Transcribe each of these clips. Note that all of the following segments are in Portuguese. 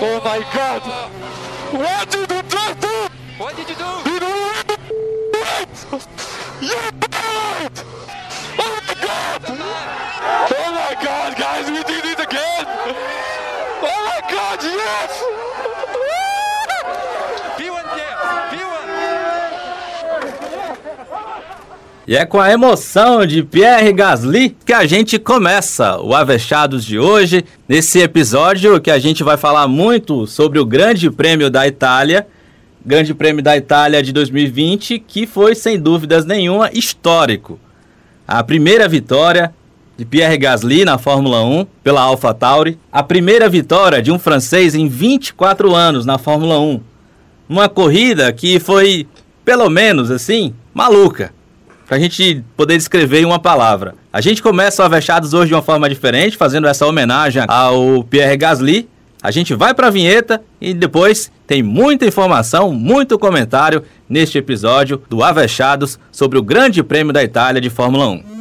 Oh my God! What did you do? What did you do? You don't You! Oh my God! Oh my God, guys, we did it again! Oh my God, yes! E é com a emoção de Pierre Gasly que a gente começa o Avechados de hoje. Nesse episódio que a gente vai falar muito sobre o Grande Prêmio da Itália. Grande Prêmio da Itália de 2020, que foi sem dúvidas nenhuma histórico. A primeira vitória de Pierre Gasly na Fórmula 1 pela AlphaTauri. A primeira vitória de um francês em 24 anos na Fórmula 1. Uma corrida que foi, pelo menos assim, maluca para a gente poder descrever em uma palavra. A gente começa o Avechados hoje de uma forma diferente, fazendo essa homenagem ao Pierre Gasly. A gente vai para a vinheta e depois tem muita informação, muito comentário neste episódio do Avechados sobre o Grande Prêmio da Itália de Fórmula 1.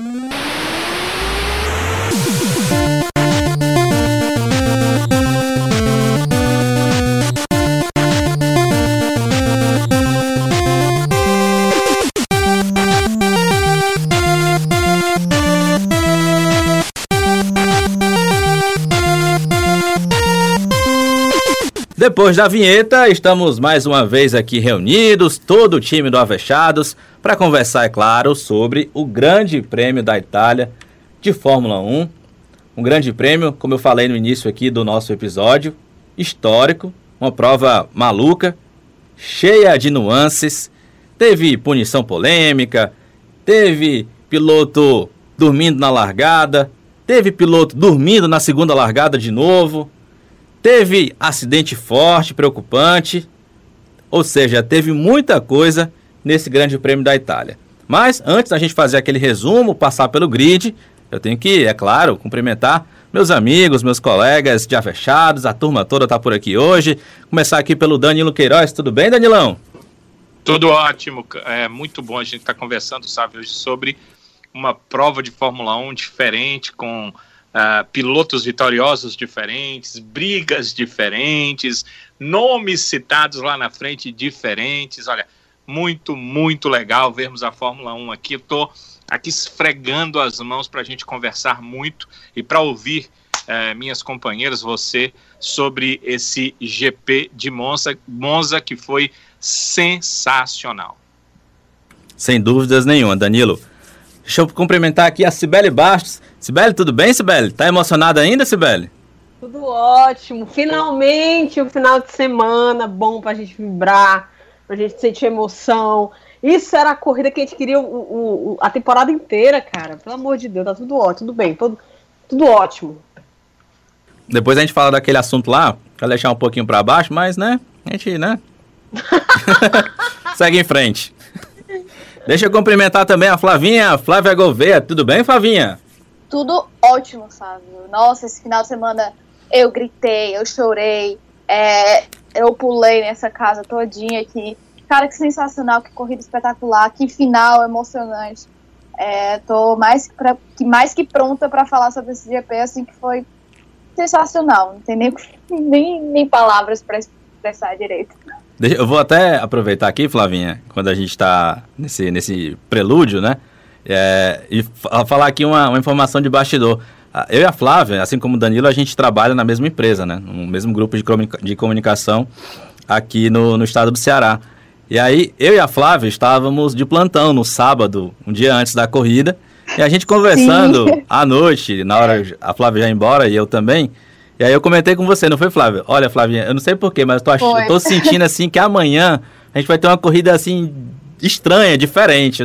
Depois da vinheta, estamos mais uma vez aqui reunidos, todo o time do Avechados, para conversar, é claro, sobre o Grande Prêmio da Itália de Fórmula 1. Um grande prêmio, como eu falei no início aqui do nosso episódio, histórico, uma prova maluca, cheia de nuances, teve punição polêmica, teve piloto dormindo na largada, teve piloto dormindo na segunda largada de novo, Teve acidente forte, preocupante, ou seja, teve muita coisa nesse Grande Prêmio da Itália. Mas antes da gente fazer aquele resumo, passar pelo grid, eu tenho que, é claro, cumprimentar meus amigos, meus colegas já fechados, a turma toda está por aqui hoje. Começar aqui pelo Danilo Queiroz, tudo bem, Danilão? Tudo ótimo, é muito bom a gente estar tá conversando, sabe, hoje sobre uma prova de Fórmula 1 diferente, com Uh, pilotos vitoriosos diferentes, brigas diferentes, nomes citados lá na frente diferentes. Olha, muito, muito legal vermos a Fórmula 1 aqui. Estou aqui esfregando as mãos para a gente conversar muito e para ouvir uh, minhas companheiras, você, sobre esse GP de Monza, Monza que foi sensacional. Sem dúvidas nenhuma, Danilo. Deixa eu cumprimentar aqui a Cibele Bastos Sibeli, tudo bem, Sibeli? Tá emocionada ainda, Sibeli? Tudo ótimo. Finalmente o um final de semana bom pra gente vibrar, pra gente sentir emoção. Isso era a corrida que a gente queria o, o, a temporada inteira, cara. Pelo amor de Deus, tá tudo ótimo, tudo bem, tudo, tudo ótimo. Depois a gente fala daquele assunto lá, quero deixar um pouquinho para baixo, mas né, a gente, né? Segue em frente. Deixa eu cumprimentar também a Flavinha, Flávia Gouveia. Tudo bem, Flavinha? tudo ótimo, sabe? Nossa, esse final de semana eu gritei, eu chorei, é, eu pulei nessa casa todinha aqui. Cara, que sensacional, que corrida espetacular, que final emocionante. É, tô mais, pra, que, mais que pronta para falar sobre esse GP, assim, que foi sensacional. Não tem nem, nem, nem palavras para expressar direito. Eu vou até aproveitar aqui, Flavinha, quando a gente está nesse, nesse prelúdio, né? É, e falar aqui uma, uma, informação de bastidor. Eu e a Flávia, assim como o Danilo, a gente trabalha na mesma empresa, né? No mesmo grupo de, comunica de comunicação aqui no, no estado do Ceará. E aí, eu e a Flávia estávamos de plantão no sábado, um dia antes da corrida, e a gente conversando Sim. à noite, na hora a Flávia já ia embora e eu também. E aí eu comentei com você, não foi, Flávia? Olha, Flávia, eu não sei porquê, mas eu tô, ach... eu tô sentindo assim que amanhã a gente vai ter uma corrida assim estranha, diferente.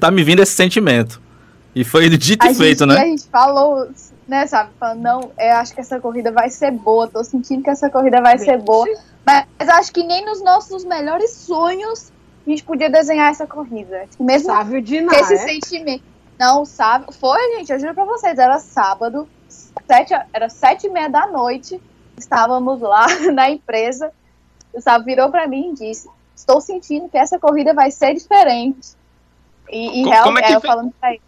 Tá me vindo esse sentimento. E foi dito a e feito, gente, né? E a gente falou, né, sabe? Falando, não, eu acho que essa corrida vai ser boa, tô sentindo que essa corrida vai ser boa. Mas, mas acho que nem nos nossos melhores sonhos a gente podia desenhar essa corrida. Mesmo Sábio de nada, esse é? sentimento. Não, sabe? Foi, gente, eu juro pra vocês, era sábado, sete, era sete e meia da noite, estávamos lá na empresa, o Sábio virou pra mim e disse, estou sentindo que essa corrida vai ser diferente. E, e como, como é que é, eu falando pra ele.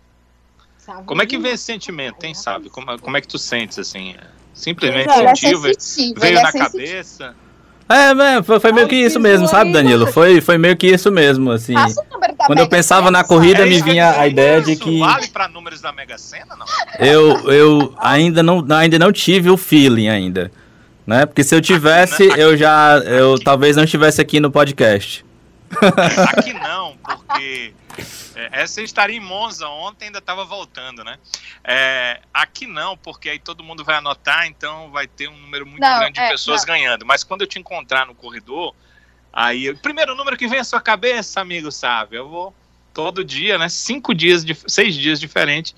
Sabe? Como é que vem esse sentimento, hein, sabe? Como, como é que tu sentes, assim? Simplesmente Ele Ele é sentiu, veio, veio é na sensitivo. cabeça. É, né, foi, foi meio que isso mesmo, sabe, Danilo? Foi, foi meio que isso mesmo, assim. Quando eu pensava na corrida, É me vinha ia a ideia de que vale para números da Mega Sena, não? eu, eu ainda, não, ainda não tive o feeling ainda. Né? Porque se eu tivesse, Aqui, né? eu já. Eu Aqui. talvez não estivesse aqui no podcast. Aqui não, porque é, essa estaria em Monza ontem, ainda estava voltando, né? É, aqui não, porque aí todo mundo vai anotar, então vai ter um número muito Não, grande de é, pessoas não. ganhando. Mas quando eu te encontrar no corredor, aí o primeiro número que vem à sua cabeça, amigo, sabe? Eu vou todo dia, né? Cinco dias, de, seis dias diferentes,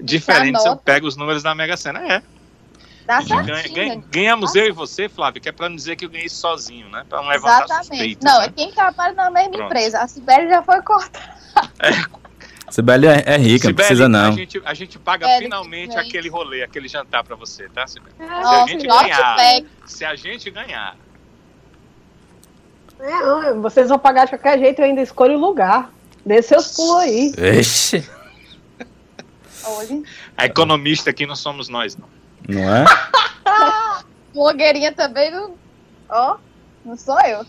diferentes eu pego os números da Mega Sena. É, Dá certinho. ganha- ganhamos eu e você, Flávio, que é para não dizer que eu ganhei sozinho, né? Para não levantar Exatamente. suspeitas. Não, né? é quem trabalha na mesma Pronto. empresa. A Sibeli já foi cortada. Sibeli é, é rica, não Sibeli, precisa A não. gente, a gente paga finalmente aquele rolê, aquele jantar pra você, tá, Sibeli? Nossa, gente lote ganhar. pack. Se a gente ganhar. É, não, vocês vão pagar de qualquer jeito, eu ainda escolho o lugar. Dê seus pulos aí. Olha. A economista aqui não somos nós, não. Não é? Blogueirinha também não. Ó, não sou eu.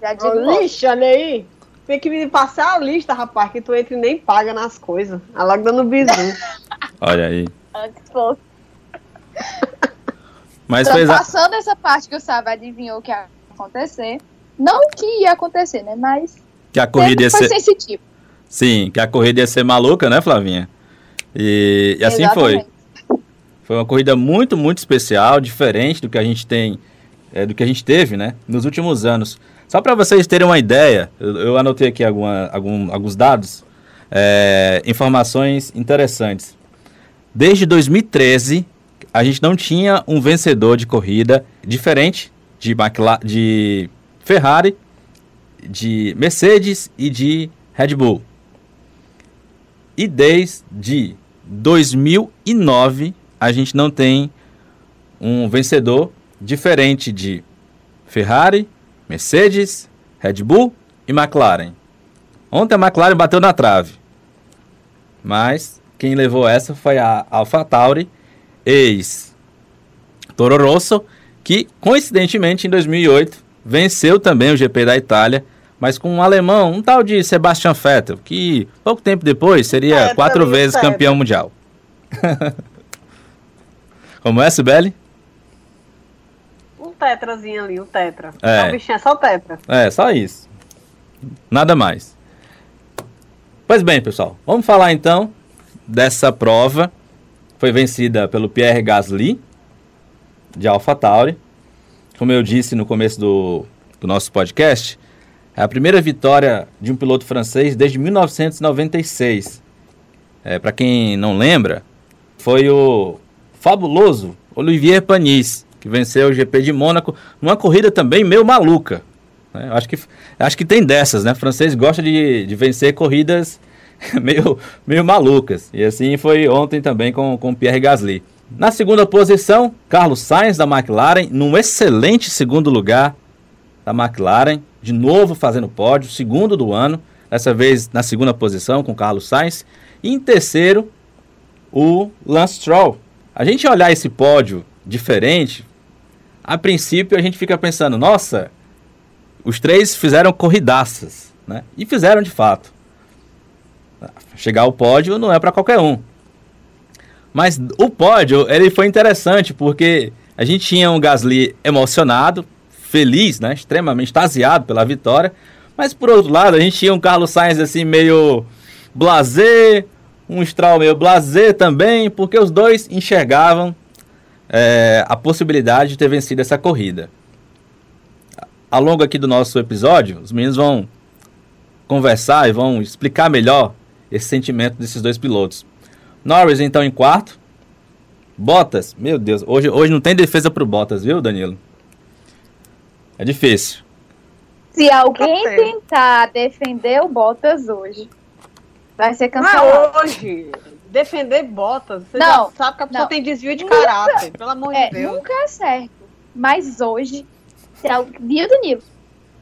Já digo. Logo. Lixo, olha aí. Tem que me passar a lista, rapaz, que tu entra e nem paga nas coisas. A logo dando bisu. Olha aí. Fosse. Mas Então, fez a... passando essa parte que o Sábio adivinhou que ia acontecer. Não que ia acontecer, né? Mas que a corrida ia ser. sensitivo. Sim, que a corrida ia ser maluca, né, Flavinha? E, e assim. Exatamente. Foi uma corrida muito, muito especial, diferente do que a gente tem, é, do que a gente teve, né, nos últimos anos. Só para vocês terem uma ideia, eu, eu anotei aqui alguma, algum, alguns dados, é, informações interessantes. Desde 2013, a gente não tinha um vencedor de corrida diferente de, McLaren, de Ferrari, de Mercedes e de Red Bull. E desde 2009 a gente não tem um vencedor diferente de Ferrari, Mercedes, Red Bull e McLaren. Ontem a McLaren bateu na trave. Mas quem levou essa foi a AlphaTauri, ex Toro Rosso, que coincidentemente em 2008 venceu também o GP da Itália, mas com um alemão, um tal de Sebastian Vettel, que pouco tempo depois seria É, quatro vezes campeão mundial. Como é, Sibeli? Um tetrazinho ali, um tetra. É. É. O bichinho é só o tetra. É, só isso. Nada mais. Pois bem, pessoal, vamos falar então dessa prova. Foi vencida pelo Pierre Gasly, de AlphaTauri. Como eu disse no começo do, do nosso podcast, é a primeira vitória de um piloto francês desde 1996. É, Para quem não lembra, foi o fabuloso Olivier Panis, que venceu o GP de Mônaco numa corrida também meio maluca. né? Acho que, acho que tem dessas, né? O francês gosta de, de vencer corridas meio, meio malucas. E assim foi ontem também com, com Pierre Gasly. Na segunda posição, Carlos Sainz da McLaren, num excelente segundo lugar da McLaren, de novo fazendo pódio, segundo do ano, dessa vez na segunda posição com Carlos Sainz. E em terceiro, o Lance Stroll. A gente olhar esse pódio diferente, a princípio a gente fica pensando, nossa, os três fizeram corridaças, né? E fizeram de fato. Chegar ao pódio não é para qualquer um. Mas o pódio, ele foi interessante porque a gente tinha um Gasly emocionado, feliz, né? Extremamente extasiado pela vitória. Mas por outro lado, a gente tinha um Carlos Sainz assim meio blasé, um Stroll meio blasé também, porque os dois enxergavam é, a possibilidade de ter vencido essa corrida. Ao longo aqui do nosso episódio, os meninos vão conversar e vão explicar melhor esse sentimento desses dois pilotos. Norris então em quarto. Bottas, meu Deus, hoje, hoje não tem defesa pro Bottas, viu, Danilo? É difícil. Se alguém Tá tentar defender o Bottas hoje, vai ser Não cancelado. é hoje. Defender botas. Você Não, já sabe que a pessoa não. tem desvio de caráter. Pelo amor É, de Deus. nunca é certo. Mas hoje, se alguém, viu, Danilo?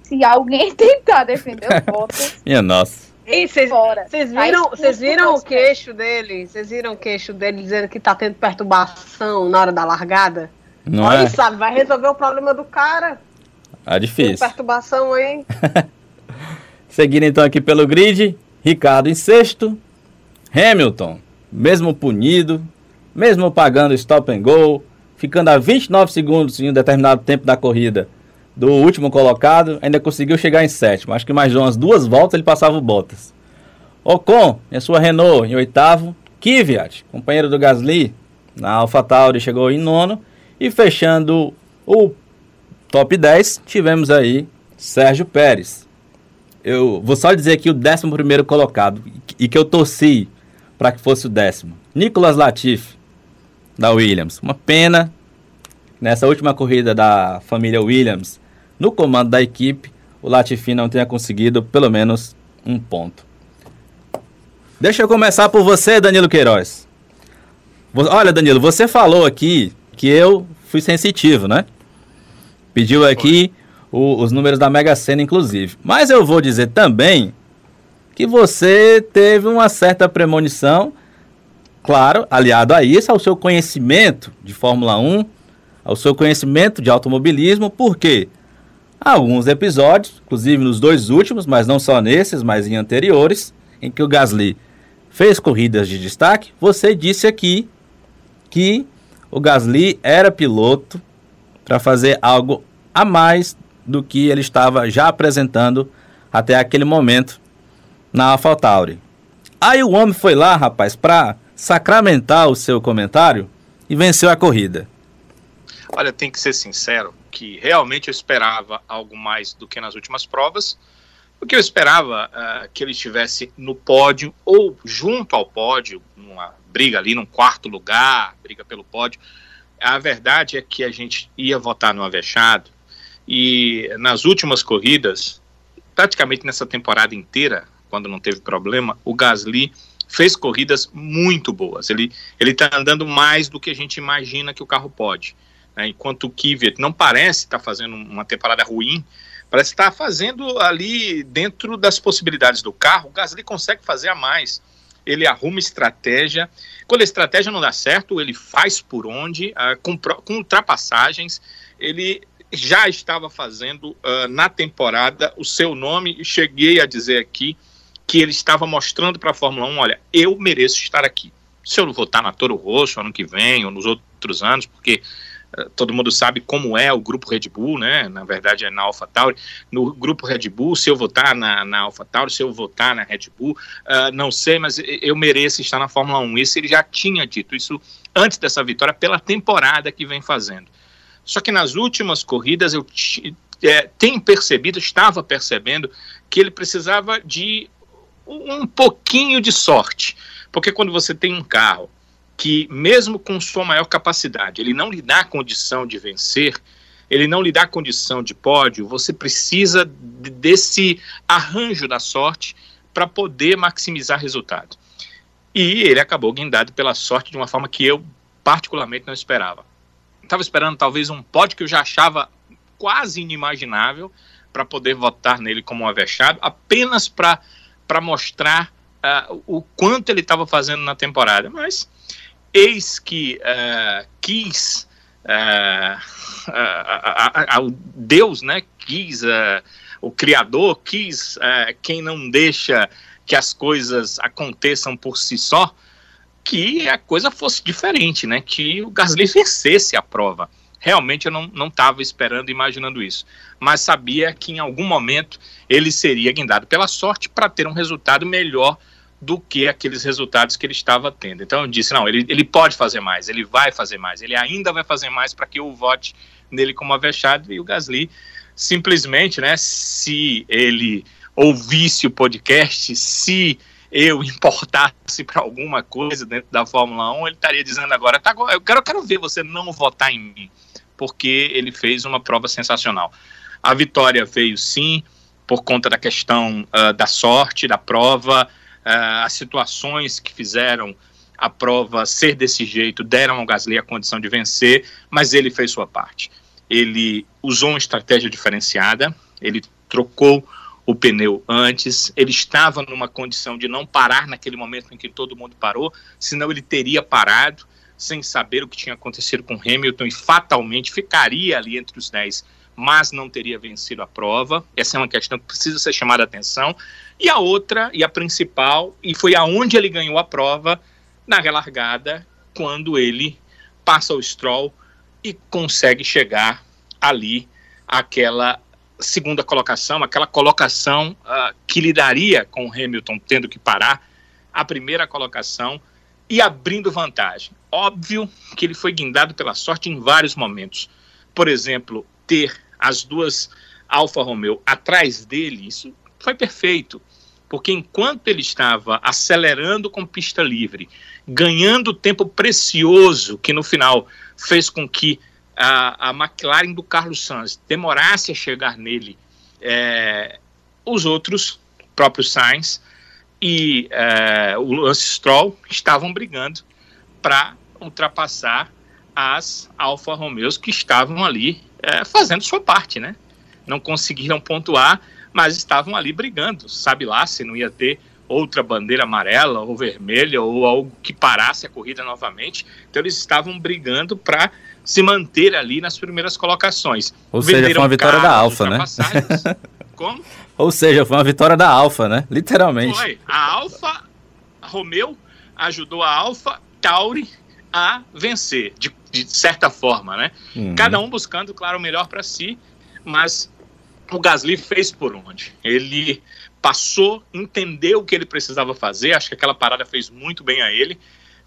Se alguém tentar defender o Bottas, Minha nossa. Vocês fora. Vocês viram, vocês do viram o queixo dele? Vocês viram o queixo dele dizendo que tá tendo perturbação na hora da largada? Não Aí é? sabe, vai resolver o problema do cara. É Tem difícil. perturbação aí. Seguindo então aqui pelo grid, Ricardo em sexto, Hamilton, mesmo punido, mesmo pagando stop and go, ficando a 29 segundos em um determinado tempo da corrida do último colocado, ainda conseguiu chegar em sétimo. Acho que mais umas duas voltas ele passava o Bottas. Ocon, em sua Renault, em oitavo. Kvyat, companheiro do Gasly, na AlphaTauri, chegou em nono. E fechando o top 10, tivemos aí Sérgio Pérez. Eu vou só dizer aqui o 11 colocado e que eu torci para que fosse o décimo. Nicolas Latifi, da Williams. Uma pena, nessa última corrida da família Williams, no comando da equipe, o Latifi não tenha conseguido pelo menos um ponto. Deixa eu começar por você, Danilo Queiroz. Olha, Danilo, você falou aqui que eu fui sensitivo, né? Pediu aqui o- os números da Mega Sena, inclusive. Mas eu vou dizer também que você teve uma certa premonição, claro, aliado a isso, ao seu conhecimento de Fórmula 1, ao seu conhecimento de automobilismo, porque alguns episódios, inclusive nos dois últimos, mas não só nesses, mas em anteriores, em que o Gasly fez corridas de destaque, você disse aqui que o Gasly era piloto para fazer algo a mais do que ele estava já apresentando até aquele momento na AlphaTauri. Aí o homem foi lá, rapaz, para sacramentar o seu comentário e venceu a corrida. Olha, tem que ser sincero que realmente eu esperava algo mais do que nas últimas provas, porque eu esperava ah, que ele estivesse no pódio ou junto ao pódio, numa briga ali, num quarto lugar, briga pelo pódio. A verdade é que a gente ia votar no Avechado e nas últimas corridas, praticamente nessa temporada inteira, quando não teve problema, o Gasly fez corridas muito boas. Ele ele está andando mais do que a gente imagina que o carro pode. né? Enquanto o Kvyat não parece estar fazendo uma temporada ruim, parece estar fazendo ali dentro das possibilidades do carro. O Gasly consegue fazer a mais. Ele arruma estratégia. Quando a estratégia não dá certo, ele faz por onde, ah, com, com ultrapassagens. Ele já estava fazendo ah, na temporada o seu nome. e Cheguei a dizer aqui que ele estava mostrando para a Fórmula 1: olha, eu mereço estar aqui. Se eu não vou estar na Toro Rosso ano que vem ou nos outros anos, porque eh, todo mundo sabe como é o grupo Red Bull, né? Na verdade é na AlphaTauri. No grupo Red Bull, se eu votar na, na AlphaTauri, se eu votar na Red Bull, ah, não sei, mas eu mereço estar na Fórmula 1. Isso ele já tinha dito, isso antes dessa vitória, pela temporada que vem fazendo. Só que nas últimas corridas eu eh, tenho percebido, estava percebendo, que ele precisava de um pouquinho de sorte. Porque quando você tem um carro que, mesmo com sua maior capacidade, ele não lhe dá condição de vencer, ele não lhe dá condição de pódio, você precisa de- desse arranjo da sorte para poder maximizar resultado. E ele acabou guindado pela sorte de uma forma que eu particularmente não esperava. Estava esperando talvez um pódio que eu já achava quase inimaginável para poder votar nele como um avexado, apenas para mostrar ah, o quanto ele estava fazendo na temporada. Mas eis que ah, quis o Deus, né? Quis o Criador, quis quem não deixa que as coisas aconteçam por si só, que a coisa fosse diferente, né? Que o Gasly vencesse a prova. Realmente eu não estava esperando, imaginando isso. Mas sabia que em algum momento ele seria guindado pela sorte para ter um resultado melhor do que aqueles resultados que ele estava tendo. Então eu disse: não, ele, ele pode fazer mais, ele vai fazer mais, ele ainda vai fazer mais para que eu vote nele como avexado. E o Gasly, simplesmente, né, se ele ouvisse o podcast, se eu importasse para alguma coisa dentro da Fórmula 1, ele estaria dizendo agora, tá, eu quero, eu quero ver você não votar em mim, porque ele fez uma prova sensacional. A vitória veio sim por conta da questão uh, da sorte da prova, uh, as situações que fizeram a prova ser desse jeito deram ao Gasly a condição de vencer, mas ele fez sua parte. Ele usou uma estratégia diferenciada, ele trocou o pneu antes, ele estava numa condição de não parar naquele momento em que todo mundo parou, senão ele teria parado, sem saber o que tinha acontecido com Hamilton e fatalmente ficaria ali entre os 10, mas não teria vencido a prova. Essa é uma questão que precisa ser chamada a atenção. E a outra, e a principal, e foi aonde ele ganhou a prova, na relargada, quando ele passa o Stroll e consegue chegar ali àquela segunda colocação, aquela colocação uh, que lidaria com o Hamilton tendo que parar, a primeira colocação e abrindo vantagem. Óbvio que ele foi guindado pela sorte em vários momentos. Por exemplo, ter as duas Alfa Romeo atrás dele, isso foi perfeito. Porque enquanto ele estava acelerando com pista livre, ganhando tempo precioso, que no final fez com que a, a McLaren do Carlos Sainz demorasse a chegar nele, é, os outros, próprios Sainz e é, o Lance Stroll, estavam brigando para ultrapassar as Alfa Romeos que estavam ali é, fazendo sua parte, né? Não conseguiram pontuar, mas estavam ali brigando. Sabe lá se não ia ter outra bandeira amarela ou vermelha ou algo que parasse a corrida novamente. Então eles estavam brigando para se manter ali nas primeiras colocações. Ou Venderam seja, foi uma vitória da Alfa, né? Como? Ou seja, foi uma vitória da Alfa, né? Literalmente. Foi. A Alfa Romeo ajudou a Alfa Tauri a vencer, de, de certa forma, né? Uhum. Cada um buscando, claro, o melhor para si, mas o Gasly fez por onde? Ele passou, entendeu o que ele precisava fazer, acho que aquela parada fez muito bem a ele,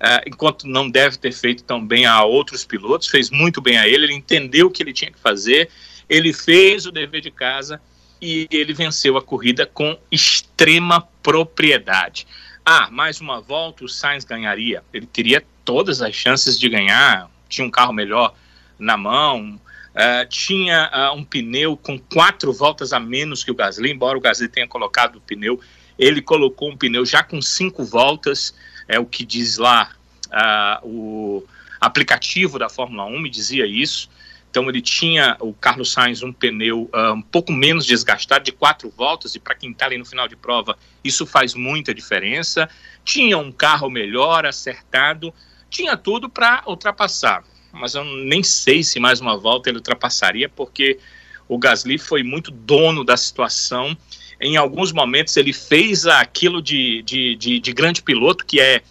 uh, enquanto não deve ter feito tão bem a outros pilotos, fez muito bem a ele, ele entendeu o que ele tinha que fazer, ele fez o dever de casa e ele venceu a corrida com extrema propriedade. Ah, mais uma volta o Sainz ganharia. Ele teria todas as chances de ganhar, tinha um carro melhor na mão, uh, tinha uh, um pneu com quatro voltas a menos que o Gasly, embora o Gasly tenha colocado o pneu, ele colocou um pneu já com cinco voltas, é o que diz lá uh, o aplicativo da Fórmula 1, me dizia isso. Então ele tinha o Carlos Sainz um pneu uh, um pouco menos desgastado, de quatro voltas, e para quem está ali no final de prova, isso faz muita diferença. Tinha um carro melhor, acertado, tinha tudo para ultrapassar. Mas eu nem sei se mais uma volta ele ultrapassaria, porque o Gasly foi muito dono da situação. Em alguns momentos ele fez aquilo de, de, de, de grande piloto, que é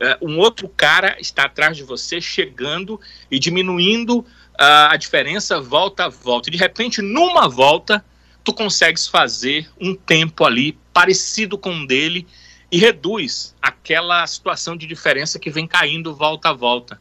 uh, um outro cara está atrás de você, chegando e diminuindo a diferença volta a volta. E de repente, numa volta, tu consegues fazer um tempo ali parecido com o dele e reduz aquela situação de diferença que vem caindo volta a volta.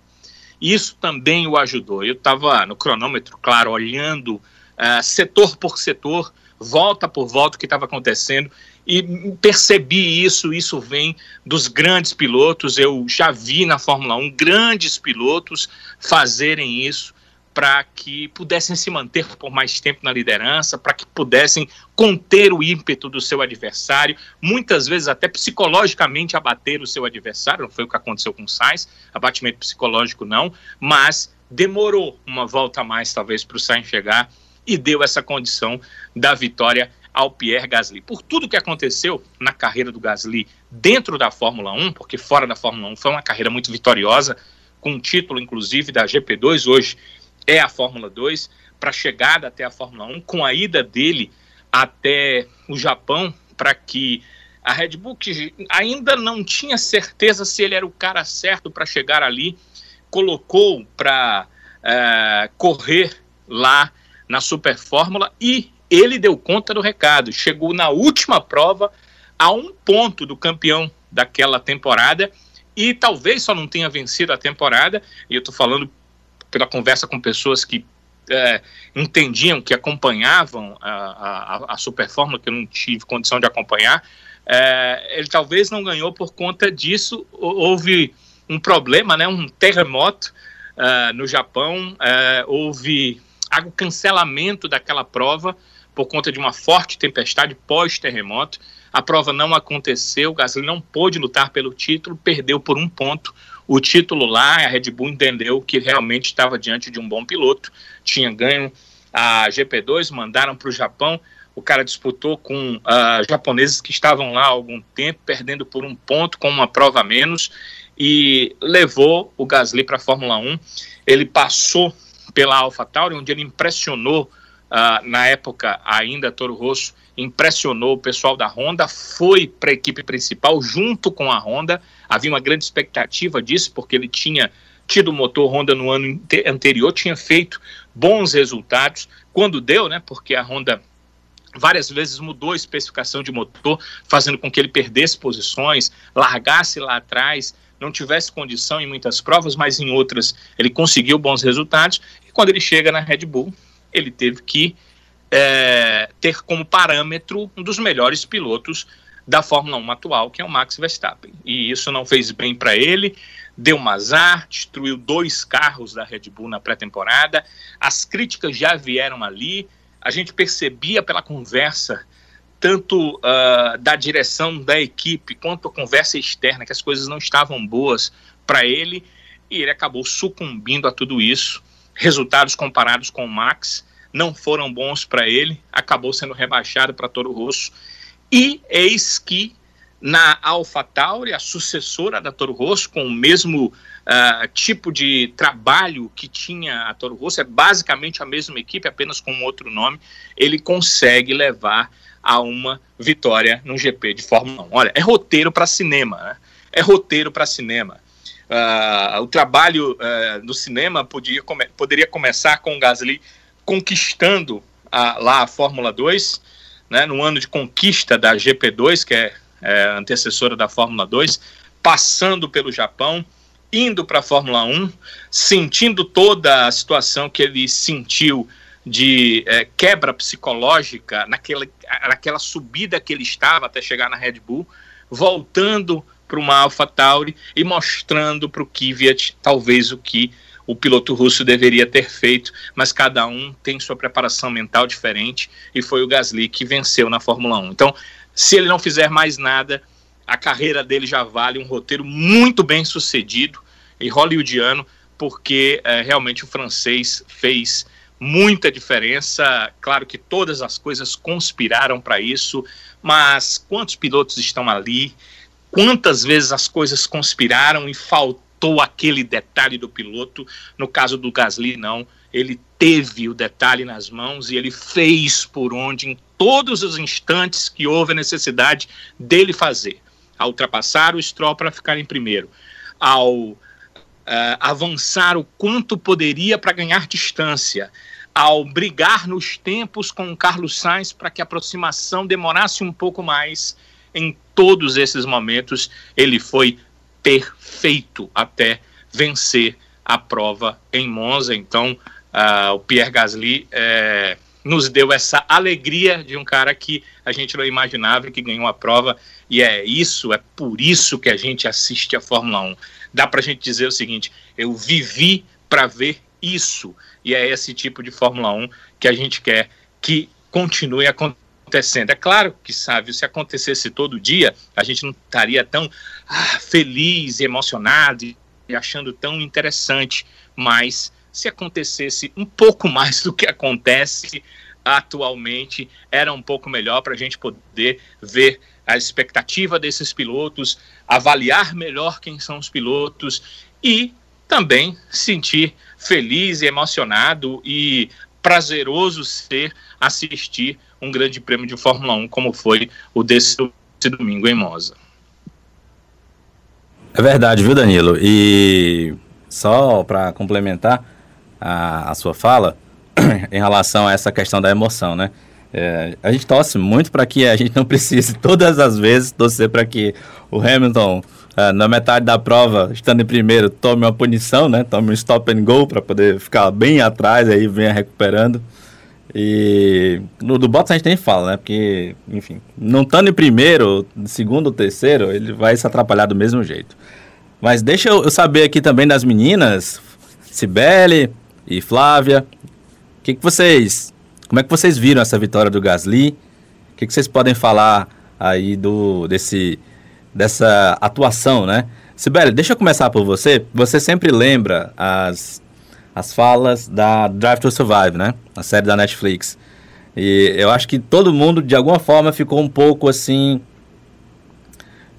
Isso também o ajudou. Eu estava no cronômetro, claro, olhando uh, setor por setor, volta por volta o que estava acontecendo e percebi isso. Isso vem dos grandes pilotos. Eu já vi na Fórmula 1 grandes pilotos fazerem isso para que pudessem se manter por mais tempo na liderança, para que pudessem conter o ímpeto do seu adversário, muitas vezes até psicologicamente abater o seu adversário, não foi o que aconteceu com o Sainz, abatimento psicológico não, mas demorou uma volta a mais talvez para o Sainz chegar e deu essa condição da vitória ao Pierre Gasly. Por tudo que aconteceu na carreira do Gasly dentro da Fórmula 1, porque fora da Fórmula 1 foi uma carreira muito vitoriosa, com título inclusive da GP2 hoje é a Fórmula 2, para a chegada até a Fórmula 1, com a ida dele até o Japão, para que a Red Bull, que ainda não tinha certeza se ele era o cara certo para chegar ali, colocou para é, correr lá na Super Fórmula e ele deu conta do recado. Chegou na última prova a um ponto do campeão daquela temporada e talvez só não tenha vencido a temporada. E eu estou falando pela conversa com pessoas que é, entendiam, que acompanhavam a, a, a Super Fórmula, que eu não tive condição de acompanhar, é, ele talvez não ganhou por conta disso. Houve um problema, né, um terremoto uh, no Japão, uh, houve o cancelamento daquela prova por conta de uma forte tempestade pós-terremoto. A prova não aconteceu, Gasly não pôde lutar pelo título, perdeu por um ponto o título lá, a Red Bull entendeu que realmente estava diante de um bom piloto, tinha ganho a GP2, mandaram para o Japão, o cara disputou com uh, japoneses que estavam lá há algum tempo, perdendo por um ponto, com uma prova a menos, e levou o Gasly para a Fórmula 1. Ele passou pela AlphaTauri, onde ele impressionou, uh, na época ainda Toro Rosso, impressionou o pessoal da Honda, foi para a equipe principal junto com a Honda. Havia uma grande expectativa disso, porque ele tinha tido o motor Honda no ano anterior, tinha feito bons resultados. Quando deu, né? Porque a Honda várias vezes mudou a especificação de motor, fazendo com que ele perdesse posições, largasse lá atrás, não tivesse condição em muitas provas, mas em outras ele conseguiu bons resultados. Quando ele chega na Red Bull, ele teve que é, ter como parâmetro um dos melhores pilotos da Fórmula 1 atual, que é o Max Verstappen. E isso não fez bem para ele, deu um azar, destruiu dois carros da Red Bull na pré-temporada. As críticas já vieram ali, a gente percebia pela conversa tanto uh, da direção da equipe quanto a conversa externa, que as coisas não estavam boas para ele, e ele acabou sucumbindo a tudo isso. Resultados comparados com o Max não foram bons para ele, acabou sendo rebaixado para Toro Rosso. E eis que na AlphaTauri, a sucessora da Toro Rosso, com o mesmo uh, tipo de trabalho que tinha a Toro Rosso, é basicamente a mesma equipe, apenas com outro nome, ele consegue levar a uma vitória no GP de Fórmula 1. Olha, é roteiro para cinema, né? É roteiro para cinema. Uh, o trabalho uh, no cinema podia come poderia começar com o Gasly conquistando a, lá a Fórmula 2, né, no ano de conquista da GP2, que é, é antecessora da Fórmula 2, passando pelo Japão, indo para a Fórmula 1, sentindo toda a situação que ele sentiu de é, quebra psicológica naquela, naquela subida que ele estava até chegar na Red Bull, voltando para uma AlphaTauri e mostrando para o Kvyat talvez o que o piloto russo deveria ter feito, mas cada um tem sua preparação mental diferente e foi o Gasly que venceu na Fórmula 1. Então, se ele não fizer mais nada, a carreira dele já vale um roteiro muito bem sucedido e hollywoodiano, porque é, realmente o francês fez muita diferença. Claro que todas as coisas conspiraram para isso, mas quantos pilotos estão ali? Quantas vezes as coisas conspiraram e faltou aquele detalhe do piloto? No caso do Gasly, não. Ele teve o detalhe nas mãos e ele fez por onde, em todos os instantes que houve a necessidade dele fazer. Ao ultrapassar o Stroll para ficar em primeiro, ao Uh, avançar o quanto poderia para ganhar distância, ao brigar nos tempos com o Carlos Sainz para que a aproximação demorasse um pouco mais, em todos esses momentos ele foi perfeito até vencer a prova em Monza. Então, uh, o Pierre Gasly é, nos deu essa alegria de um cara que a gente não imaginava que ganhou a prova. E é isso, é por isso que a gente assiste a Fórmula 1. Dá para a gente dizer o seguinte: eu vivi para ver isso. E é esse tipo de Fórmula 1 que a gente quer que continue acontecendo. É claro que, sabe, se acontecesse todo dia, a gente não estaria tão ah, feliz emocionado e achando tão interessante, mas se acontecesse um pouco mais do que acontece atualmente, era um pouco melhor para a gente poder ver a expectativa desses pilotos, avaliar melhor quem são os pilotos e também sentir feliz e emocionado e prazeroso ser assistir um grande prêmio de Fórmula 1 como foi o desse domingo em Monza. É verdade, viu, Danilo? E só para complementar a, a, sua fala em relação a essa questão da emoção, né? É, a gente torce muito para que a gente não precise todas as vezes torcer para que o Hamilton uh, na metade da prova, estando em primeiro, tome uma punição, né? Tome um stop and go para poder ficar bem atrás, aí venha recuperando. E no do Bottas a gente nem fala, né? Porque, enfim, não estando em primeiro, segundo ou terceiro, ele vai se atrapalhar do mesmo jeito. Mas deixa eu saber aqui também das meninas, Cibele e Flávia, o que, que vocês, como é que vocês viram essa vitória do Gasly? O que, que vocês podem falar aí do desse dessa atuação, né? Sibeli, deixa eu começar por você. Você sempre lembra as, as falas da Drive to Survive, né? A série da Netflix. E eu acho que todo mundo, de alguma forma, ficou um pouco assim.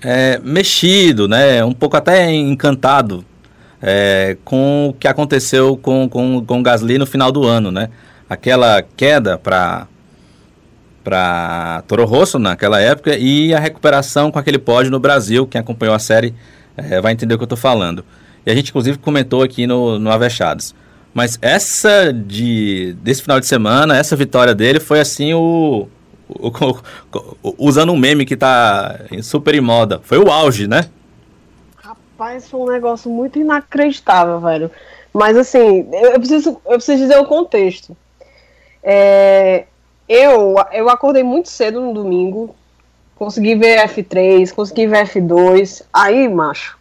é, mexido, né? Um pouco até encantado é, com o que aconteceu com, com, com o Gasly no final do ano, né? Aquela queda para para Toro Rosso naquela época e a recuperação com aquele pódio no Brasil. Quem acompanhou a série é, vai entender o que eu estou falando. E a gente inclusive comentou aqui no, no Avechados. Mas essa de desse final de semana, essa vitória dele foi assim o, o, o usando um meme que tá super em moda. Foi o auge, né? Rapaz, foi um negócio muito inacreditável, velho. Mas assim, eu preciso, eu preciso dizer o contexto. É, eu, eu acordei muito cedo no domingo, consegui ver F3, consegui ver F2. Aí, macho,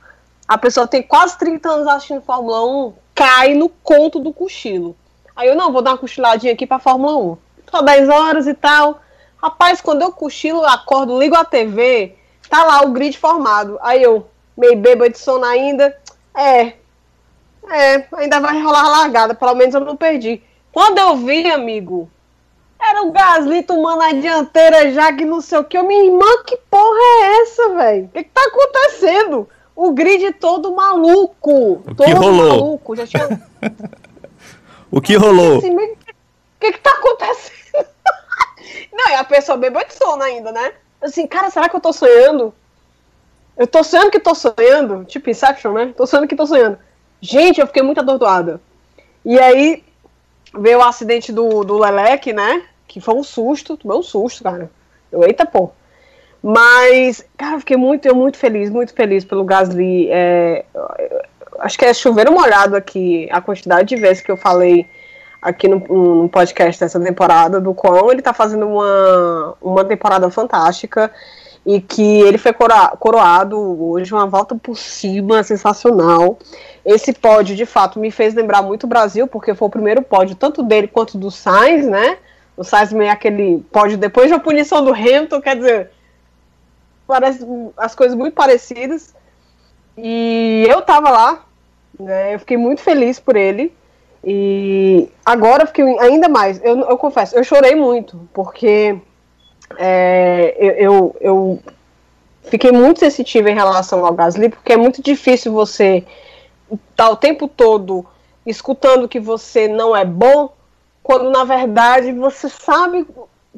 a pessoa tem quase 30 anos assistindo Fórmula 1, cai no conto do cochilo. Aí eu, não, vou dar uma cochiladinha aqui pra Fórmula 1. Só 10 horas e tal. Rapaz, quando eu cochilo, acordo, ligo a TV, tá lá o grid formado. Aí eu, meio bêbado de sono ainda, é, é, ainda vai rolar largada, pelo menos eu não perdi. Quando eu vi, amigo, era o Gasly tomando a dianteira já que não sei o que. Eu, minha irmã, que porra é essa, velho? O que, que tá acontecendo? O grid todo maluco. O todo que rolou? maluco. Já tinha... O que rolou? Assim, o que, que tá acontecendo? não, e a pessoa bebeu de sono ainda, né? Assim, cara, será que eu tô sonhando? Eu tô sonhando que tô sonhando. Tipo Inception, né? Tô sonhando que tô sonhando. Gente, eu fiquei muito atordoada. E aí veio o acidente do, do Leleque, né? Que foi um susto, tomei um susto, cara. Eu, eita, pô. Mas, cara, eu fiquei muito, eu muito feliz, muito feliz pelo Gasly. É, acho que é chover molhado aqui a quantidade de vezes que eu falei aqui no, no podcast dessa temporada, do quão ele tá fazendo uma, uma temporada fantástica e que ele foi coroa, coroado hoje, uma volta por cima sensacional. Esse pódio, de fato, me fez lembrar muito o Brasil, porque foi o primeiro pódio, tanto dele quanto do Sainz, né? O Sainz meio aquele pódio depois da punição do Hamilton, quer dizer, parece as coisas muito parecidas. E eu tava lá, né? Eu fiquei muito feliz por ele. E agora fiquei ainda mais. Eu, eu confesso, eu chorei muito, porque é, eu, eu, eu fiquei muito sensitiva em relação ao Gasly, porque é muito difícil você estar tá o tempo todo escutando que você não é bom, quando na verdade você sabe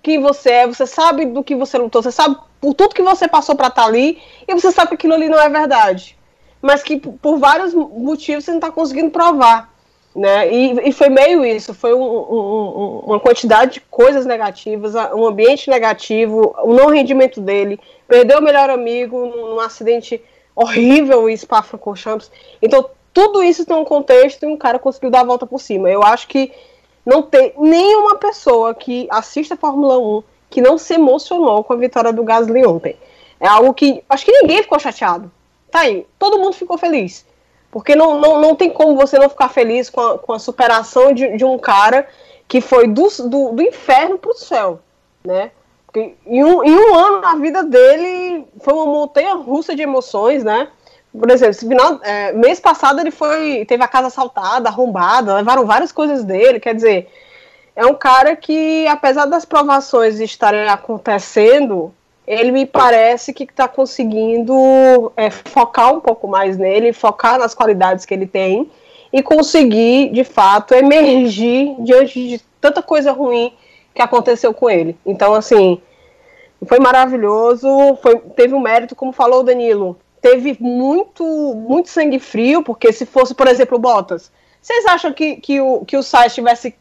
quem você é, você sabe do que você lutou, você sabe por tudo que você passou para estar tá ali, e você sabe que aquilo ali não é verdade. Mas que por vários motivos você não está conseguindo provar. Né? E, e, foi meio isso, foi um, um, uma quantidade de coisas negativas, um ambiente negativo, o não rendimento dele, perdeu o melhor amigo num, num acidente horrível em Spa-Francorchamps. Então, tudo isso tem um contexto e um cara conseguiu dar a volta por cima. Eu acho que não tem nenhuma pessoa que assista a Fórmula 1 que não se emocionou com a vitória do Gasly ontem. É algo que acho que ninguém ficou chateado. Tá aí, todo mundo ficou feliz. Porque não, não, não tem como você não ficar feliz com a, com a superação de, de um cara que foi do, do, do inferno pro céu, né? Porque em um, em um ano na vida dele foi uma montanha russa de emoções, né? Por exemplo, final, é, mês passado ele foi teve a casa assaltada, arrombada, levaram várias coisas dele, quer dizer, é um cara que, apesar das provações estarem acontecendo, ele me parece que está conseguindo é, focar um pouco mais nele, focar nas qualidades que ele tem e conseguir, de fato, emergir diante de tanta coisa ruim que aconteceu com ele. Então, assim, foi maravilhoso, foi, teve um mérito, como falou o Danilo, teve muito, muito sangue frio, porque se fosse, por exemplo, o Bottas, vocês acham que, que o, que o Sainz estivesse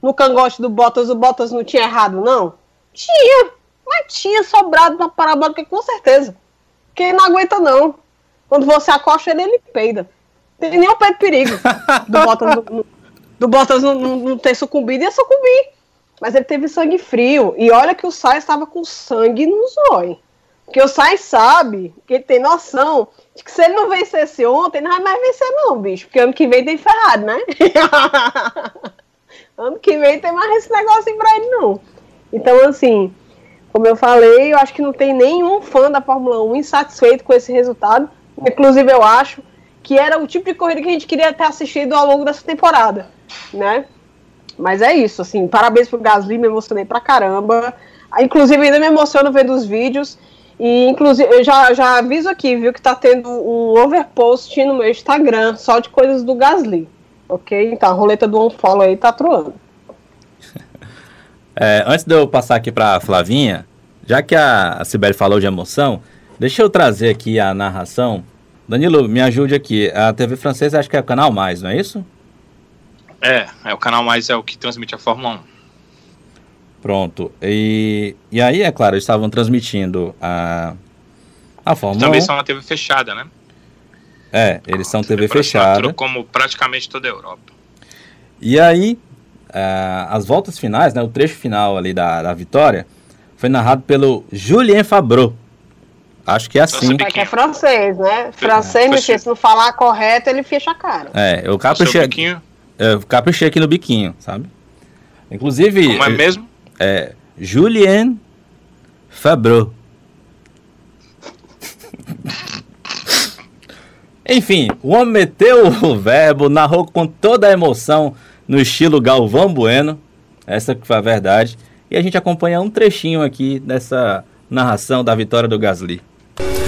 no cangote do Bottas, o Bottas não tinha errado, não? Tinha, mas tinha sobrado na parabólica com certeza. Quem não aguenta, não. Quando você acosta ele, ele peida. Tem nem o pé de perigo do Bottas, do, do Bottas não, não, ter sucumbido, ia sucumbir. Mas ele teve sangue frio. E olha que o Sainz estava com sangue no zóio. Porque o Sainz sabe, que ele tem noção de que se ele não vencesse ontem, não vai mais vencer não, bicho. Porque ano que vem tem Ferrari, né? ano que vem tem mais esse negócio pra ele, não. Então, assim, como eu falei, eu acho que não tem nenhum fã da Fórmula 1 insatisfeito com esse resultado. Inclusive, eu acho que era o tipo de corrida que a gente queria ter assistido ao longo dessa temporada, né? Mas é isso, assim, parabéns pro Gasly, me emocionei pra caramba. Inclusive, ainda me emociono vendo os vídeos. E, inclusive, eu já, já aviso aqui, viu, que tá tendo um overpost no meu Instagram, só de coisas do Gasly. Ok? Então, a roleta do OnFollow aí tá troando. É, antes de eu passar aqui para Flavinha, já que a, a Sibeli falou de emoção, deixa eu trazer aqui a narração. Danilo, me ajude aqui. A TV francesa acho que é o canal mais, não é isso? É, é o canal mais é o que transmite a Fórmula 1. Pronto. E, e aí, é claro, eles estavam transmitindo a, a Fórmula Também 1. são uma TV fechada, né? É, eles são TV assinatura, fechada. Como praticamente toda a Europa. E aí, ah, as voltas finais, né, o trecho final ali da, da vitória, foi narrado pelo Julien Fabreau. Acho que é assim. Nossa, É que é francês, né? Francês, filho, se não falar correto, ele fecha a cara. É, eu caprichei, biquinho, eu caprichei aqui no biquinho, sabe? Inclusive, como é mesmo? É Julien Fabreau. Enfim, o homem meteu o verbo, narrou com toda a emoção no estilo Galvão Bueno, essa que foi a verdade, e a gente acompanha um trechinho aqui dessa narração da vitória do Gasly.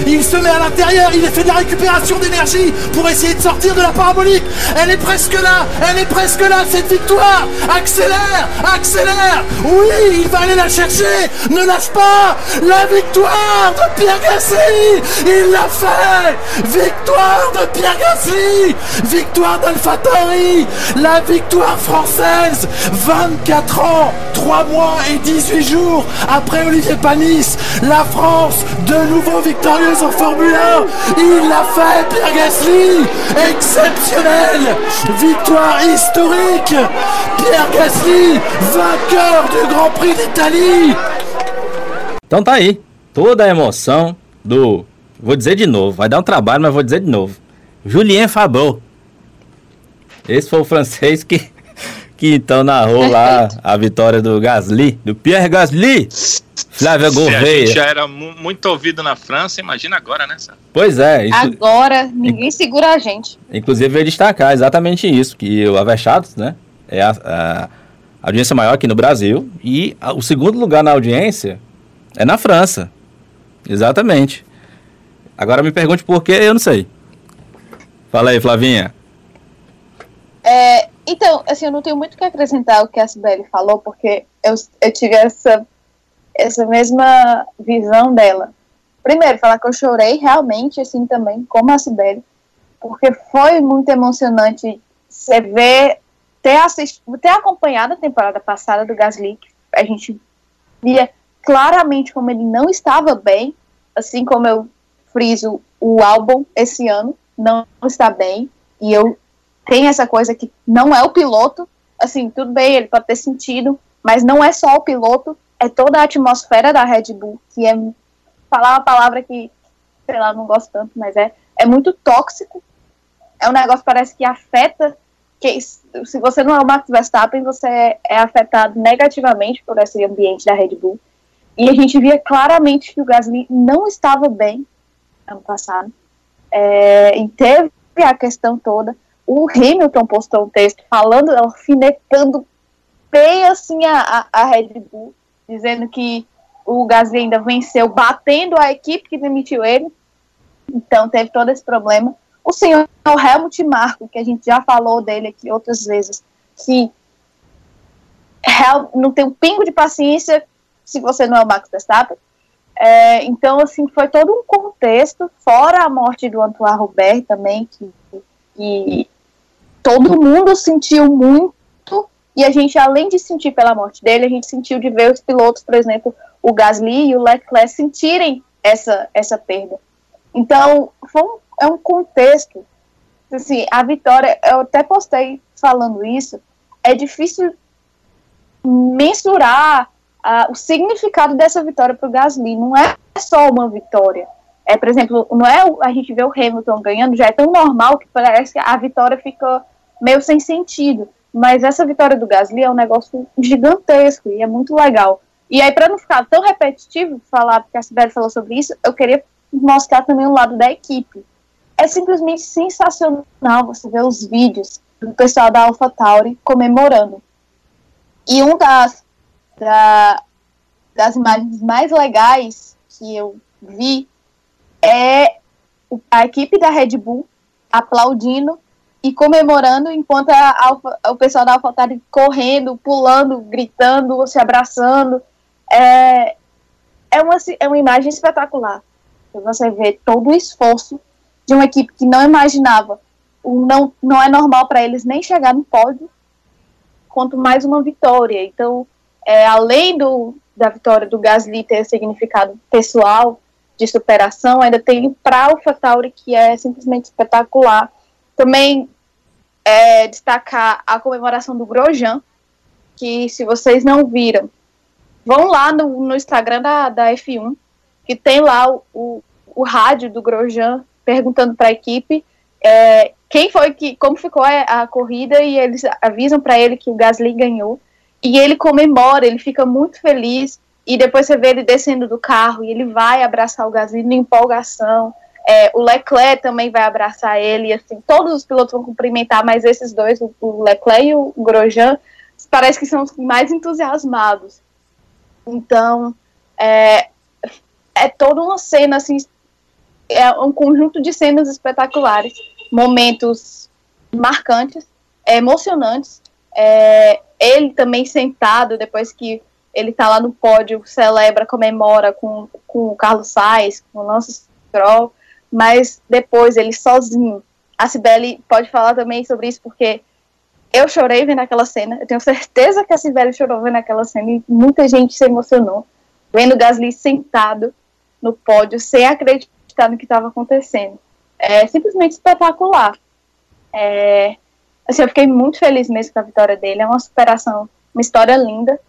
Il se met à l'intérieur, il fait de la récupération d'énergie pour essayer de sortir de la parabolique. Elle est presque là, elle est presque là, cette victoire. Accélère, accélère. Oui, il va aller la chercher. Ne lâche pas. La victoire de Pierre Gasly. Il l'a fait. Victoire de Pierre Gasly. Victoire d'AlphaTauri. La victoire française. 24 ans, 3 mois et 18 jours après Olivier Panis. La France, de nouveau victorieuse en Formule 1. Il l'a fait, Pierre Gasly. Exceptionnel. Victoire historique. Pierre Gasly, vainqueur du Grand Prix d'Italie. Então tá aí, toda a emoção do. Vou dizer de novo, vai dar um trabalho, mas vou dizer de novo. Julien Fabreau. Esse foi o francês que, que então narrou lá a vitória do Gasly, do Pierre Gasly. Flávia Se a gente Gouveia. já era mu- muito ouvido na França, imagina agora, né? Sam? Pois é, isso, Agora, ninguém segura a gente. inclusive veio destacar exatamente isso, que o Avechados, né, é a, a audiência maior aqui no Brasil e a- o segundo lugar na audiência é na França. Exatamente. Agora me pergunte por quê, eu não sei. Fala aí, Flavinha. É, então, assim, eu não tenho muito o que acrescentar ao que a Sibeli falou, porque eu, eu tive essa, essa mesma visão dela. Primeiro, falar que eu chorei realmente, assim, também, como a Sibeli, porque foi muito emocionante você ver, ter, assistido, ter acompanhado a temporada passada do Gasly, que a gente via claramente como ele não estava bem, assim como eu friso o álbum esse ano, não está bem, e eu tem essa coisa que não é o piloto, assim, tudo bem, ele pode ter sentido, mas não é só o piloto, é toda a atmosfera da Red Bull, que é falar uma palavra que, sei lá, não gosto tanto, mas é, é muito tóxico. É um negócio que parece que afeta, que se você não é o Max Verstappen, você é, é afetado negativamente por esse ambiente da Red Bull. E a gente via claramente que o Gasly não estava bem ano passado. É, e teve a questão toda o Hamilton postou um texto falando, alfinetando bem assim a, a, Red Bull, dizendo que o Gasly ainda venceu, batendo a equipe que demitiu ele. Então teve todo esse problema. O senhor Helmut Marko, que a gente já falou dele aqui outras vezes, que não tem um pingo de paciência se você não é o Max Verstappen. É, então, assim, foi todo um contexto, fora a morte do Antoine Robert também, que, que todo mundo sentiu muito, e a gente, além de sentir pela morte dele, a gente sentiu de ver os pilotos, por exemplo, o Gasly e o Leclerc sentirem essa, essa perda. Então, foi um, é um contexto, assim, a vitória, eu até postei falando isso, é difícil mensurar uh, o significado dessa vitória para o Gasly, não é só uma vitória, é, por exemplo, não é a gente vê o Hamilton ganhando, já é tão normal que parece que a vitória fica meio sem sentido. Mas essa vitória do Gasly é um negócio gigantesco e é muito legal. E aí, para não ficar tão repetitivo, falar, porque a Sibeli falou sobre isso, eu queria mostrar também o lado da equipe. É simplesmente sensacional você ver os vídeos do pessoal da AlphaTauri comemorando. E um das, da, das imagens mais legais que eu vi é a equipe da Red Bull aplaudindo e comemorando enquanto a o pessoal da AlphaTauri correndo, pulando, gritando, se abraçando. É, é, uma, é uma imagem espetacular. Você vê todo o esforço de uma equipe que não imaginava. Não, não é normal para eles nem chegar no pódio, quanto mais uma vitória. Então, é, além do, da vitória do Gasly ter significado pessoal, de superação, ainda tem para a AlphaTauri, que é simplesmente espetacular. Também é, destacar a comemoração do Grosjean, que se vocês não viram, vão lá no, no Instagram da, da F1, que tem lá o, o, o rádio do Grosjean perguntando para a equipe é, quem foi que, como ficou a, a corrida e eles avisam para ele que o Gasly ganhou e ele comemora, ele fica muito feliz e depois você vê ele descendo do carro e ele vai abraçar o Gasly na empolgação. É, o Leclerc também vai abraçar ele, assim, todos os pilotos vão cumprimentar, mas esses dois, o Leclerc e o Grosjean, parece que são os mais entusiasmados. Então, é, é toda uma cena, assim, é um conjunto de cenas espetaculares, momentos marcantes, é, emocionantes. É, ele também sentado, depois que ele tá lá no pódio, celebra, comemora com, com o Carlos Sainz, com o Lance Stroll, mas depois ele sozinho. A Cibele pode falar também sobre isso, porque eu chorei vendo aquela cena, eu tenho certeza que a Cibele chorou vendo aquela cena, e muita gente se emocionou, vendo o Gasly sentado no pódio, sem acreditar no que estava acontecendo. É simplesmente espetacular. É, assim, eu fiquei muito feliz mesmo com a vitória dele, é uma superação, uma história linda,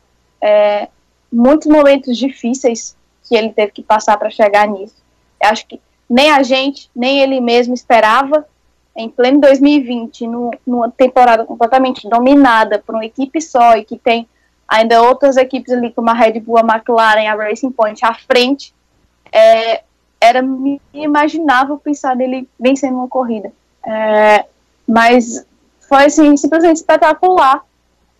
é, muitos momentos difíceis que ele teve que passar para chegar nisso. Eu acho que nem a gente, nem ele mesmo esperava, em pleno 2020, no, numa temporada completamente dominada por uma equipe só e que tem ainda outras equipes ali, como a Red Bull, a McLaren, a Racing Point à frente, é, era inimaginável pensar nele vencendo uma corrida. É, mas foi assim, simplesmente espetacular.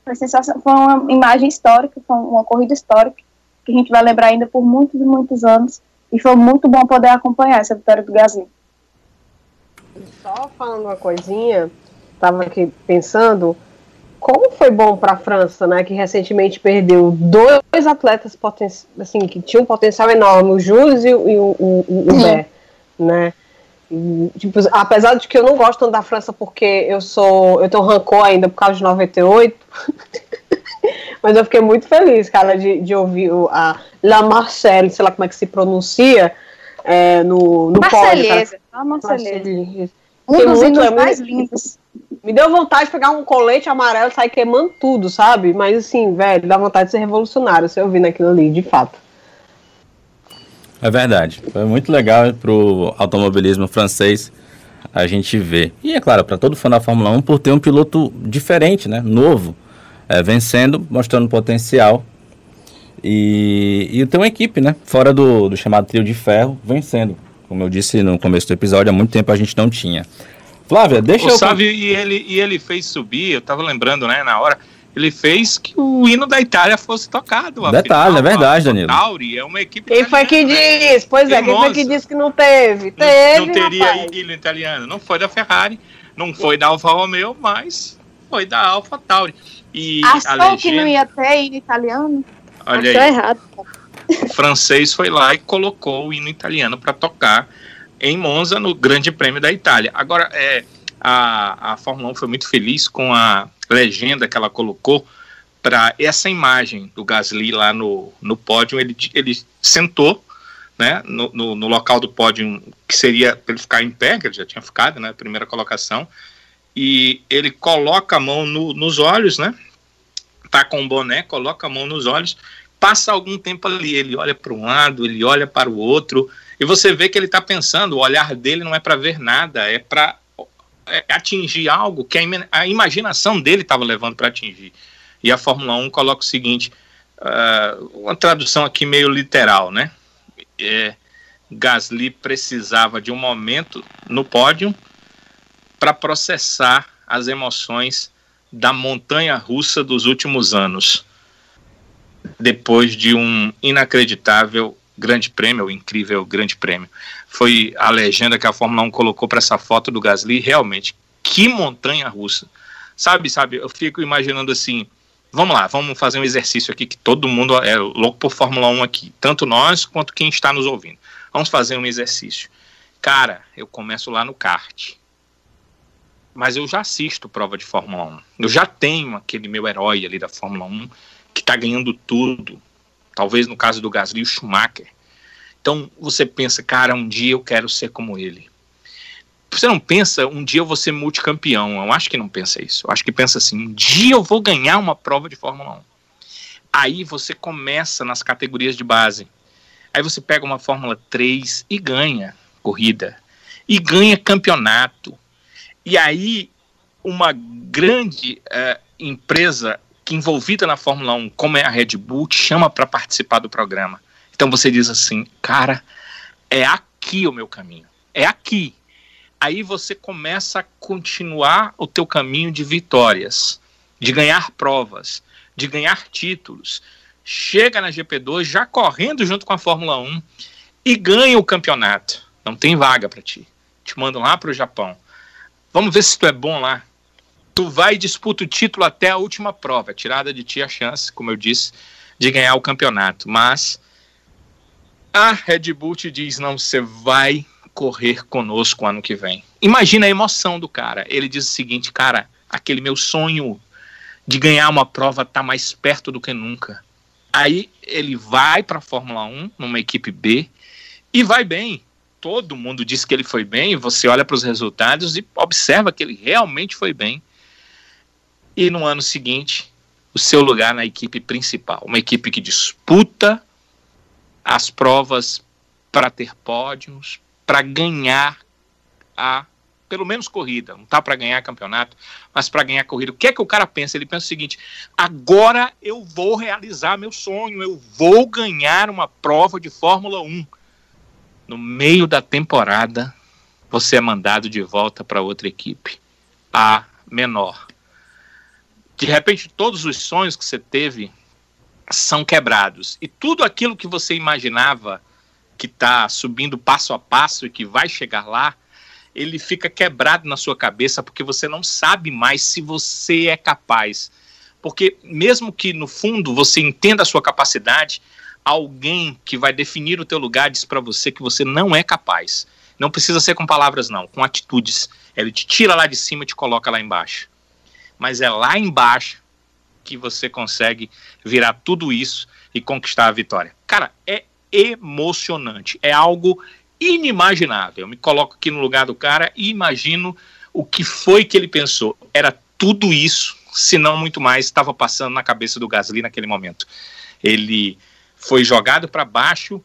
Foi, sensação, foi uma imagem histórica, foi uma corrida histórica, que a gente vai lembrar ainda por muitos e muitos anos. E foi muito bom poder acompanhar essa vitória do Gasly. Só falando uma coisinha, tava aqui pensando, como foi bom para a França, né, que recentemente perdeu dois atletas assim, que tinham um potencial enorme, o Jules e o, e o, o, o Hubert, né? E, tipo, apesar de que eu não gosto tanto da França porque eu sou, eu tenho rancor ainda por causa de 98, mas eu fiquei muito feliz, cara, de, de ouvir o, a La Marcelle, sei lá como é que se pronuncia, é, no, no pódio. cara. Marcelhesa, a Marcelhesa. Marcelhesa. Um dos muito- hinos é mais lindos. Me deu vontade de pegar um colete amarelo e sair queimando tudo, sabe? Mas assim, velho, dá vontade de ser revolucionário se eu ouvir naquilo ali, de fato. É verdade. Foi muito legal pro automobilismo francês a gente ver. E é claro, para todo fã da Fórmula 1, por ter um piloto diferente, né? Novo, é, vencendo, mostrando potencial. E, e ter uma equipe, né? Fora do, do chamado trio de ferro, vencendo. Como eu disse no começo do episódio, há muito tempo a gente não tinha. Flávia, deixa O eu. Sávio, e ele, e ele fez subir, eu tava lembrando, né, na hora, ele fez que o hino da Itália fosse tocado. Detalhe, é verdade, a Danilo. Tauri é uma equipe Quem foi que né? disse? Pois é, Em quem foi que disse que não teve? Não- Teve, não teria rapaz. hino italiano. Não foi da Ferrari, não foi da Alfa Romeo, mas foi da Alfa Tauri. E a Achou legenda, que não ia ter hino italiano? olha Achou aí, errado. o francês foi lá e colocou o hino italiano para tocar em Monza no Grande Prêmio da Itália. Agora, é, a, a Fórmula 1 foi muito feliz com a legenda que ela colocou para essa imagem do Gasly lá no, no pódio. Ele, ele sentou né, no, no, no local do pódio, que seria para ele ficar em pé, que ele já tinha ficado, né, primeira colocação, e ele coloca a mão no- nos olhos, né, tá com o boné, coloca a mão nos olhos, passa algum tempo ali, ele olha para um lado, ele olha para o outro, e você vê que ele está pensando, o olhar dele não é para ver nada, é para atingir algo que a, ima- a imaginação dele estava levando para atingir. E a Fórmula 1 coloca o seguinte, ah, uma tradução aqui meio literal, né? É, Gasly precisava de um momento no pódio para processar as emoções da montanha russa dos últimos anos, depois de um inacreditável Grande Prêmio, o incrível Grande Prêmio. Foi a legenda que a Fórmula 1 colocou para essa foto do Gasly. Realmente, que montanha russa. Sabe, sabe, eu fico imaginando assim. Vamos lá, vamos fazer um exercício aqui que todo mundo é louco por Fórmula 1 aqui, tanto nós quanto quem está nos ouvindo. Vamos fazer um exercício. Cara, eu começo lá no kart. Mas eu já assisto prova de Fórmula 1. Eu já tenho aquele meu herói ali da Fórmula 1 que está ganhando tudo. Talvez no caso do Gasly, o Schumacher. Então você pensa, cara, um dia eu quero ser como ele. Você não pensa, um dia eu vou ser multicampeão. Eu acho que não pensa isso. Eu acho que pensa assim, um dia eu vou ganhar uma prova de Fórmula 1. Aí você começa nas categorias de base. Aí você pega uma Fórmula 3 e ganha corrida. E ganha campeonato. E aí uma grande uh, empresa que envolvida na Fórmula 1, como é a Red Bull, te chama para participar do programa. Então você diz assim, cara, é aqui o meu caminho, é aqui. Aí você começa a continuar o teu caminho de vitórias, de ganhar provas, de ganhar títulos. Chega na GP2 já correndo junto com a Fórmula 1 e ganha o campeonato. Não tem vaga para ti. Te mandam lá para o Japão. Vamos ver se tu é bom lá tu vai e disputa o título até a última prova. Tirada de ti a chance, como eu disse, de ganhar o campeonato. Mas a Red Bull te diz: não, você vai correr conosco ano que vem. Imagina a emoção do cara. Ele diz o seguinte, cara, aquele meu sonho de ganhar uma prova tá mais perto do que nunca. Aí ele vai para a Fórmula 1, numa equipe B, e vai bem. Todo mundo diz que ele foi bem, você olha para os resultados e observa que ele realmente foi bem e no ano seguinte o seu lugar na equipe principal, uma equipe que disputa as provas para ter pódios, para ganhar a pelo menos corrida, não tá para ganhar campeonato, mas para ganhar corrida. O que é que o cara pensa? Ele pensa o seguinte: agora eu vou realizar meu sonho, eu vou ganhar uma prova de Fórmula 1. No meio da temporada, você é mandado de volta para outra equipe, a menor de repente todos os sonhos que você teve são quebrados e tudo aquilo que você imaginava que está subindo passo a passo e que vai chegar lá, ele fica quebrado na sua cabeça porque você não sabe mais se você é capaz. Porque mesmo que no fundo você entenda a sua capacidade, alguém que vai definir o teu lugar diz para você que você não é capaz. Não precisa ser com palavras não, com atitudes. Ele te tira lá de cima e te coloca lá embaixo mas é lá embaixo que você consegue virar tudo isso e conquistar a vitória. Cara, é emocionante, é algo inimaginável. Eu me coloco aqui no lugar do cara e imagino o que foi que ele pensou. Era tudo isso, se não muito mais, estava passando na cabeça do Gasly naquele momento. Ele foi jogado para baixo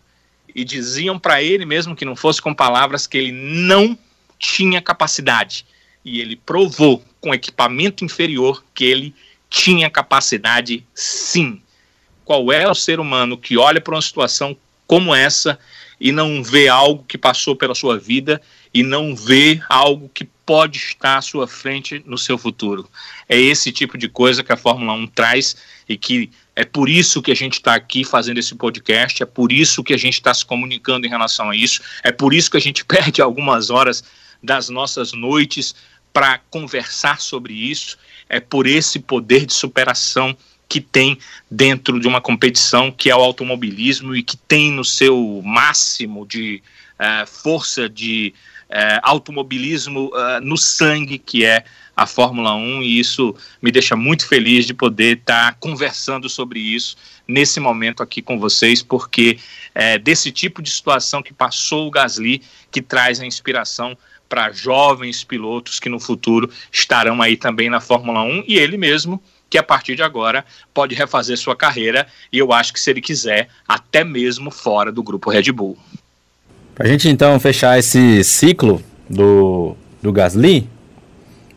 e diziam para ele, mesmo que não fosse com palavras, que ele não tinha capacidade. E ele provou com equipamento inferior que ele tinha capacidade sim. Qual é o ser humano que olha para uma situação como essa e não vê algo que passou pela sua vida e não vê algo que pode estar à sua frente no seu futuro? É esse tipo de coisa que a Fórmula 1 traz e que é por isso que a gente está aqui fazendo esse podcast, é por isso que a gente está se comunicando em relação a isso, é por isso que a gente perde algumas horas das nossas noites para conversar sobre isso, é por esse poder de superação que tem dentro de uma competição que é o automobilismo e que tem no seu máximo de uh, força de uh, automobilismo uh, no sangue, que é a Fórmula 1, e isso me deixa muito feliz de poder estar tá conversando sobre isso nesse momento aqui com vocês, porque é desse tipo de situação que passou o Gasly que traz a inspiração para jovens pilotos que no futuro estarão aí também na Fórmula 1 e ele mesmo que a partir de agora pode refazer sua carreira e eu acho que se ele quiser, até mesmo fora do grupo Red Bull. Para a gente então fechar esse ciclo do, do Gasly,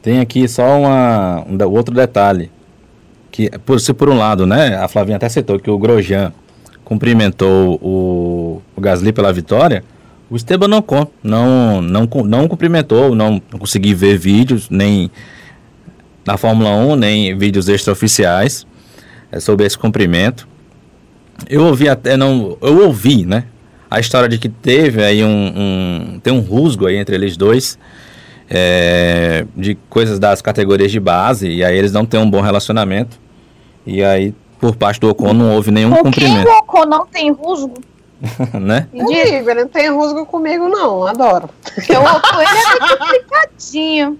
tem aqui só uma, um outro detalhe. Que, por, se por um lado, né, a Flavinha até citou que o Grosjean cumprimentou o, o Gasly pela vitória, o Esteban não, não, não, não cumprimentou, não, consegui ver vídeos, nem na Fórmula 1, nem vídeos extraoficiais é, sobre esse cumprimento. Eu ouvi até, não, eu ouvi, né? a história de que teve aí um, um tem um rusgo aí entre eles dois é, de coisas das categorias de base e aí eles não têm um bom relacionamento e aí por parte do Ocon não houve nenhum Com quem cumprimento, o Ocon não tem rusgo? né? Me diz, Comigo, ele não tem rusgo comigo, não. Adoro. porque o Ocon ele é muito complicadinho.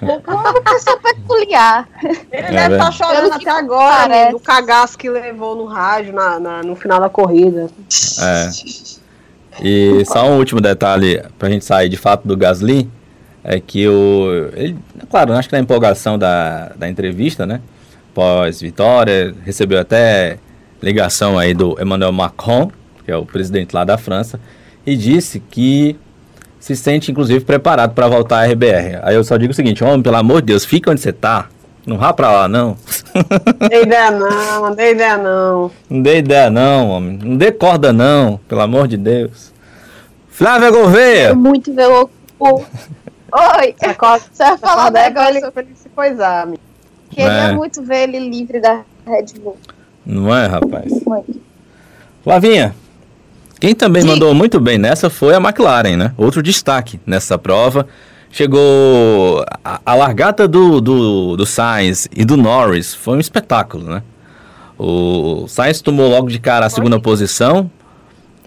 O Ocon é uma pessoa peculiar. Ele É deve estar verdade. chorando até que agora, né, do cagaço que levou no rádio na, na- no final da corrida. É. E só um último detalhe pra gente sair de fato do Gasly é que o. Ele, claro, acho que na empolgação da, da entrevista, né? Pós-vitória, recebeu até ligação aí do Emmanuel Macron, que é o presidente lá da França, e disse que se sente inclusive preparado para voltar à RBR. Aí eu só digo o seguinte, homem, pelo amor de Deus, fica onde você tá. Não vá pra lá, não. Não dei ideia não, não dei ideia não. Não dê ideia, não, homem. Não dê corda, não, pelo amor de Deus. Flávia Gouveia! Muito Ocon. Oi, você vai falar um é negócio pra ele se coisar, amigo. Queria É. muito ver ele livre da Red Bull. Não é, rapaz? Muito. Flavinha, quem também Sim. mandou muito bem nessa foi a McLaren, né? Outro destaque nessa prova. Chegou a, a largata do, do, do Sainz e do Norris. Foi um espetáculo, né? O Sainz tomou logo de cara a segunda posição.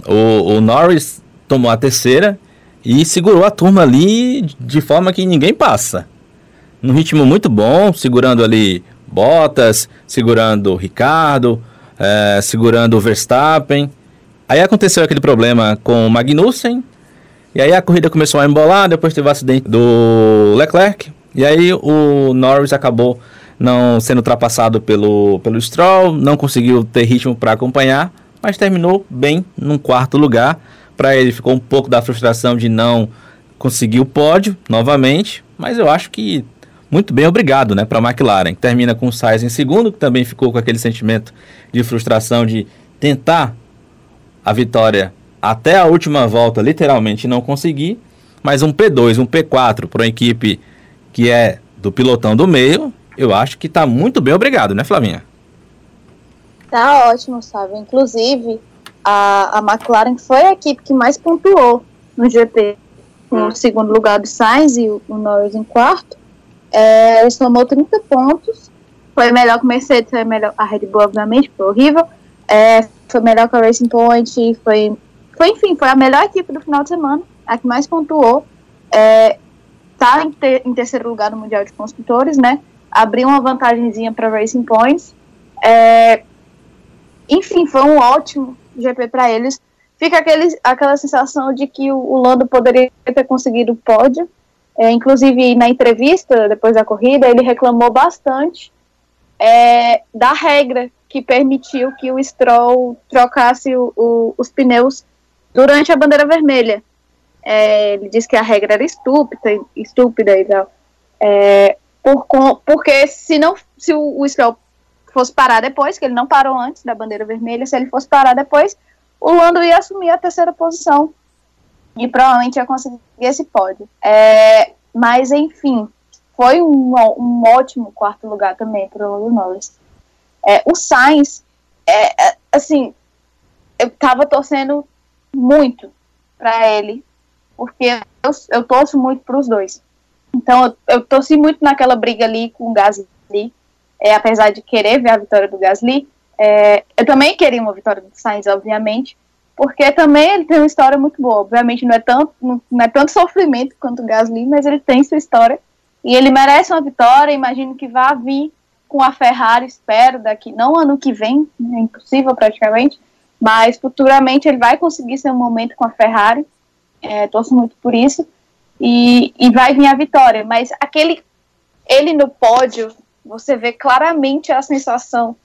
O, o Norris tomou a terceira e segurou a turma ali de forma que ninguém passa. Num ritmo muito bom, segurando ali Bottas, segurando Ricardo, eh, segurando o Verstappen. Aí aconteceu aquele problema com o Magnussen, e aí a corrida começou a embolar, depois teve o acidente do Leclerc, e aí o Norris acabou não sendo ultrapassado pelo, pelo Stroll, não conseguiu ter ritmo para acompanhar, mas terminou bem num quarto lugar. Para ele ficou um pouco da frustração de não conseguir o pódio novamente, mas eu acho que muito bem, obrigado, né, para McLaren. Termina com o Sainz em segundo, que também ficou com aquele sentimento de frustração de tentar a vitória até a última volta, literalmente não conseguir, mas um P2, um P4 para uma equipe que é do pilotão do meio, eu acho que tá muito bem, obrigado, né, Flavinha? Tá ótimo, sabe? Inclusive, a, a McLaren foi a equipe que mais pontuou no GP. Com o segundo lugar do Sainz e o, o Norris em quarto. É, ele somou 30 pontos. Foi melhor que o Mercedes, foi melhor a Red Bull, obviamente, foi horrível. É, foi melhor que a Racing Point, foi, foi, enfim, foi a melhor equipe do final de semana, a que mais pontuou. É, tá em, te- em terceiro lugar no Mundial de Construtores, né? Abriu uma vantagenzinha para Racing Points. É, enfim, foi um ótimo GP para eles. Fica aquele, aquela sensação de que o, o Lando poderia ter conseguido o pódio. É, inclusive, na entrevista, depois da corrida, ele reclamou bastante é, da regra que permitiu que o Stroll trocasse o- o- os pneus durante a bandeira vermelha. É, ele disse que a regra era estúpida, estúpida e tal. É, por, porque se não se o, o Stroll fosse parar depois, que ele não parou antes da bandeira vermelha, se ele fosse parar depois, o Lando ia assumir a terceira posição e provavelmente ia conseguir esse pódio. É, mas, enfim, foi um, um ótimo quarto lugar também para o Lando Norris. É, o Sainz, é, é, assim, eu tava torcendo muito para ele, porque eu, eu torço muito para os dois. Então, eu, eu torci muito naquela briga ali com o Gasly, é, apesar de querer ver a vitória do Gasly, é, eu também queria uma vitória do Sainz, obviamente, porque também ele tem uma história muito boa. Obviamente não é tanto, não, não é tanto sofrimento quanto o Gasly, mas ele tem sua história e ele merece uma vitória. Imagino que vá vir com a Ferrari, espero, daqui, não ano que vem, é impossível praticamente, mas futuramente ele vai conseguir ser um momento com a Ferrari. É, torço muito por isso. E, e vai vir a vitória, mas aquele ele no pódio, você vê claramente a sensação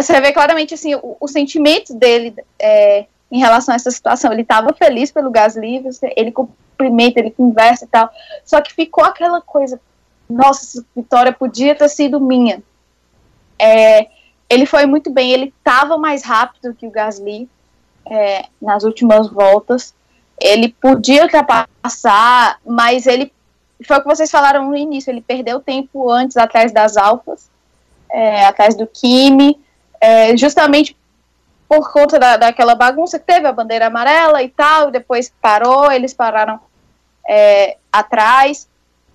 você vê claramente assim o, o sentimento dele é, em relação a essa situação. Ele estava feliz pelo Gasly, ele cumprimenta, ele conversa e tal. Só que ficou aquela coisa, nossa, essa vitória podia ter sido minha. É, ele foi muito bem, ele estava mais rápido que o Gasly é, nas últimas voltas. Ele podia ultrapassar, mas ele foi o que vocês falaram no início. Ele perdeu tempo antes atrás das Alfas, é, atrás do Kimi, é, justamente por conta da, daquela bagunça que teve, a bandeira amarela e tal, depois parou, eles pararam é, atrás,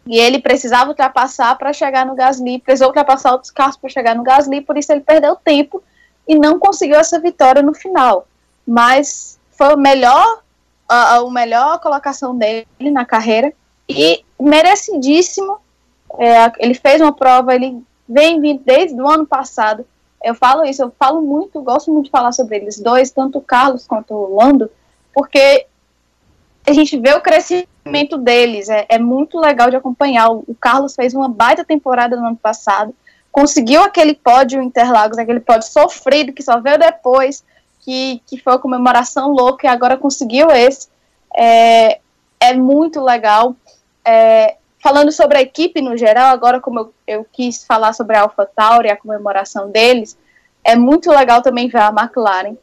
e ele precisava ultrapassar para chegar no Gasly, precisou ultrapassar outros carros para chegar no Gasly, por isso ele perdeu tempo e não conseguiu essa vitória no final. Mas foi o melhor, a, a melhor colocação dele na carreira e merecidíssimo. É, ele fez uma prova, ele vem vindo desde o ano passado eu falo isso, eu falo muito, gosto muito de falar sobre eles dois, tanto o Carlos quanto o Lando, porque a gente vê o crescimento deles, é, é muito legal de acompanhar. O, o, Carlos fez uma baita temporada no ano passado, conseguiu aquele pódio Interlagos, aquele pódio sofrido que só veio depois, que, que foi a comemoração louca e agora conseguiu esse. É, é muito legal. É, falando sobre a equipe no geral, agora como eu, eu quis falar sobre a AlphaTauri, a comemoração deles, é muito legal também ver a McLaren.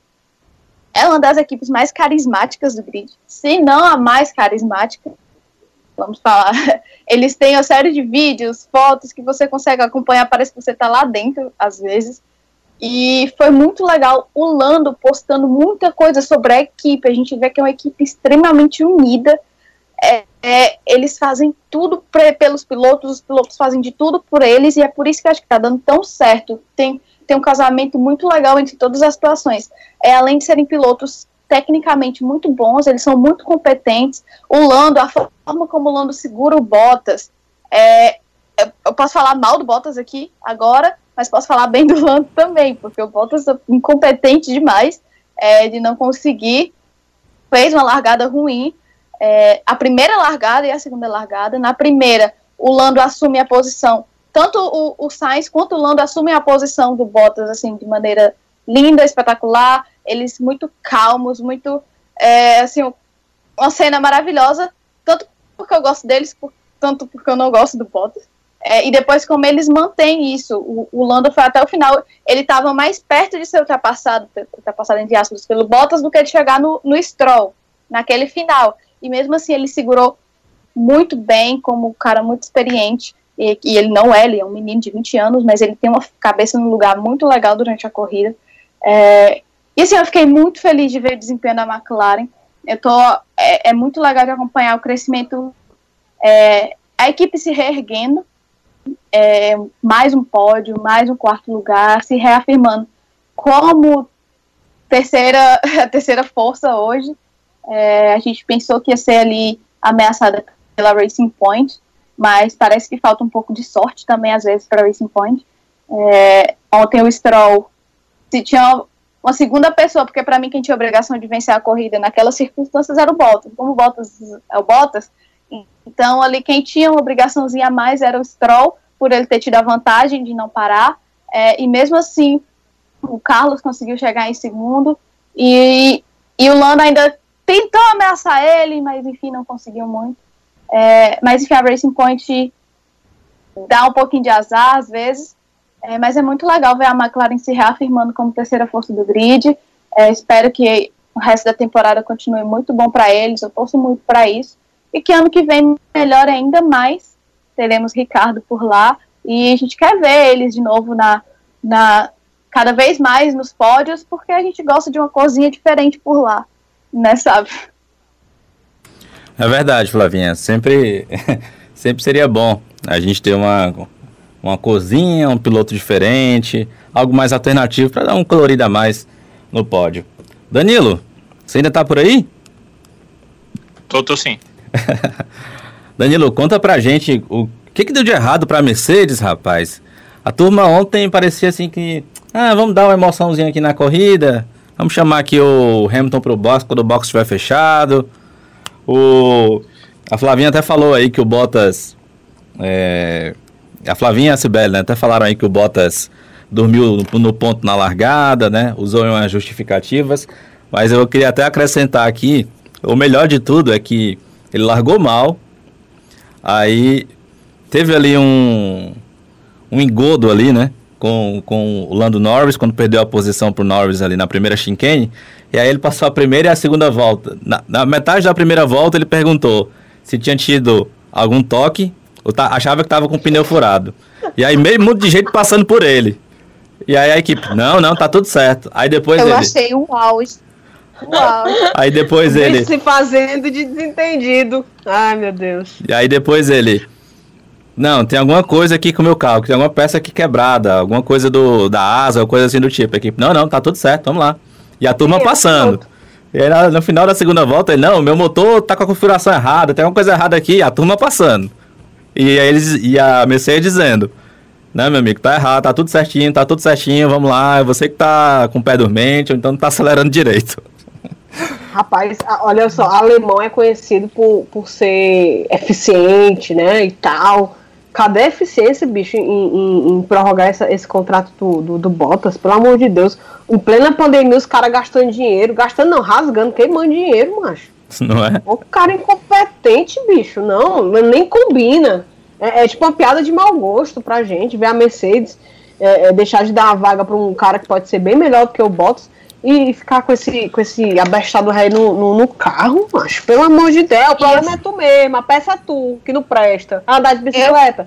É uma das equipes mais carismáticas do grid, se não a mais carismática. Vamos falar. Eles têm uma série de vídeos, fotos que você consegue acompanhar, parece que você está lá dentro, às vezes. E foi muito legal o Lando postando muita coisa sobre a equipe. A gente vê que é uma equipe extremamente unida é, é, eles fazem tudo pra, pelos pilotos, os pilotos fazem de tudo por eles, e é por isso que acho que tá dando tão certo. Tem, tem um casamento muito legal entre todas as situações. É, além de serem pilotos tecnicamente muito bons, eles são muito competentes. O Lando, a forma como o Lando segura o Bottas, é, eu posso falar mal do Bottas aqui agora, mas posso falar bem do Lando também, porque o Bottas é incompetente demais é, de não conseguir, fez uma largada ruim, é, a primeira largada e a segunda largada. Na primeira, o Lando assume a posição, tanto o, o Sainz quanto o Lando assumem a posição do Bottas, assim, de maneira linda, espetacular, eles muito calmos, muito, é, assim, uma cena maravilhosa, tanto porque eu gosto deles, por, tanto porque eu não gosto do Bottas, é, e depois como eles mantêm isso, o, o Lando foi até o final, ele estava mais perto de ser ultrapassado, ultrapassado entre aspas, pelo Bottas do que de chegar no, no Stroll, naquele final, e mesmo assim ele segurou muito bem, como um cara muito experiente, e, e, ele não é, ele é um menino de 20 anos, mas ele tem uma cabeça no lugar muito legal durante a corrida. É, e assim, eu fiquei muito feliz de ver o desempenho da McLaren. Eu tô, é, é muito legal de acompanhar o crescimento, é, a equipe se reerguendo, é, mais um pódio, mais um quarto lugar, se reafirmando como terceira, a terceira força hoje. É, a gente pensou que ia ser ali ameaçada pela Racing Point, mas parece que falta um pouco de sorte também, às vezes, para Racing Point. É, ontem o Stroll, se tinha uma segunda pessoa, porque para mim quem tinha obrigação de vencer a corrida naquelas circunstâncias era o Bottas. Como o Bottas é o Bottas, então ali quem tinha uma obrigaçãozinha a mais era o Stroll, por ele ter tido a vantagem de não parar, é, e mesmo assim o Carlos conseguiu chegar em segundo, e, e o Lando ainda tentou ameaçar ele, mas enfim, não conseguiu muito. É, mas enfim, a Racing Point dá um pouquinho de azar às vezes, é, mas é muito legal ver a McLaren se reafirmando como terceira força do grid. É, espero que o resto da temporada continue muito bom para eles, eu torço muito para isso. E que ano que vem melhore ainda mais. Teremos Ricardo por lá e a gente quer ver eles de novo na, na cada vez mais nos pódios, porque a gente gosta de uma cozinha diferente por lá né, sabe? É verdade, Flavinha. Sempre, sempre seria bom a gente ter uma, uma cozinha, um piloto diferente, algo mais alternativo para dar um colorido a mais no pódio. Danilo, você ainda tá por aí? Tô, tô sim. Danilo, conta pra gente o que, que deu de errado pra Mercedes, rapaz. A turma ontem parecia assim que, ah, vamos dar uma emoçãozinha aqui na corrida, Vamos chamar aqui o Hamilton pro box quando o box estiver fechado. O, a Flavinha até falou aí que o Bottas. É, a Flavinha e a Sibeli, né? Até falaram aí que o Bottas dormiu no, no ponto na largada, né? Usou umas justificativas. Mas eu queria até acrescentar aqui: o melhor de tudo é que ele largou mal. Aí teve ali um, um engodo ali, né? Com, com o Lando Norris, quando perdeu a posição para o Norris ali na primeira chicane. E aí ele passou a primeira e a segunda volta. Na, na metade da primeira volta, ele perguntou se tinha tido algum toque, ou tá, achava que estava com o pneu furado. E aí meio mundo de gente passando por ele. E aí a equipe, não, não, tá tudo certo. Aí depois Eu ele. achei um auge. Auge. Aí depois ele. Se fazendo de desentendido. Ai, meu Deus. E aí depois ele. Não, tem alguma coisa aqui com o meu carro, tem alguma peça aqui quebrada, alguma coisa do, da asa, ou coisa assim do tipo. A equipe, não, não, tá tudo certo, vamos lá. E a turma passando. E aí no final da segunda volta, ele, não, meu motor tá com a configuração errada, tem alguma coisa errada aqui, a turma passando. E aí eles, e a Mercedes dizendo, não, meu amigo, tá errado, tá tudo certinho, tá tudo certinho, vamos lá, é você que tá com o pé dormente, ou então não tá acelerando direito. Rapaz, olha só, alemão é conhecido por, por ser eficiente, né, e tal. Cadê a eficiência, bicho, em, em- em prorrogar essa- esse contrato do, do, do Bottas? Pelo amor de Deus. Em plena pandemia, os caras gastando dinheiro. Gastando não, rasgando, queimando dinheiro, macho. Não é? O cara incompetente, bicho. Não, nem combina. É, é tipo uma piada de mau gosto pra gente ver a Mercedes é, é, deixar de dar uma vaga pra um cara que pode ser bem melhor do que o Bottas e ficar com esse, com esse abestado rei no, no, no carro, macho. Pelo amor de Deus, o problema é tu mesmo, a peça é tu, que não presta. Andar de bicicleta.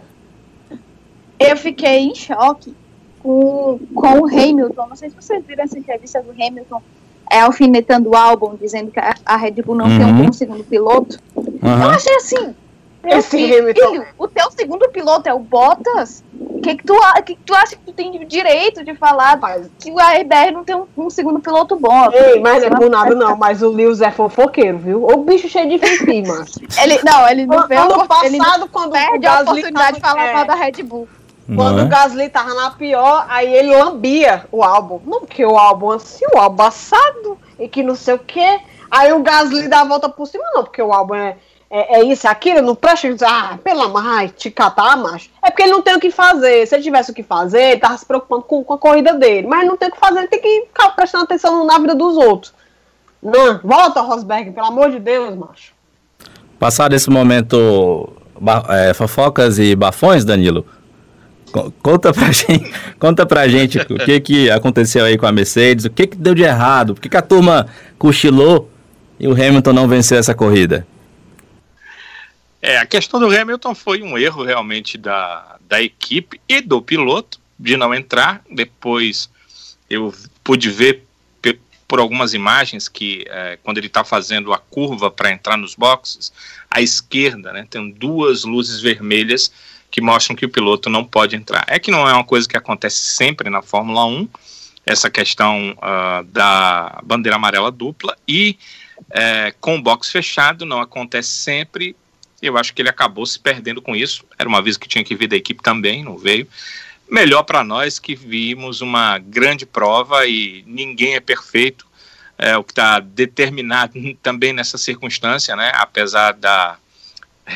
Eu fiquei em choque com, com o Hamilton. Não sei se vocês viram essa entrevista do Hamilton é, alfinetando o álbum, dizendo que a, Red Bull não tem um Uhum. bom segundo piloto. Eu Aham. achei assim. Meu Esse filho, Hamilton. filho, o teu segundo piloto é o Bottas? O que, que, tu, que, que tu acha que tu tem direito de falar Rapaz, que o RBR não tem um, um segundo piloto bom? Ei, mas não é por nada não, mas o Lewis é fofoqueiro, viu? O bicho cheio de macho. Ele, não, ele não, vê a Ano opor- ele não passado, quando o perde a Gasly oportunidade de tava- falar é. mal da Red Bull. Quando Não o é? Gasly tava na pior, aí ele lambia o álbum. Não porque o álbum assim, o álbum assado e que não sei o quê. Aí o Gasly dá a volta por cima, não, porque o álbum é, é, é isso, é aquilo, não presta. Ah, pelo ai, te catar, macho. É porque ele não tem o que fazer. Se ele tivesse o que fazer, ele tava se preocupando com, com a corrida dele. Mas não tem o que fazer, ele tem que ficar prestando atenção na vida dos outros. Não, volta, Rosberg, pelo amor de Deus, macho. Passado esse momento, é, fofocas e bafões, Danilo, co- conta pra gente, conta pra gente o que, que aconteceu aí com a Mercedes, o que, que deu de errado, por que, que a turma cochilou e o Hamilton não venceu essa corrida? É, a questão do Hamilton foi um erro realmente da, da equipe e do piloto de não entrar. Depois eu pude ver por algumas imagens que é, quando ele está fazendo a curva para entrar nos boxes, à esquerda né, tem duas luzes vermelhas que mostram que o piloto não pode entrar. É que não é uma coisa que acontece sempre na Fórmula 1, essa questão ah, da bandeira amarela dupla e é, com o box fechado não acontece sempre eu acho que ele acabou se perdendo com isso. Era uma vez que tinha que vir da equipe também, não veio. Melhor para nós que vimos uma grande prova e ninguém é perfeito. É o que está determinado também nessa circunstância, né? Apesar da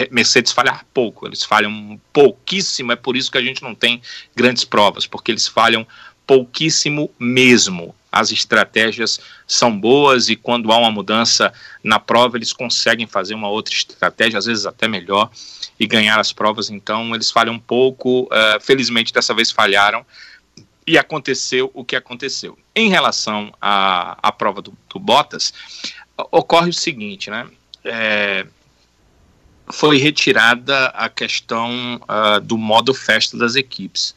Mercedes falhar pouco, eles falham pouquíssimo. É por isso que a gente não tem grandes provas, porque eles falham pouquíssimo mesmo. As estratégias são boas e quando há uma mudança na prova, eles conseguem fazer uma outra estratégia, às vezes até melhor, e ganhar as provas. Então, eles falham um pouco. Uh, felizmente, dessa vez falharam e aconteceu o que aconteceu. Em relação à, à prova do, do Bottas, ocorre o seguinte, né? É, foi retirada a questão uh, do modo festa das equipes.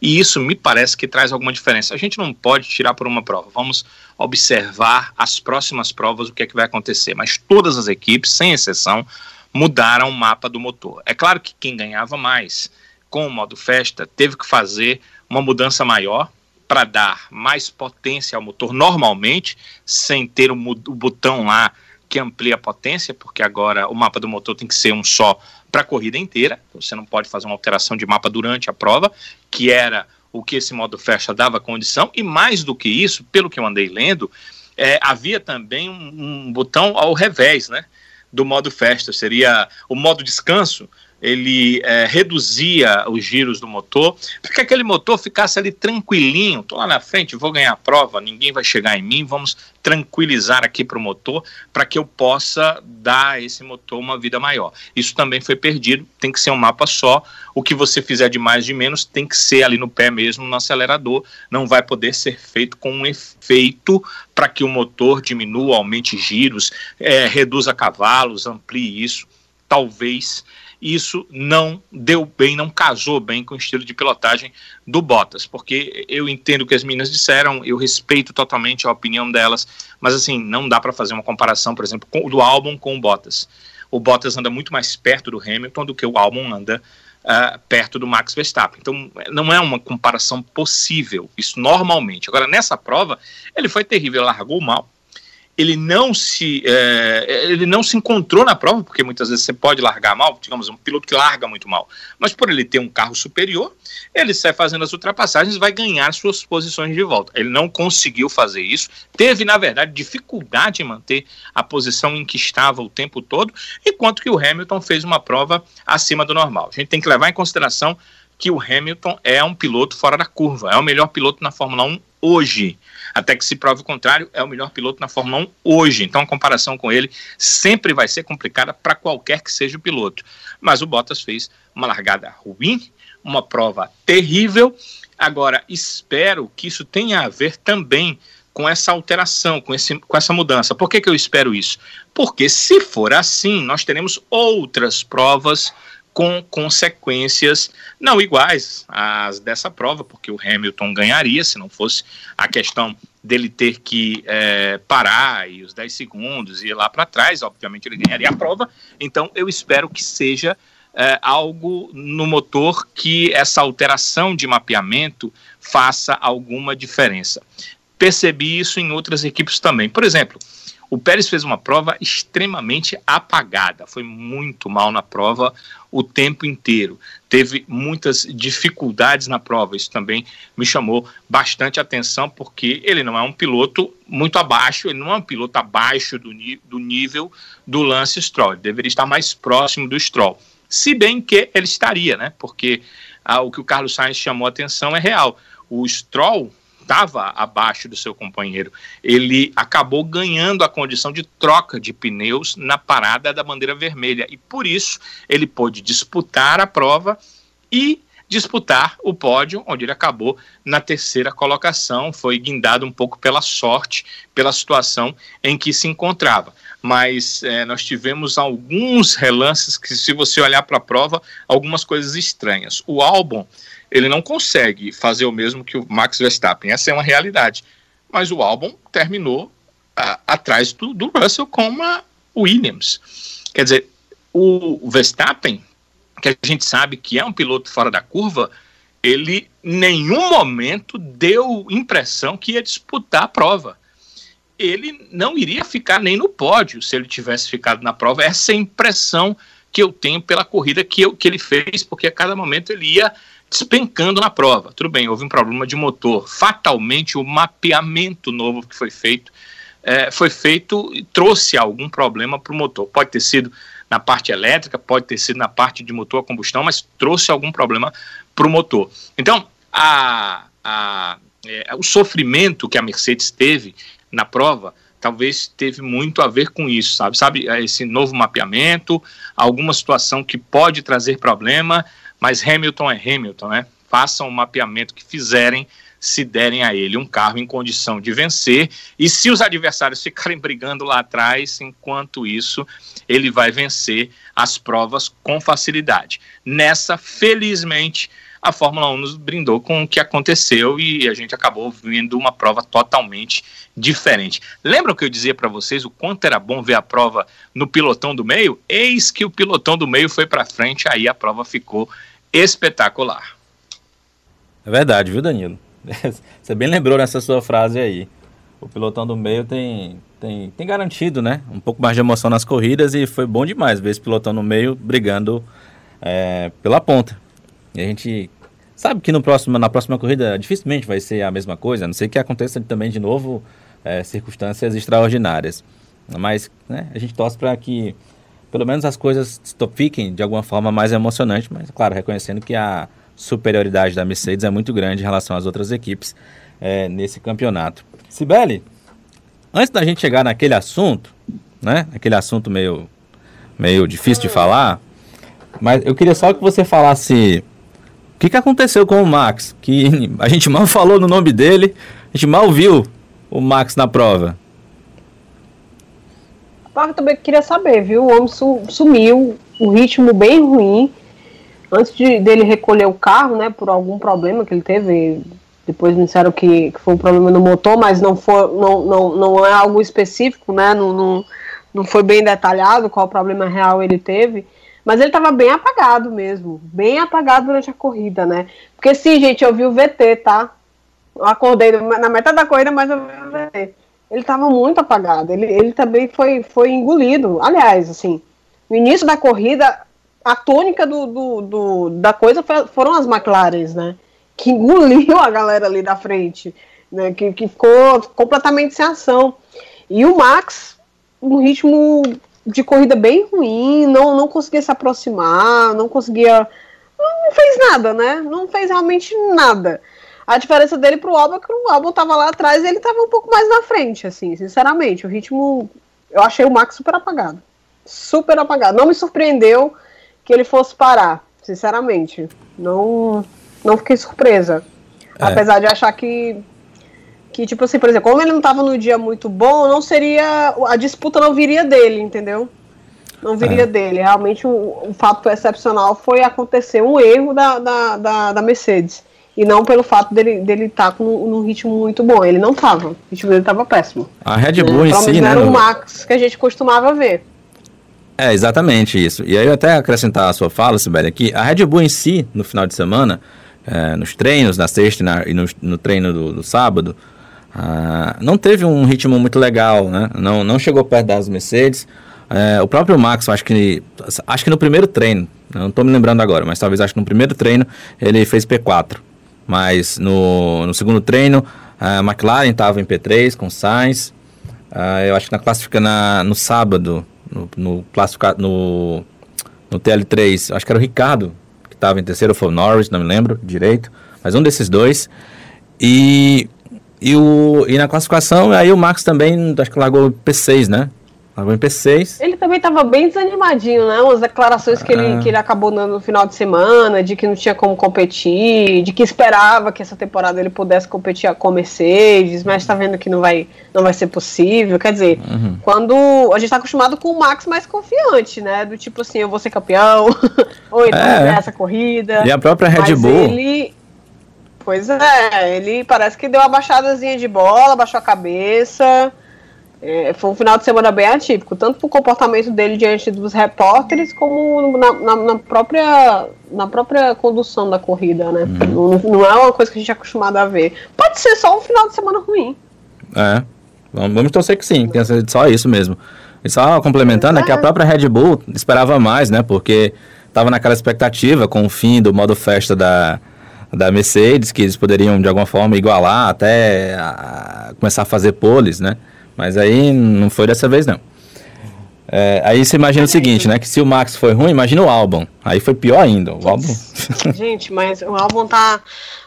E isso me parece que traz alguma diferença. A gente não pode tirar por uma prova. Vamos observar as próximas provas, o que é que vai acontecer. Mas todas as equipes, sem exceção, mudaram o mapa do motor. É claro que quem ganhava mais com o modo festa teve que fazer uma mudança maior para dar mais potência ao motor normalmente, sem ter o, o botão lá que amplia a potência, porque agora o mapa do motor tem que ser um só para a corrida inteira. Você não pode fazer uma alteração de mapa durante a prova, que era o que esse modo festa dava condição. E mais do que isso, pelo que eu andei lendo, é, havia também um, um, botão ao revés, né? Do modo festa, seria o modo descanso. Ele é, reduzia os giros do motor para que aquele motor ficasse ali tranquilinho. Estou lá na frente, vou ganhar a prova, ninguém vai chegar em mim. Vamos tranquilizar aqui para o motor para que eu possa dar a esse motor uma vida maior. Isso também foi perdido, tem que ser um mapa só. O que você fizer de mais de menos tem que ser ali no pé mesmo, no acelerador. Não vai poder ser feito com um efeito para que o motor diminua, aumente giros, é, reduza cavalos, amplie isso. Talvez isso não deu bem, não casou bem com o estilo de pilotagem do Bottas, porque eu entendo o que as meninas disseram, eu respeito totalmente a opinião delas, mas assim, não dá para fazer uma comparação, por exemplo, com, do álbum com o Bottas. O Bottas anda muito mais perto do Hamilton do que o álbum anda uh, perto do Max Verstappen. Então, não é uma comparação possível, isso normalmente. Agora, nessa prova, ele foi terrível, largou mal, ele não se é, ele não se encontrou na prova, porque muitas vezes você pode largar mal, digamos, um piloto que larga muito mal, mas por ele ter um carro superior, ele sai fazendo as ultrapassagens vai ganhar suas posições de volta. Ele não conseguiu fazer isso, teve, na verdade, dificuldade em manter a posição em que estava o tempo todo, enquanto que o Hamilton fez uma prova acima do normal. A gente tem que levar em consideração que o Hamilton é um piloto fora da curva, é o melhor piloto na Fórmula 1 hoje. Até que se prove o contrário, é o melhor piloto na Fórmula 1 hoje. Então a comparação com ele sempre vai ser complicada para qualquer que seja o piloto. Mas o Bottas fez uma largada ruim, uma prova terrível. Agora, espero que isso tenha a ver também com essa alteração, com, esse, com essa mudança. Por que, que eu espero isso? Porque se for assim, nós teremos outras provas com consequências não iguais às dessa prova, porque o Hamilton ganharia se não fosse a questão dele ter que é, parar e os 10 segundos e ir lá para trás, obviamente ele ganharia a prova. Então eu espero que seja é, algo no motor que essa alteração de mapeamento faça alguma diferença. Percebi isso em outras equipes também. Por exemplo, o Pérez fez uma prova extremamente apagada, foi muito mal na prova o tempo inteiro. Teve muitas dificuldades na prova, isso também me chamou bastante atenção, porque ele não é um piloto muito abaixo, ele não é um piloto abaixo do, do nível do Lance Stroll, ele deveria estar mais próximo do Stroll. Se bem que ele estaria, né? Porque ah, o que o Carlos Sainz chamou atenção é real. O Stroll estava abaixo do seu companheiro. Ele acabou ganhando a condição de troca de pneus na parada da bandeira vermelha e por isso ele pôde disputar a prova e disputar o pódio, onde ele acabou na terceira colocação, foi guindado um pouco pela sorte, pela situação em que se encontrava. Mas é, nós tivemos alguns relances que, se você olhar para a prova, algumas coisas estranhas. O álbum ele não consegue fazer o mesmo que o Max Verstappen. Essa é uma realidade. Mas o álbum terminou atrás do, do, Russell com a Williams. Quer dizer, o Verstappen, que a gente sabe que é um piloto fora da curva, ele em nenhum momento deu impressão que ia disputar a prova. Ele não iria ficar nem no pódio se ele tivesse ficado na prova. Essa é a impressão que eu tenho pela corrida que, eu, que ele fez, porque a cada momento ele ia despencando na prova. Tudo bem, houve um problema de motor. Fatalmente, o mapeamento novo que foi feito é, foi feito e trouxe algum problema para o motor. Pode ter sido na parte elétrica, pode ter sido na parte de motor a combustão, mas trouxe algum problema para o motor. Então, a, a, é, o sofrimento que a Mercedes teve na prova talvez teve muito a ver com isso, sabe? Sabe, esse novo mapeamento, alguma situação que pode trazer problema, mas Hamilton é Hamilton, né? Façam o mapeamento que fizerem, se derem a ele um carro em condição de vencer, e se os adversários ficarem brigando lá atrás, enquanto isso, ele vai vencer as provas com facilidade. Nessa, felizmente, a Fórmula 1 nos brindou com o que aconteceu e a gente acabou vendo uma prova totalmente diferente. Lembram que eu dizia para vocês o quanto era bom ver a prova no pilotão do meio? Eis que o pilotão do meio foi para frente, aí a prova ficou espetacular. É verdade, viu, Danilo? Você bem lembrou nessa sua frase aí. O pilotão do meio tem, tem, tem garantido, né? Um pouco mais de emoção nas corridas e foi bom demais ver esse pilotão no meio brigando é, pela ponta. E a gente sabe que no próximo, na próxima corrida dificilmente vai ser a mesma coisa, a não sei que aconteça também de novo é, circunstâncias extraordinárias. Mas né, a gente torce para que pelo menos as coisas fiquem de alguma forma mais emocionantes, mas claro, reconhecendo que a superioridade da Mercedes é muito grande em relação às outras equipes é, nesse campeonato. Sibeli, antes da gente chegar naquele assunto, né, aquele assunto meio, meio difícil de falar, mas eu queria só que você falasse o que, que aconteceu com o Max? Que a gente mal falou no nome dele, a gente mal viu o Max na prova. eu também queria saber, viu? O homem su- sumiu, o ritmo bem ruim. Antes de, dele recolher o carro, né, por algum problema que ele teve, depois me disseram que, que foi um problema no motor, mas não, foi, não, não, não é algo específico, né, não, não, não foi bem detalhado qual problema real ele teve, mas ele estava bem apagado mesmo, bem apagado durante a corrida, né, porque sim, gente, eu vi o VT, tá, eu acordei na metade da corrida, mas eu vi o VT, ele estava muito apagado, ele, ele também foi, foi engolido, aliás, assim, no início da corrida, a tônica do, do, do- da coisa foi- foram as McLarens, né? Que engoliu a galera ali da frente, né? Que, que ficou completamente sem ação. E o Max, um ritmo de corrida bem ruim, não, não conseguia se aproximar, não conseguia. Não, fez nada, né? Não fez realmente nada. A diferença dele pro Albon é que o Albon tava lá atrás e ele tava um pouco mais na frente, assim, sinceramente. O ritmo. Eu achei o Max super apagado. Super apagado. Não me surpreendeu que ele fosse parar, sinceramente. Não, não fiquei surpresa. É. Apesar de achar que, que, tipo assim, por exemplo, como ele não tava no dia muito bom, não seria. A disputa não viria dele, entendeu? Não viria É. dele. Realmente, o, o fato excepcional foi acontecer um erro da, da, da, da Mercedes. E não pelo fato dele estar dele tá com um ritmo muito bom. Ele não tava. O ritmo dele tava péssimo. A Red? Bull em Pelo si, né? era o Max que a gente costumava ver. É, exatamente isso. E aí, eu até acrescentar a sua fala, Sibeli, aqui, a Red Bull em si, no final de semana, é, nos treinos, na sexta e, na- e no, no treino do, do sábado, ah, não teve um ritmo muito legal, né? Não, não chegou perto das Mercedes. É, o próprio Max, acho que, acho que no primeiro treino, não estou me lembrando agora, mas talvez acho que no primeiro treino ele fez P4. Mas no, no segundo treino, a McLaren estava em P3 com Sainz. Ah, eu acho que na classifica na, no sábado, no, no, no, no TL3, acho que era o Ricardo que estava em terceiro, foi o Norris, não me lembro direito, mas um desses dois. E, e, o, e na classificação, aí o Max também, acho que largou P6, né? Largou em P6. Ele também estava bem desanimadinho, né? Umas declarações que, ele, Ah. que ele acabou dando no final de semana, de que não tinha como competir, de que esperava que essa temporada ele pudesse competir com a Mercedes, mas tá vendo que não vai, não vai ser possível. Quer dizer, Uhum. quando a gente tá acostumado com o Max mais confiante, né? Do tipo assim, eu vou ser campeão, ou então É. essa corrida. E a própria Red Mas Bull. ele. Pois é, ele parece que deu uma baixadazinha de bola, baixou a cabeça. É, foi um final de semana bem atípico, tanto pro comportamento dele diante dos repórteres, como na, na- na própria, na própria condução da corrida, né? Uhum. Não, não é uma coisa que a gente é acostumado a ver. Pode ser só um final de semana ruim. É. Vamos, torcer que sim, tenha sido só isso mesmo. E só complementando, é que a própria Red Bull esperava mais, né? Porque estava naquela expectativa com o fim do modo festa da, da Mercedes, que eles poderiam de alguma forma igualar até a- começar a fazer poles, né? Mas aí não foi dessa vez, não. É, aí você imagina o seguinte, né? Que se o Max foi ruim, imagina o álbum. Aí foi pior ainda. O álbum. Gente, mas o álbum tá.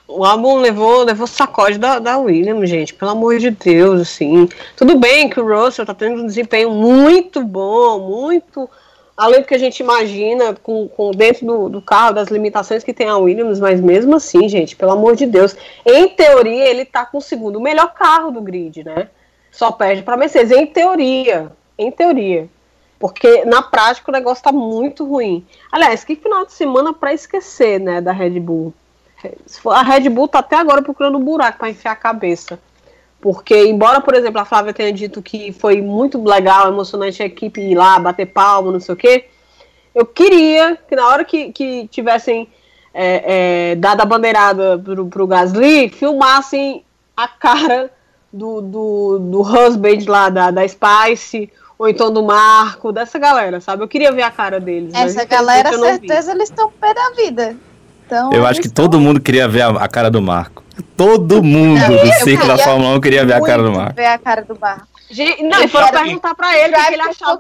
O álbum levou, levou sacode da, da Williams, gente. Pelo amor de Deus, assim. Tudo bem que o Russell tá tendo um desempenho muito bom, muito além do que a gente imagina com, com dentro do, do carro, das limitações que tem a Williams, mas mesmo assim, gente, pelo amor de Deus. Em teoria, ele tá com o segundo o melhor carro do grid, né? Só perde pra Mercedes. Em teoria. Em teoria. Porque na prática o negócio tá muito ruim. Aliás, que final de semana pra esquecer, né, da Red Bull. A Red Bull tá até agora procurando um buraco pra enfiar a cabeça. Porque, embora, por exemplo, a Flávia tenha dito que foi muito legal, emocionante a equipe ir lá, bater palma, não sei o quê, eu queria que na hora que, que tivessem é, é, dado a bandeirada pro, pro Gasly, filmassem a cara do, do, do husband lá da, da Spice, ou então do Marco, dessa galera, sabe? Eu queria ver a cara deles. Essa galera, não vi. certeza, eles estão pé da vida. Então, Eu acho que eles todo mundo queria ver a, a cara do Marco. Todo mundo do ciclo da Fórmula 1 queria ver a cara do Marco. ver a cara do Marco. Não, e foram perguntar pra ele o que ele achava.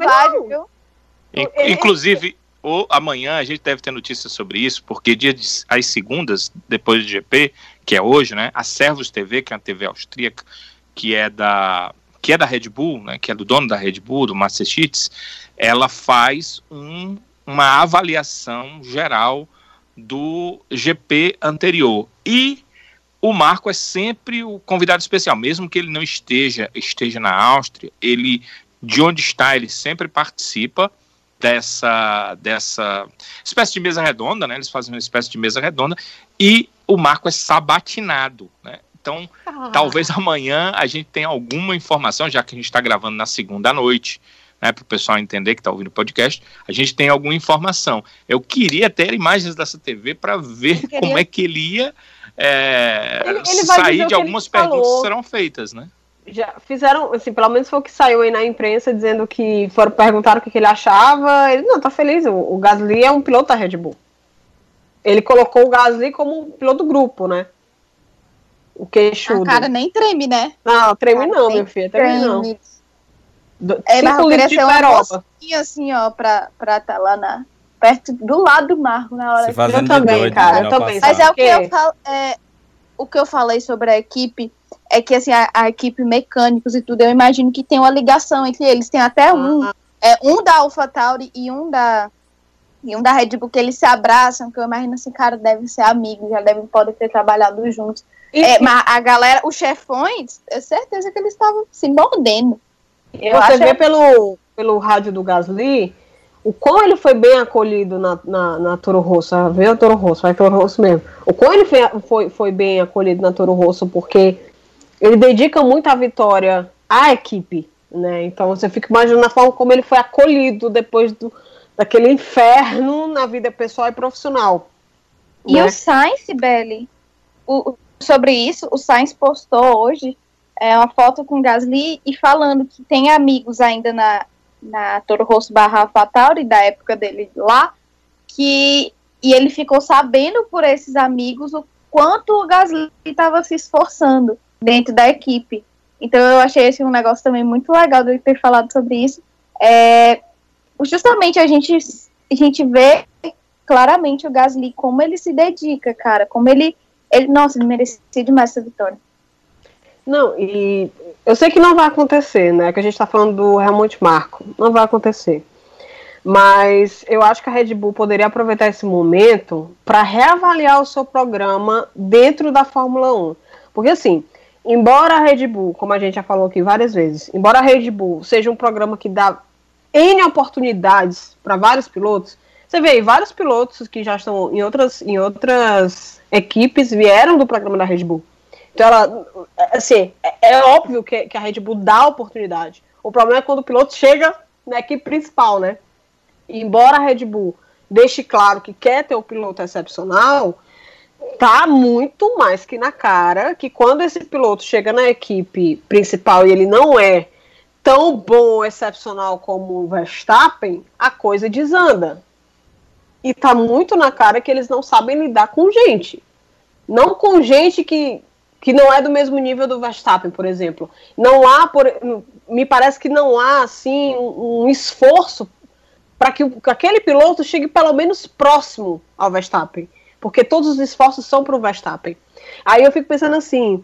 Viu? Ele- Inclusive, o, amanhã a gente deve ter notícias sobre isso, porque dia de, às segundas, depois do GP, que é hoje, né? A Servus TV, que é uma TV austríaca, que é da que é da Red Bull, né? Que é do dono da Red Bull, do Massachusetts, ela faz um, uma avaliação geral do GP anterior e o Marco é sempre o convidado especial, mesmo que ele não esteja esteja na Áustria, ele de onde está, ele sempre participa dessa, dessa espécie de mesa redonda, né? Eles fazem uma espécie de mesa redonda e o Marco é sabatinado, né? Então, Ah. talvez amanhã a gente tenha alguma informação, já que a gente está gravando na segunda noite, né, para o pessoal entender que está ouvindo o podcast, a gente tem alguma informação. Eu queria ter imagens dessa TV para ver queria- como é que ele ia é, Ele- ele o sair de algumas falou. perguntas que serão feitas, né? Já fizeram, assim, pelo menos foi o que saiu aí na imprensa dizendo que foram perguntaram o que, que ele achava. Ele não tá feliz. O, o Gasly é um piloto da Red Bull. Ele colocou o Gasly como um piloto do grupo, né? O A queixudo. cara nem treme, né? não, treme cara não, meu filho. Treme não. Do- É, mas cinco eu queria litros de ser uma mocinha assim, ó, pra estar tá lá na, perto do lado do Marco na hora fazendo Eu de também, doido, cara, né, eu também. Mas é o que eu falo, é, o que eu falei sobre a equipe é que assim, a, a equipe mecânicos e tudo, eu imagino que tem uma ligação entre eles. Tem até um, é, um da AlphaTauri e um da e um da Red Bull que eles se abraçam, que eu imagino assim, cara, devem ser amigos, já devem podem ter trabalhado juntos. E, É, mas a galera, os chefões, é certeza que eles estavam se mordendo. eu você acho- vê pelo, pelo rádio do Gasly o quão ele foi bem acolhido na, na, na Toro Rosso. Ah, Vê o Toro Rosso, vai Toro Rosso mesmo. O quão ele foi, foi, foi bem acolhido na Toro Rosso, porque ele dedica muito a vitória à equipe, né? Então você fica imaginando a forma como ele foi acolhido depois do, daquele inferno na vida pessoal e profissional. E né? o Sainz, Belly, o, o- sobre isso, o Sainz postou hoje é, uma foto com o Gasly e falando que tem amigos ainda na, na Toro Rosso barra AlphaTauri, da época dele lá, que e ele ficou sabendo por esses amigos o quanto o Gasly estava se esforçando dentro da equipe. Então eu achei esse um negócio também muito legal de ter falado sobre isso. É, justamente a gente, a gente vê claramente o Gasly, como ele se dedica, cara, como ele, ele nossa, ele merecia demais essa vitória. Não, e eu sei que não vai acontecer, né? Que a gente tá falando do Helmut Marko. Não vai acontecer. Mas eu acho que a Red Bull poderia aproveitar esse momento para reavaliar o seu programa dentro da Fórmula 1. Porque assim, embora a Red Bull, como a gente já falou aqui várias vezes, embora a Red Bull seja um programa que dá N oportunidades para vários pilotos, você vê aí, vários pilotos que já estão em outras, em outras equipes vieram do programa da Red Bull. Então, ela, assim, é, é óbvio que, que a Red Bull dá oportunidade. O problema é quando o piloto chega na equipe principal, né? E embora a Red Bull deixe claro que quer ter o piloto excepcional, tá muito mais que na cara que quando esse piloto chega na equipe principal e ele não é tão bom excepcional como o Verstappen, a coisa desanda. E tá muito na cara que eles não sabem lidar com gente. Não com gente que, que não é do mesmo nível do Verstappen, por exemplo. Não há, por, me parece que não há assim um, um esforço para que, que aquele piloto chegue pelo menos próximo ao Verstappen, porque todos os esforços são para o Verstappen. Aí eu fico pensando assim,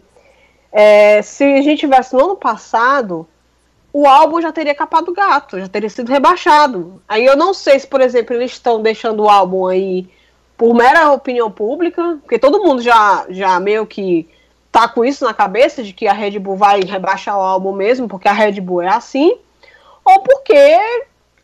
é, se a gente tivesse no ano passado, o álbum já teria capado o gato, já teria sido rebaixado. Aí eu não sei se, por exemplo, eles estão deixando o álbum aí por mera opinião pública, porque todo mundo já, já meio que tá com isso na cabeça de que a Red Bull vai rebaixar o álbum mesmo, porque a Red Bull é assim, ou porque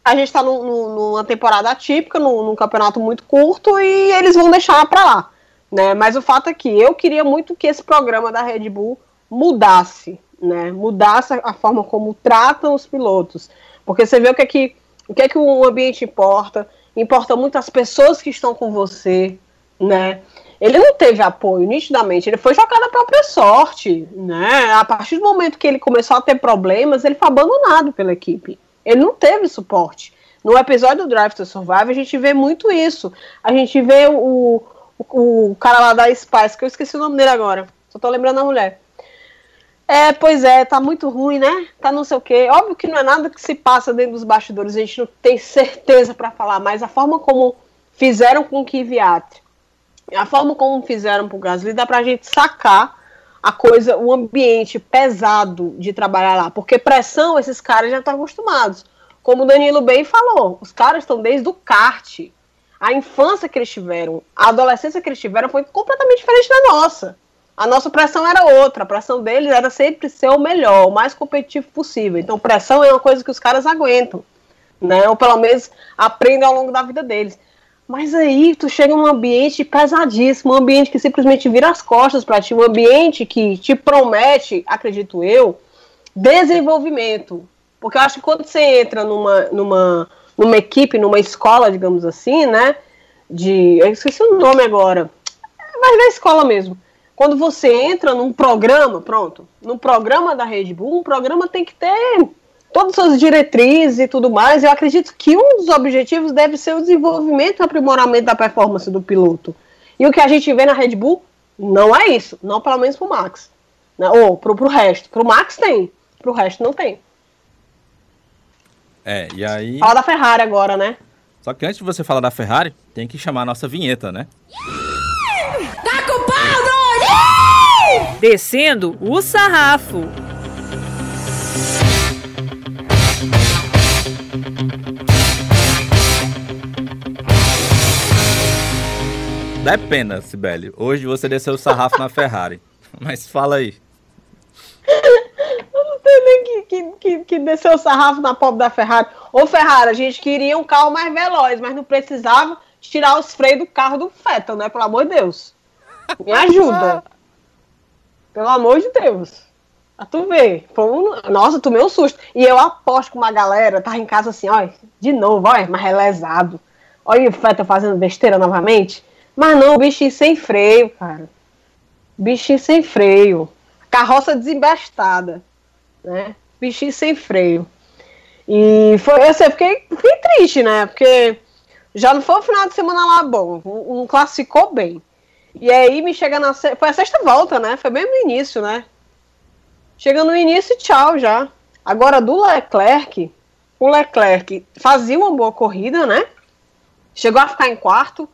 a gente tá num- numa temporada atípica, num, num campeonato muito curto, e eles vão deixar pra lá. Né? Mas o fato é que eu queria muito que esse programa da Red Bull mudasse, né? Mudasse a forma como tratam os pilotos. Porque você vê o que é que o, que é que o ambiente importa, importa muito as pessoas que estão com você, né? Ele não teve apoio, nitidamente, ele foi jogado à própria sorte, né? A partir do momento que ele começou a ter problemas, ele foi abandonado pela equipe. Ele não teve suporte. No episódio do Drive to Survive, a gente vê muito isso. A gente vê o, o, o cara lá da Spice, que eu esqueci o nome dele agora. Só tô lembrando a mulher. É, pois é, tá muito ruim, né? Tá não sei o quê. Óbvio que não é nada que se passa dentro dos bastidores, a gente não tem certeza para falar, mas a forma como fizeram com o Kvyat, a forma como fizeram pro Gasly, dá pra gente sacar a coisa, o ambiente pesado de trabalhar lá, porque pressão esses caras já estão acostumados. Como o Danilo bem falou, os caras estão desde o kart. A infância que eles tiveram, a adolescência que eles tiveram foi completamente diferente da nossa. A nossa pressão era outra. A pressão deles era sempre ser o melhor, o mais competitivo possível. Então, pressão é uma coisa que os caras aguentam, né? Ou pelo menos aprendem ao longo da vida deles. Mas aí tu chega num ambiente pesadíssimo, um ambiente que simplesmente vira as costas para ti, um ambiente que te promete, acredito eu, desenvolvimento. Porque eu acho que quando você entra numa, numa, numa equipe, numa escola, digamos assim, né? De. Eu esqueci o nome agora. Mas na escola mesmo. Quando você entra num programa, pronto, num programa da Red Bull, um programa tem que ter todas as suas diretrizes e tudo mais. Eu acredito que um dos objetivos deve ser o desenvolvimento e aprimoramento da performance do piloto. E o que a gente vê na Red Bull não é isso, não pelo menos pro Max. Né? Ou pro, pro resto. Pro Max tem, pro resto não tem. É, e aí. Fala da Ferrari agora, né? Só que antes de você falar da Ferrari, tem que chamar a nossa vinheta, né? Tá com pau, Descendo o sarrafo. Dá pena, Sibeli. Hoje você desceu o sarrafo na Ferrari. Mas fala aí. Eu não tenho nem que, que, que, que desceu o sarrafo na pobre da Ferrari. Ô, Ferrari, a gente queria um carro mais veloz, mas não precisava tirar os freios do carro do Fettel, né? Pelo amor de Deus. Me ajuda. Pelo amor de Deus. A tu. Foi um... Nossa, tomei um susto. E eu aposto com uma galera, tava em casa assim, ó, de novo, ó, mas relesado. Olha o Fettel fazendo besteira novamente. Mas não, bichinho sem freio, cara. Bichinho sem freio. Carroça desembestada, né? Bichinho sem freio. E foi, eu fiquei, fiquei triste, né? Porque já não foi um final de semana lá bom. Um classificou bem. E aí me chega na. Foi a sexta volta, né? Foi bem no início, né? Chega no início, tchau já. Agora do Leclerc, o Leclerc fazia uma boa corrida, né? Chegou a ficar em quarto.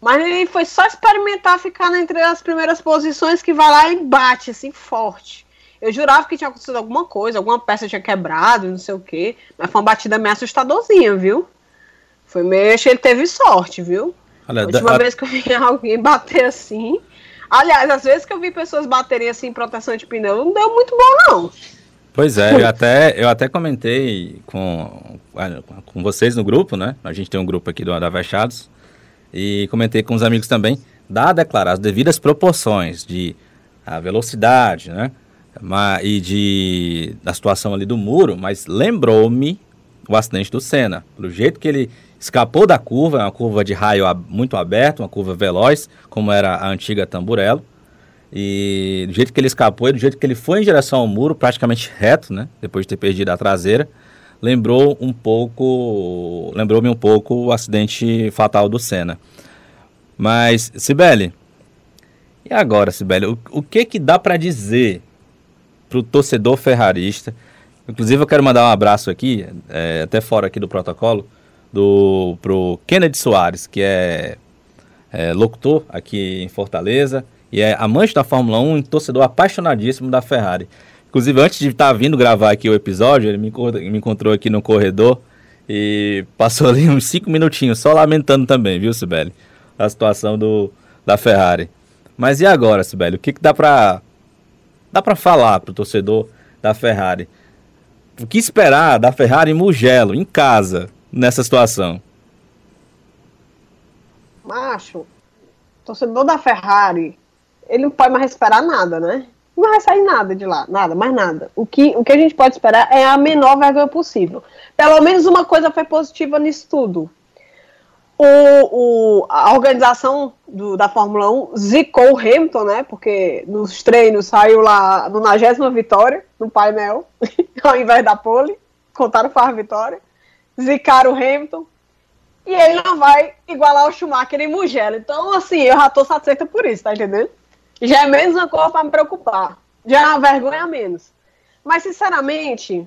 Mas ele foi só experimentar ficar entre as primeiras posições que vai lá e bate, assim, forte. Eu jurava que tinha acontecido alguma coisa, alguma peça tinha quebrado, não sei o quê. Mas foi uma batida meio assustadorzinha, viu? Foi meio. Acho que ele teve sorte, viu? Olha, a última da- vez que eu vi alguém bater assim. Aliás, às vezes que eu vi pessoas baterem assim em proteção de pneu, não deu muito bom, não. Pois é, eu até, eu até comentei com, com vocês no grupo, né? A gente tem um grupo aqui do Adavechados. E comentei com os amigos também, da declarar as devidas proporções de a velocidade, né? E de, da situação ali do muro, mas lembrou-me o acidente do Senna. Do jeito que ele escapou da curva, é uma curva de raio muito aberta, uma curva veloz, como era a antiga Tamburello. E do jeito que ele escapou e do jeito que ele foi em direção ao muro, praticamente reto, né? Depois de ter perdido a traseira, lembrou um pouco. Lembrou-me um pouco o acidente fatal do Senna. Mas, Sibeli, e agora, Sibeli, o, o que que dá para dizer pro torcedor ferrarista? Inclusive, eu quero mandar um abraço aqui, é, até fora aqui do protocolo, do, pro Kennedy Soares, que é, é locutor aqui em Fortaleza e é amante da Fórmula 1 e torcedor apaixonadíssimo da Ferrari. Inclusive, antes de estar vindo gravar aqui o episódio, ele me, me encontrou aqui no corredor e passou ali uns cinco minutinhos, só lamentando também, viu, Sibeli? A situação do, da Ferrari. Mas e agora, Sibeli? O que, que dá pra, dá pra falar pro torcedor da Ferrari? O que esperar da Ferrari em Mugello, em casa, nessa situação? Macho, torcedor da Ferrari, ele não pode mais esperar nada, né? Não vai sair nada de lá, nada, mais nada. O que, o que a gente pode esperar é a menor vergonha possível. Pelo menos uma coisa foi positiva nisso tudo. O, o, a organização do- da Fórmula 1 zicou o Hamilton, né? Porque nos treinos saiu lá no 90 vitória, no painel, ao invés da pole. Contaram para a vitória. Zicaram o Hamilton. E ele não vai igualar o Schumacher em Mugello. Então, assim, eu já tô satisfeita por isso, tá entendendo? Já é menos uma coisa pra me preocupar. Já é uma vergonha a menos. Mas, sinceramente,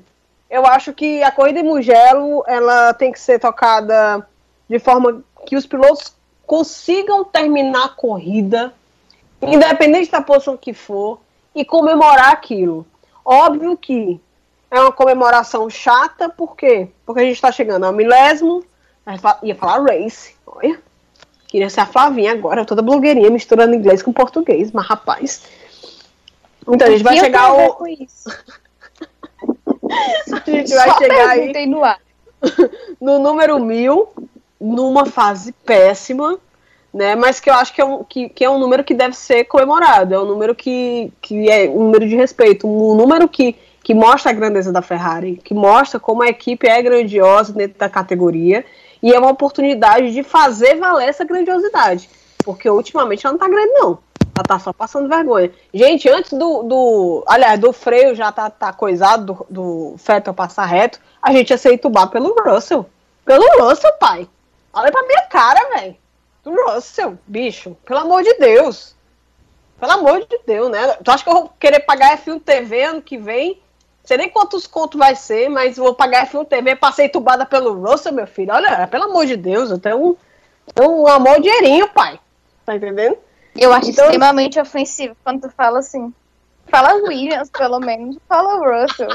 eu acho que a corrida em Mugello, ela tem que ser tocada de forma que os pilotos consigam terminar a corrida, independente da posição que for, e comemorar aquilo. Óbvio que é uma comemoração chata, por quê? Porque a gente está chegando ao milésimo, ia falar race, olha, Queria ser a Flavinha agora, toda blogueirinha, misturando inglês com português, mas rapaz. Então a gente vai chegar ao. com isso. A gente vai Só chegar aí no ar. no número mil, numa fase péssima, né? Mas que eu acho que é um, que, que é um número que deve ser comemorado. É um número que, que é um número de respeito, um número que, que mostra a grandeza da Ferrari, que mostra como a equipe é grandiosa dentro da categoria e é uma oportunidade de fazer valer essa grandiosidade. Porque ultimamente ela não tá grande, não. Ela tá só passando vergonha. Gente, antes do. do aliás, do freio já tá, tá coisado, do, do Fettel passar reto, a gente ia ser entubado pelo Russell. Pelo Russell, pai. Olha pra minha cara, velho. Do Russell, bicho. Pelo amor de Deus. Pelo amor de Deus, né? Tu acha que eu vou querer pagar F1 TV ano que vem? Não sei nem quantos contos vai ser, mas vou pagar F1 TV pra ser entubada pelo Russell, meu filho. Olha, pelo amor de Deus, eu tenho um, tenho um amor dinheirinho, pai. Tá entendendo? Eu acho Então- extremamente ofensivo quando tu fala assim. Fala Williams, pelo menos. Fala Russell.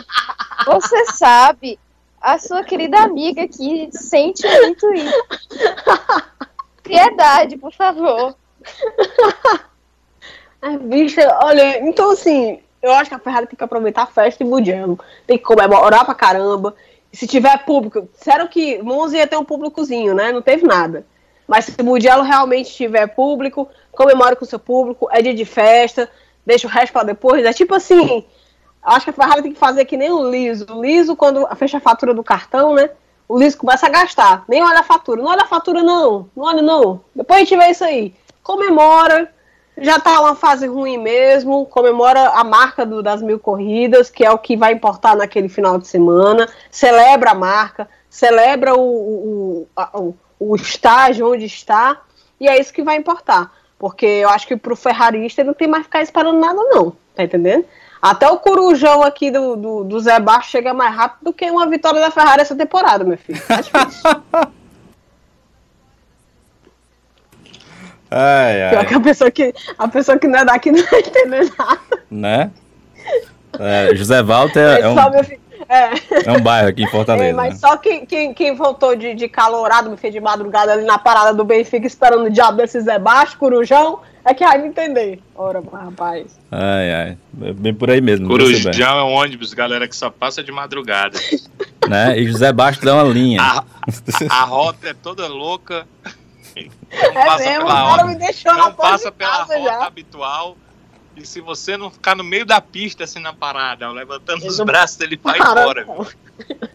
Você sabe, a sua querida amiga aqui sente muito isso. Piedade, por favor. Ai, bicha, olha, então assim, eu acho que a Ferrari tem que aproveitar a festa em Mugello. Tem que comemorar pra caramba. E se tiver público, disseram que Monza ia ter um públicozinho, né? Não teve nada. Mas se Mugello realmente tiver público, comemore com o seu público, é dia de festa, deixa o resto pra depois. É tipo assim, acho que a Ferrari tem que fazer que nem o Liso. O Liso, quando fecha a fatura do cartão, né? O Liso começa a gastar. Nem olha a fatura. Não olha a fatura, não. Não olha, não. Depois a gente vê isso aí. Comemora. Já tá uma fase ruim mesmo. Comemora a marca do- das mil corridas, que é o que vai importar naquele final de semana. Celebra a marca. Celebra o, o, a- o, o estágio onde está. E é isso que vai importar. Porque eu acho que pro ferrarista ele não tem mais ficar esperando nada, não. Tá entendendo? Até o corujão aqui do, do, do Zé Baixo chega mais rápido do que uma vitória da Ferrari essa temporada, meu filho. Tá difícil. Ai, Pior que ai. a pessoa que, a pessoa que não é daqui não vai entender nada. Né? É, José Walter Mas é um, é, é um bairro aqui em Fortaleza. é, mas né? só quem, quem, quem voltou de, de calorado, meu filho, de madrugada ali na parada do Benfica esperando o diabo desse Zé Baixo, corujão, é que vai me entender. Ora, rapaz. Ai, ai. É bem por aí mesmo. Corujão é um ônibus, galera, que só passa de madrugada. Né? E José Baixo dá uma linha. A, a rota é toda louca. Não É passa mesmo, o pela cara rota, me deixou na não passa de pela casa rota já. habitual. E se você não ficar no meio da pista, assim, na parada, levantando Ele os não braços, ele vai Para, embora.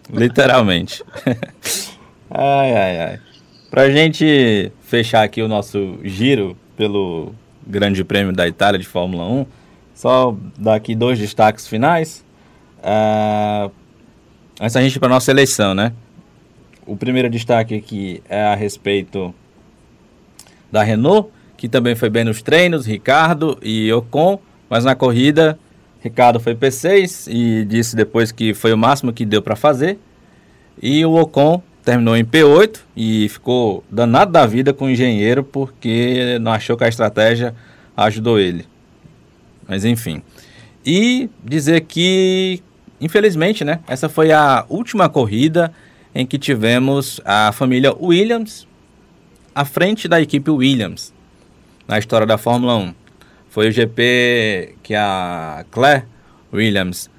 Literalmente. ai, ai, ai. Pra gente fechar aqui o nosso giro pelo Grande Prêmio da Itália de Fórmula 1, só dar aqui dois destaques finais. Ah, antes da gente ir para nossa eleição, né? O primeiro destaque aqui é a respeito da Renault, que também foi bem nos treinos, Ricardo e Ocon, mas na corrida Ricardo foi P6 e disse depois que foi o máximo que deu para fazer. E o Ocon terminou em P8 e ficou danado da vida com o engenheiro porque não achou que a estratégia ajudou ele. Mas enfim. E dizer que, infelizmente, né, essa foi a última corrida em que tivemos a família Williams à frente da equipe Williams na história da Fórmula 1. Foi o GP que a Claire Williams,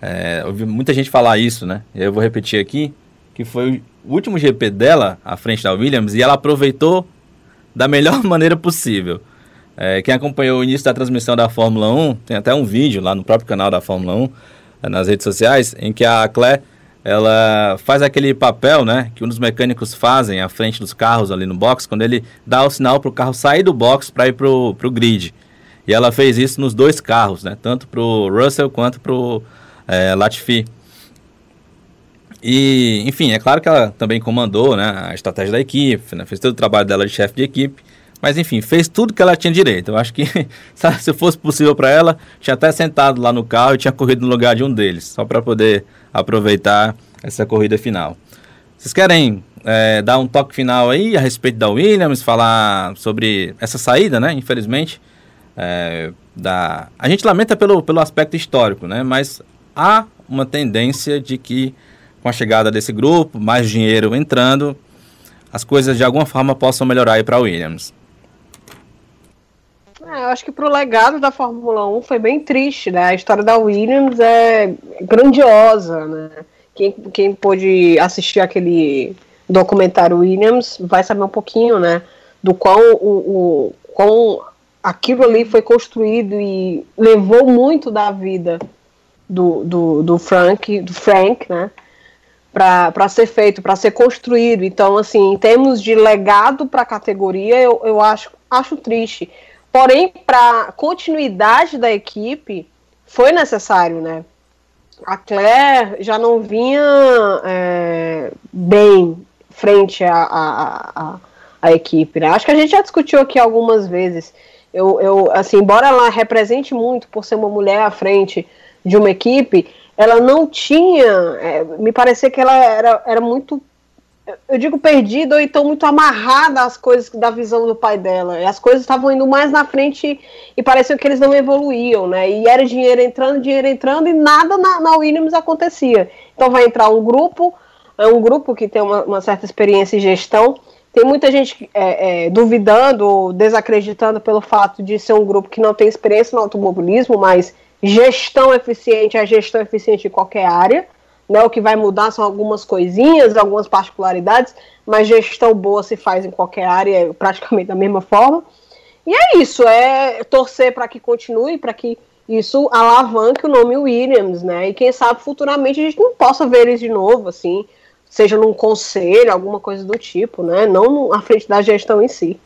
é, ouvi muita gente falar isso, né? Eu vou repetir aqui, que foi o último GP dela à frente da Williams e ela aproveitou da melhor maneira possível. É, quem acompanhou o início da transmissão da Fórmula 1, tem até um vídeo lá no próprio canal da Fórmula 1, é, nas redes sociais, em que a Claire ela faz aquele papel, né, que um dos mecânicos fazem à frente dos carros ali no box, quando ele dá o sinal para o carro sair do box para ir pro, pro grid. E ela fez isso nos dois carros, né, tanto pro Russell quanto pro é, Latifi. E, enfim, é claro que ela também comandou, né, a estratégia da equipe, né, fez todo o trabalho dela de chefe de equipe, mas enfim, fez tudo que ela tinha direito. Eu acho que se fosse possível para ela, tinha até sentado lá no carro e tinha corrido no lugar de um deles, só para poder aproveitar essa corrida final. Vocês querem é, dar um toque final aí a respeito da Williams, falar sobre essa saída, né? Infelizmente, é, da... a gente lamenta pelo, pelo aspecto histórico, né? Mas há uma tendência de que com a chegada desse grupo, mais dinheiro entrando, as coisas de alguma forma possam melhorar aí para a Williams. É, eu acho que pro legado da Fórmula 1 foi bem triste, né? A história da Williams é grandiosa, né? Quem, quem pôde assistir aquele documentário Williams vai saber um pouquinho, né? Do quão, o, o, quão aquilo ali foi construído e levou muito da vida do, do, do Frank, do Frank, né? Para ser feito, para ser construído. Então, assim, em termos de legado para a categoria, eu, eu acho, acho triste. Porém, para continuidade da equipe, foi necessário, né? A Claire já não vinha é, bem frente à, à, equipe, né? Acho que a gente já discutiu aqui algumas vezes. Eu, eu, assim, embora ela represente muito por ser uma mulher à frente de uma equipe, ela não tinha. É, me parecia que ela era, era muito eu digo perdida ou então muito amarrada às coisas da visão do pai dela. E as coisas estavam indo mais na frente e parecia que eles não evoluíam, né? E era dinheiro entrando, dinheiro entrando e nada na, na Williams acontecia. Então vai entrar um grupo, é um grupo que tem uma, uma certa experiência em gestão. Tem muita gente é, é, duvidando ou desacreditando pelo fato de ser um grupo que não tem experiência no automobilismo, mas gestão eficiente é gestão eficiente em qualquer área. Né, o que vai mudar são algumas coisinhas, algumas particularidades, mas gestão boa se faz em qualquer área, praticamente da mesma forma. E é isso, é torcer para que continue, para que isso alavanque o nome Williams, né? E quem sabe futuramente a gente não possa ver eles de novo, assim, seja num conselho, alguma coisa do tipo, né? Não à frente da gestão em si.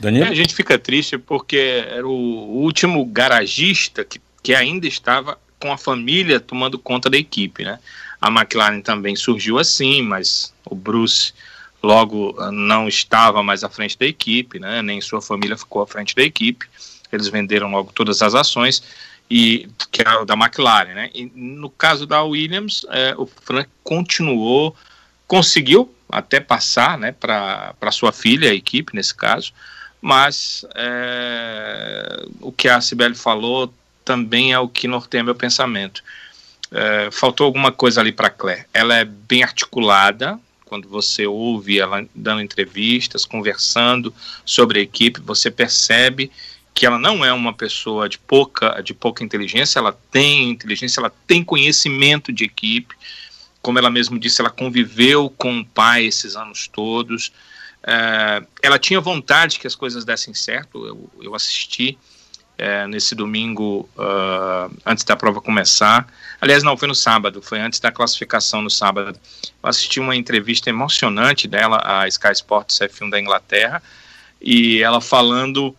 Daniel? É, a gente fica triste porque era o último garagista que, que ainda estava com a família tomando conta da equipe, né? A McLaren também surgiu assim, mas o Bruce logo ah, não estava mais à frente da equipe, né? Nem sua família ficou à frente da equipe. Eles venderam logo todas as ações e que é da McLaren, né? E no caso da Williams, é, o Frank continuou, conseguiu até passar, né, para sua filha, a equipe nesse caso, mas é, o que a Sibeli falou também é o que norteia meu pensamento. É, faltou alguma coisa ali para Claire. Ela é bem articulada, quando você ouve ela dando entrevistas, conversando sobre a equipe, você percebe que ela não é uma pessoa de pouca, de pouca inteligência, ela tem inteligência, ela tem conhecimento de equipe. Como ela mesmo disse, ela conviveu com o pai esses anos todos. É, ela tinha vontade que as coisas dessem certo. Eu, eu assisti é, nesse domingo, uh, antes da prova começar. Aliás, não, foi no sábado, foi antes da classificação no sábado. Eu assisti uma entrevista emocionante dela, a Sky Sports F1 da Inglaterra, e ela falando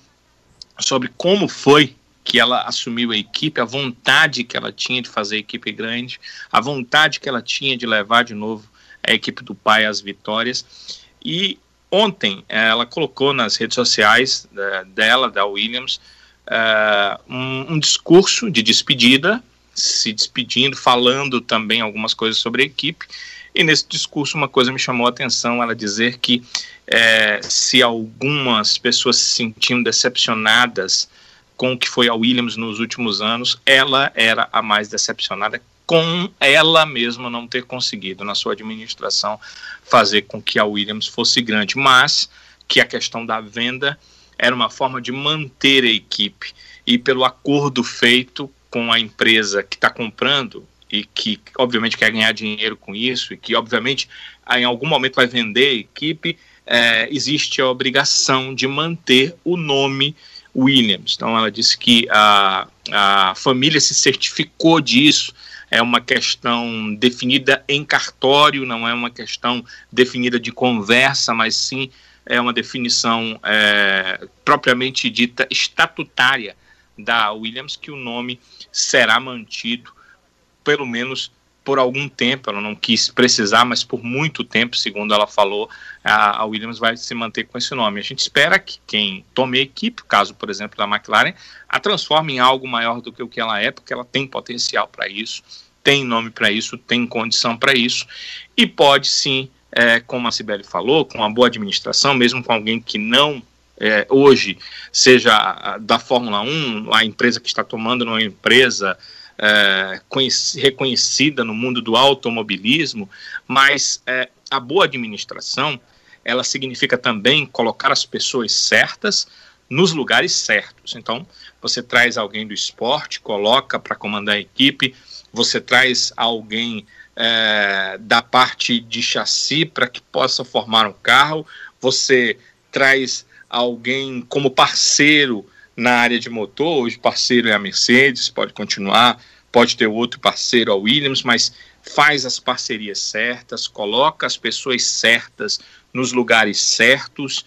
sobre como foi que ela assumiu a equipe, a vontade que ela tinha de fazer a equipe grande, a vontade que ela tinha de levar de novo a equipe do pai às vitórias. E ontem ela colocou nas redes sociais uh, dela, da Williams, uh, um, um, discurso de despedida, se despedindo, falando também algumas coisas sobre a equipe. E nesse discurso, uma coisa me chamou a atenção: ela dizer que é, se algumas pessoas se sentiam decepcionadas com o que foi a Williams nos últimos anos, ela era a mais decepcionada com ela mesma não ter conseguido, na sua administração, fazer com que a Williams fosse grande, mas que a questão da venda era uma forma de manter a equipe. E pelo acordo feito com a empresa que está comprando e que, obviamente, quer ganhar dinheiro com isso e que, obviamente, em algum momento vai vender a equipe, é, existe a obrigação de manter o nome Williams. Então, ela disse que a, a família se certificou disso. É uma questão definida em cartório, não é uma questão definida de conversa, mas sim é uma definição é, propriamente dita estatutária da Williams que o nome será mantido pelo menos por algum tempo, ela não quis precisar, mas por muito tempo, segundo ela falou, a, a, Williams vai se manter com esse nome. A gente espera que quem tome a equipe, caso, por exemplo, da McLaren, a transforme em algo maior do que o que ela é, porque ela tem potencial para isso, tem nome para isso, tem condição para isso, e pode sim é, como a Sibeli falou, com uma boa administração, mesmo com alguém que não é, hoje seja da Fórmula 1, a empresa que está tomando uma empresa é, reconhecida no mundo do automobilismo, mas é, a boa administração ela significa também colocar as pessoas certas nos lugares certos. Então, você traz alguém do esporte, coloca para comandar a equipe, você traz alguém é, da parte de chassi para que possa formar um carro, você traz alguém como parceiro na área de motor, hoje parceiro é a Mercedes, pode continuar, pode ter outro parceiro, a Williams, mas faz as parcerias certas, coloca as pessoas certas nos lugares certos,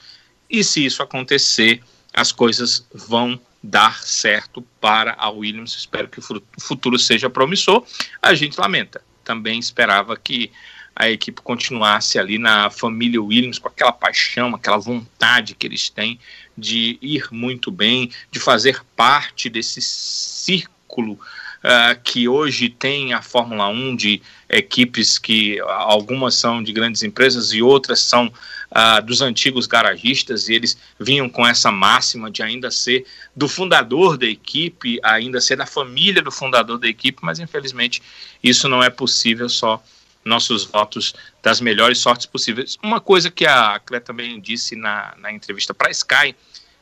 e se isso acontecer, as coisas vão dar certo para a Williams. Espero que o futuro seja promissor. A gente lamenta. Também esperava que a equipe continuasse ali na família Williams com aquela paixão, aquela vontade que eles têm de ir muito bem, de fazer parte desse círculo uh, que hoje tem a Fórmula 1 de equipes que algumas são de grandes empresas e outras são uh, dos antigos garagistas, e eles vinham com essa máxima de ainda ser do fundador da equipe, ainda ser da família do fundador da equipe, mas infelizmente isso não é possível só nossos votos das melhores sortes possíveis. Uma coisa que a Clé também disse na, na entrevista para Sky,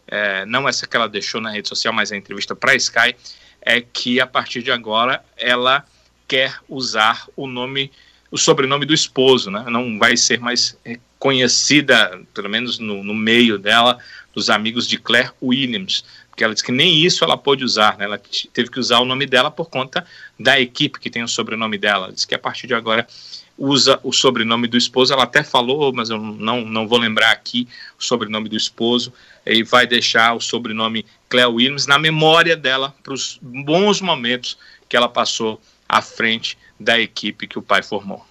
é, não essa que ela deixou na rede social, mas a entrevista para Sky, é que a partir de agora ela quer usar o nome, o sobrenome do esposo, né? Não vai ser mais conhecida, pelo menos no, no meio dela, dos amigos de Claire Williams, porque ela disse que nem isso ela pôde usar, né? ela teve que usar o nome dela por conta da equipe que tem o sobrenome dela. Ela disse que a partir de agora usa o sobrenome do esposo. Ela até falou, mas eu não, não vou lembrar aqui o sobrenome do esposo, e vai deixar o sobrenome Claire Williams na memória dela para os bons momentos que ela passou à frente da equipe que o pai formou.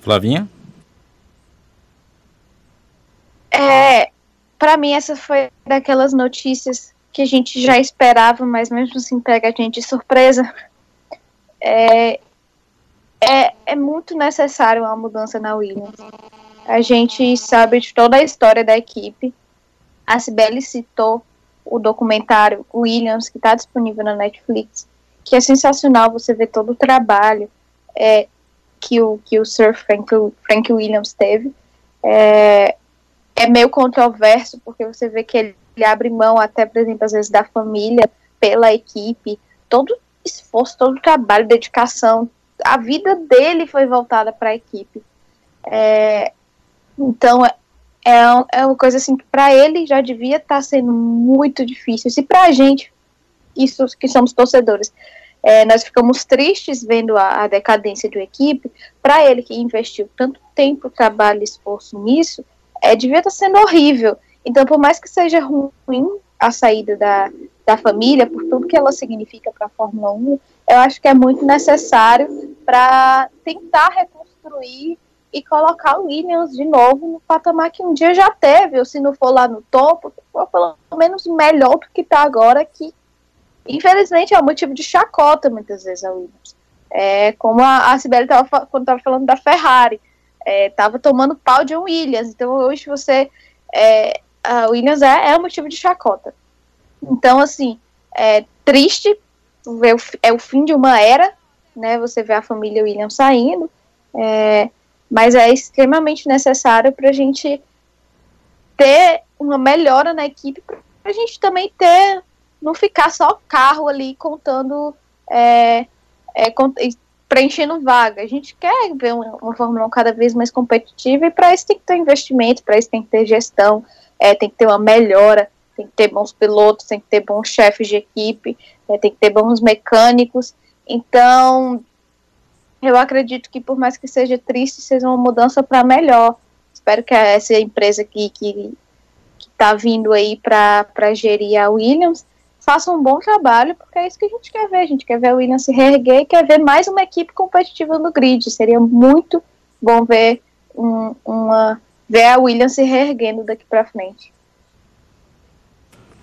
Flavinha? É, para mim essa foi daquelas notícias que a gente já esperava, mas mesmo assim pega a gente de surpresa. É, é, é muito necessário uma mudança na Williams. A gente sabe de toda a história da equipe. A Sibeli citou o documentário Williams, que está disponível na Netflix, que é sensacional você ver todo o trabalho é, que, o, que o Sir Frank, Frank Williams teve. É, é meio controverso, porque você vê que ele, ele abre mão até, por exemplo, às vezes da família, pela equipe, todo esforço, todo trabalho, dedicação, a vida dele foi voltada para a equipe. É, então, é, é, é uma coisa assim que para ele já devia estar tá sendo muito difícil. Se para a gente, isso que somos torcedores, é, nós ficamos tristes vendo a, a decadência de uma equipe, para ele que investiu tanto tempo, trabalho e esforço nisso, é, devia estar tá sendo horrível. Então, por mais que seja ruim a saída da, da família, por tudo que ela significa para a Fórmula 1, eu acho que é muito necessário para tentar reconstruir e colocar o Williams de novo no patamar que um dia já teve, ou se não for lá no topo, for pelo menos melhor do que está agora, que infelizmente é um motivo de chacota muitas vezes a Williams. É, como a, a Sibeli estava quando estava falando da Ferrari estava é, tomando pau de um Williams. Então hoje você. É, a Williams é, é um motivo de chacota. Então, assim, é triste, ver o, é o fim de uma era, né? Você vê a família Williams saindo, é, mas é extremamente necessário para a gente ter uma melhora na equipe, para a gente também ter, não ficar só carro ali contando, é, é, preenchendo vaga. A gente quer ver uma, uma Fórmula 1 cada vez mais competitiva e para isso tem que ter investimento, para isso tem que ter gestão, é, tem que ter uma melhora, tem que ter bons pilotos, tem que ter bons chefes de equipe, é, tem que ter bons mecânicos. Então, eu acredito que por mais que seja triste, seja uma mudança para melhor. Espero que essa empresa que que está vindo aí para gerir a Williams faça um bom trabalho, porque é isso que a gente quer ver. A gente quer ver o Williams se reerguer e quer ver mais uma equipe competitiva no grid. Seria muito bom ver um, uma ver a Williams se reerguendo daqui para frente.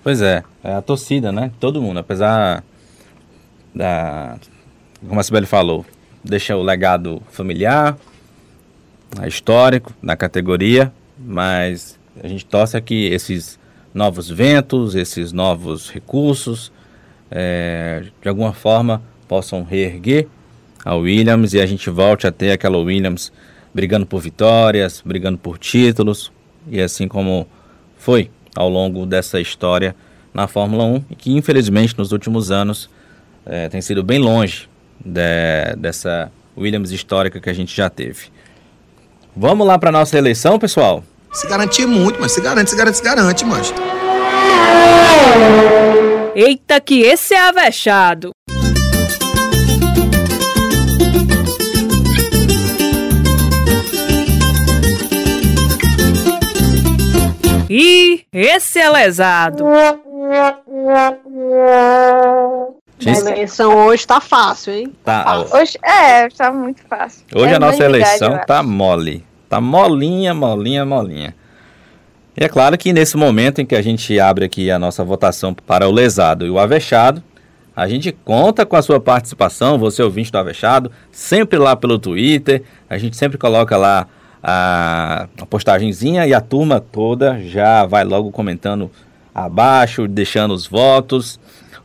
Pois é, é a torcida, né? Todo mundo, apesar da como a Sibeli falou, deixa o legado familiar, histórico na categoria, mas a gente torce que esses novos ventos, esses novos recursos é, de alguma forma possam reerguer a Williams e a gente volte a ter aquela Williams brigando por vitórias, brigando por títulos e assim como foi ao longo dessa história na Fórmula 1 e que infelizmente nos últimos anos é, tem sido bem longe de, dessa Williams histórica que a gente já teve. Vamos lá para nossa eleição, pessoal? Se garantir muito, mas se garante, se garante, se garante, mas. Eita, que esse é avexado. E esse é lesado. A eleição hoje tá fácil, hein? Tá, Hoje, é, tá muito fácil. Hoje É a nossa eleição tá mole. Tá molinha, molinha, molinha. E é claro que nesse momento em que a gente abre aqui a nossa votação para o lesado e o avexado, a gente conta com a sua participação, você ouvinte do avexado, sempre lá pelo Twitter, a gente sempre coloca lá a, a postagenzinha e a turma toda já vai logo comentando abaixo, deixando os votos.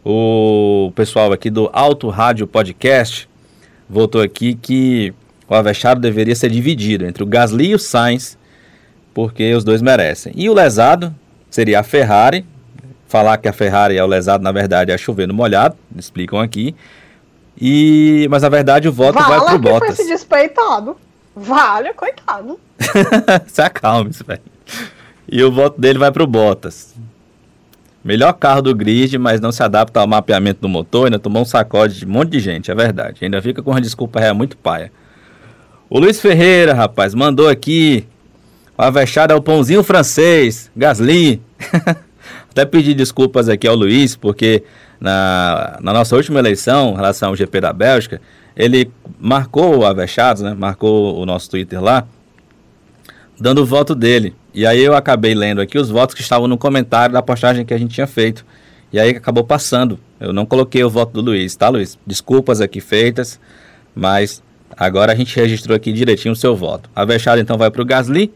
O pessoal aqui do Alto Rádio Podcast votou aqui que o Avechado deveria ser dividido entre o Gasly e o Sainz, porque os dois merecem. E o lesado seria a Ferrari. Falar que a Ferrari é o lesado, na verdade, é chover no molhado, explicam aqui. E, mas na verdade o voto vai pro que foi Bottas. esse despeitado. Vale, coitado. Se acalme, velho. E o voto dele vai pro Bottas. Melhor carro do grid, mas não se adapta ao mapeamento do motor. Ainda tomou um sacode de um monte de gente, é verdade. Ainda fica com uma desculpa real muito paia. O Luiz Ferreira, rapaz, mandou aqui. O avexado é o pãozinho francês, Gasly. Até pedir desculpas aqui ao Luiz, porque na, na nossa última eleição, em relação ao GP da Bélgica, ele marcou o Avechados, né? Marcou o nosso Twitter lá, dando o voto dele. E aí eu acabei lendo aqui os votos que estavam no comentário da postagem que a gente tinha feito. E aí acabou passando. Eu não coloquei o voto do Luiz, tá, Luiz? Desculpas aqui feitas, mas agora a gente registrou aqui direitinho o seu voto. A Vechado então vai para o Gasly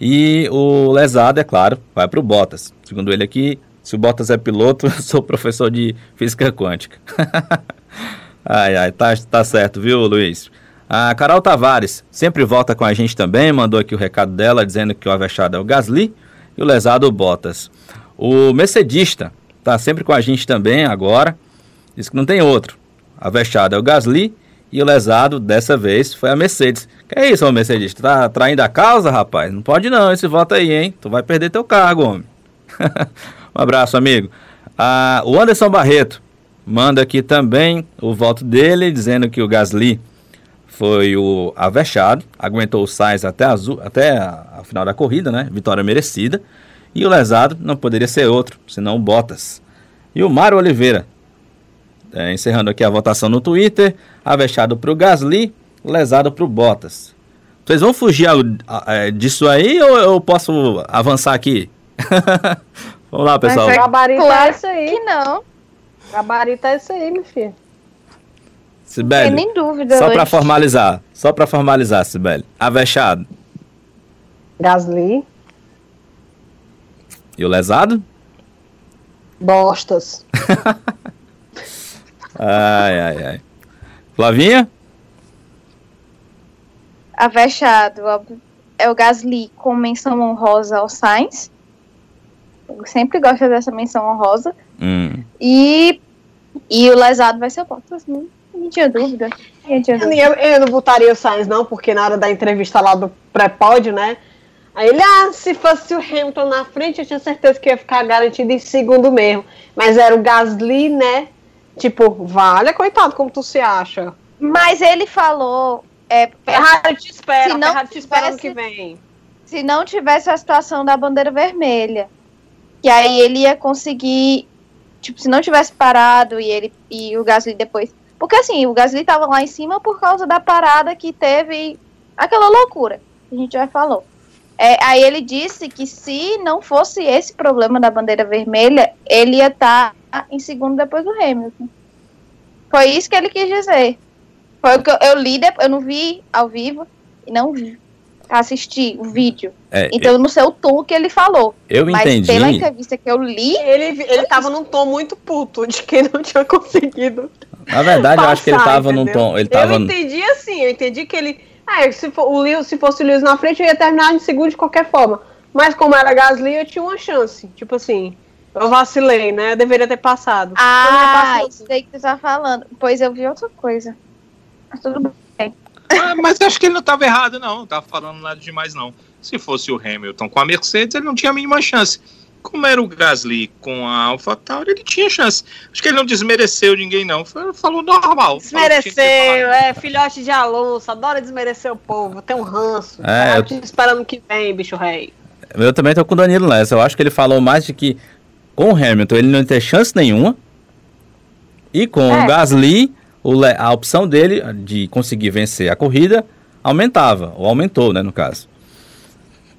e o Lesado, é claro, vai para o Bottas. Segundo ele aqui, se o Bottas é piloto, eu sou professor de física quântica. ai, ai, tá, tá certo, viu, Luiz? A Carol Tavares sempre volta com a gente também, mandou aqui o recado dela dizendo que o avexado é o Gasly e o lesado o Bottas. O Mercedista tá sempre com a gente também agora, diz que não tem outro. Avexado é o Gasly e o lesado dessa vez foi a Mercedes. Que é isso, ô Mercedista? Tá traindo a causa, rapaz? Não pode não esse voto aí, hein? Tu vai perder teu cargo, homem. um abraço, amigo. Ah, o Anderson Barreto manda aqui também o voto dele, dizendo que o Gasly foi o avexado, aguentou o Sainz até, azul, até a, a final da corrida, né? Vitória merecida. E o lesado não poderia ser outro, senão o Bottas. E o Mário Oliveira, é, encerrando aqui a votação no Twitter, avexado para o Gasly, lesado para o Bottas. Vocês vão fugir a- a- é, disso aí ou eu posso avançar aqui? Vamos lá, pessoal. Mas é Gabarito é Claro esse aí. que não. Gabarito é esse aí, meu filho. Não tem Sibeli, nem dúvida. só para formalizar, só para formalizar, Sibeli. Avexado Gasly, e o lesado? Bostas. Ai, ai, ai. Flavinha? Avexado é o Gasly com menção honrosa ao Sainz. Eu sempre gosto dessa menção honrosa. Hum. E, e o lesado vai ser o Bottas. Não, não tinha dúvida. Não tinha Eu, dúvida. eu- eu não botaria o Sainz, não, porque na hora da entrevista lá do pré-pódio, né? Aí ele, ah, se fosse o Hamilton na frente, eu tinha certeza que ia ficar garantido em segundo mesmo. Mas era o Gasly, né? Tipo, vale, coitado, como tu se acha? Mas ele falou. É, Ferrari te espera, Se não Ferrari te espera ano tivesse- que vem. se não tivesse a situação da bandeira vermelha, que aí ele ia conseguir, tipo, se não tivesse parado e ele e o Gasly depois, porque assim, o Gasly tava lá em cima por causa da parada que teve aquela loucura que a gente já falou. É, aí ele disse que se não fosse esse problema da bandeira vermelha, ele ia estar em segundo depois do Hamilton. Foi isso que ele quis dizer. Foi o que eu, eu li, depois, eu não vi ao vivo e não vi. assistir o vídeo. É, Então eu não sei o tom que ele falou. eu Mas entendi. pela entrevista que eu li, Ele, ele tava num tom muito puto de quem não tinha conseguido. Na verdade, eu acho que ele passar, tava num entendeu? tom. Ele tava. Eu entendi assim, eu entendi que ele. Ah, se, for, o Lewis, se fosse o Lewis na frente, eu ia terminar em segundo de qualquer forma. Mas como era Gasly, eu tinha uma chance. Tipo assim, eu vacilei, né? Eu deveria ter passado. Ah, isso aí que você tá falando. Pois eu vi outra coisa. Mas tudo bem. Ah, mas eu acho que ele não estava errado, não. Não estava falando nada demais, não. Se fosse o Hamilton com a Mercedes, ele não tinha a mínima chance. Como era o Gasly com a AlphaTauri, ele tinha chance. Acho que ele não desmereceu ninguém, não. Foi- Falou normal. Desmereceu, Falou é filhote de Alonso, adora desmerecer o povo, tem um ranço. É, tá eu- te esperando que vem, bicho rei. Eu também tô com o Danilo nessa. Eu acho que ele falou mais de que com o Hamilton ele não ter chance nenhuma. E com É. o Gasly, o le- a opção dele de conseguir vencer a corrida aumentava, ou aumentou, né, no caso.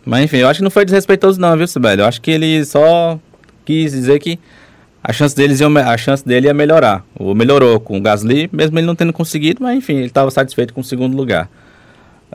Mas enfim, eu acho que não foi desrespeitoso não, viu, Sibeli? Eu acho que ele só quis dizer que a chance, deles ia, a chance dele ia melhorar. Ou melhorou com o Gasly, mesmo ele não tendo conseguido, mas enfim, ele estava satisfeito com o segundo lugar.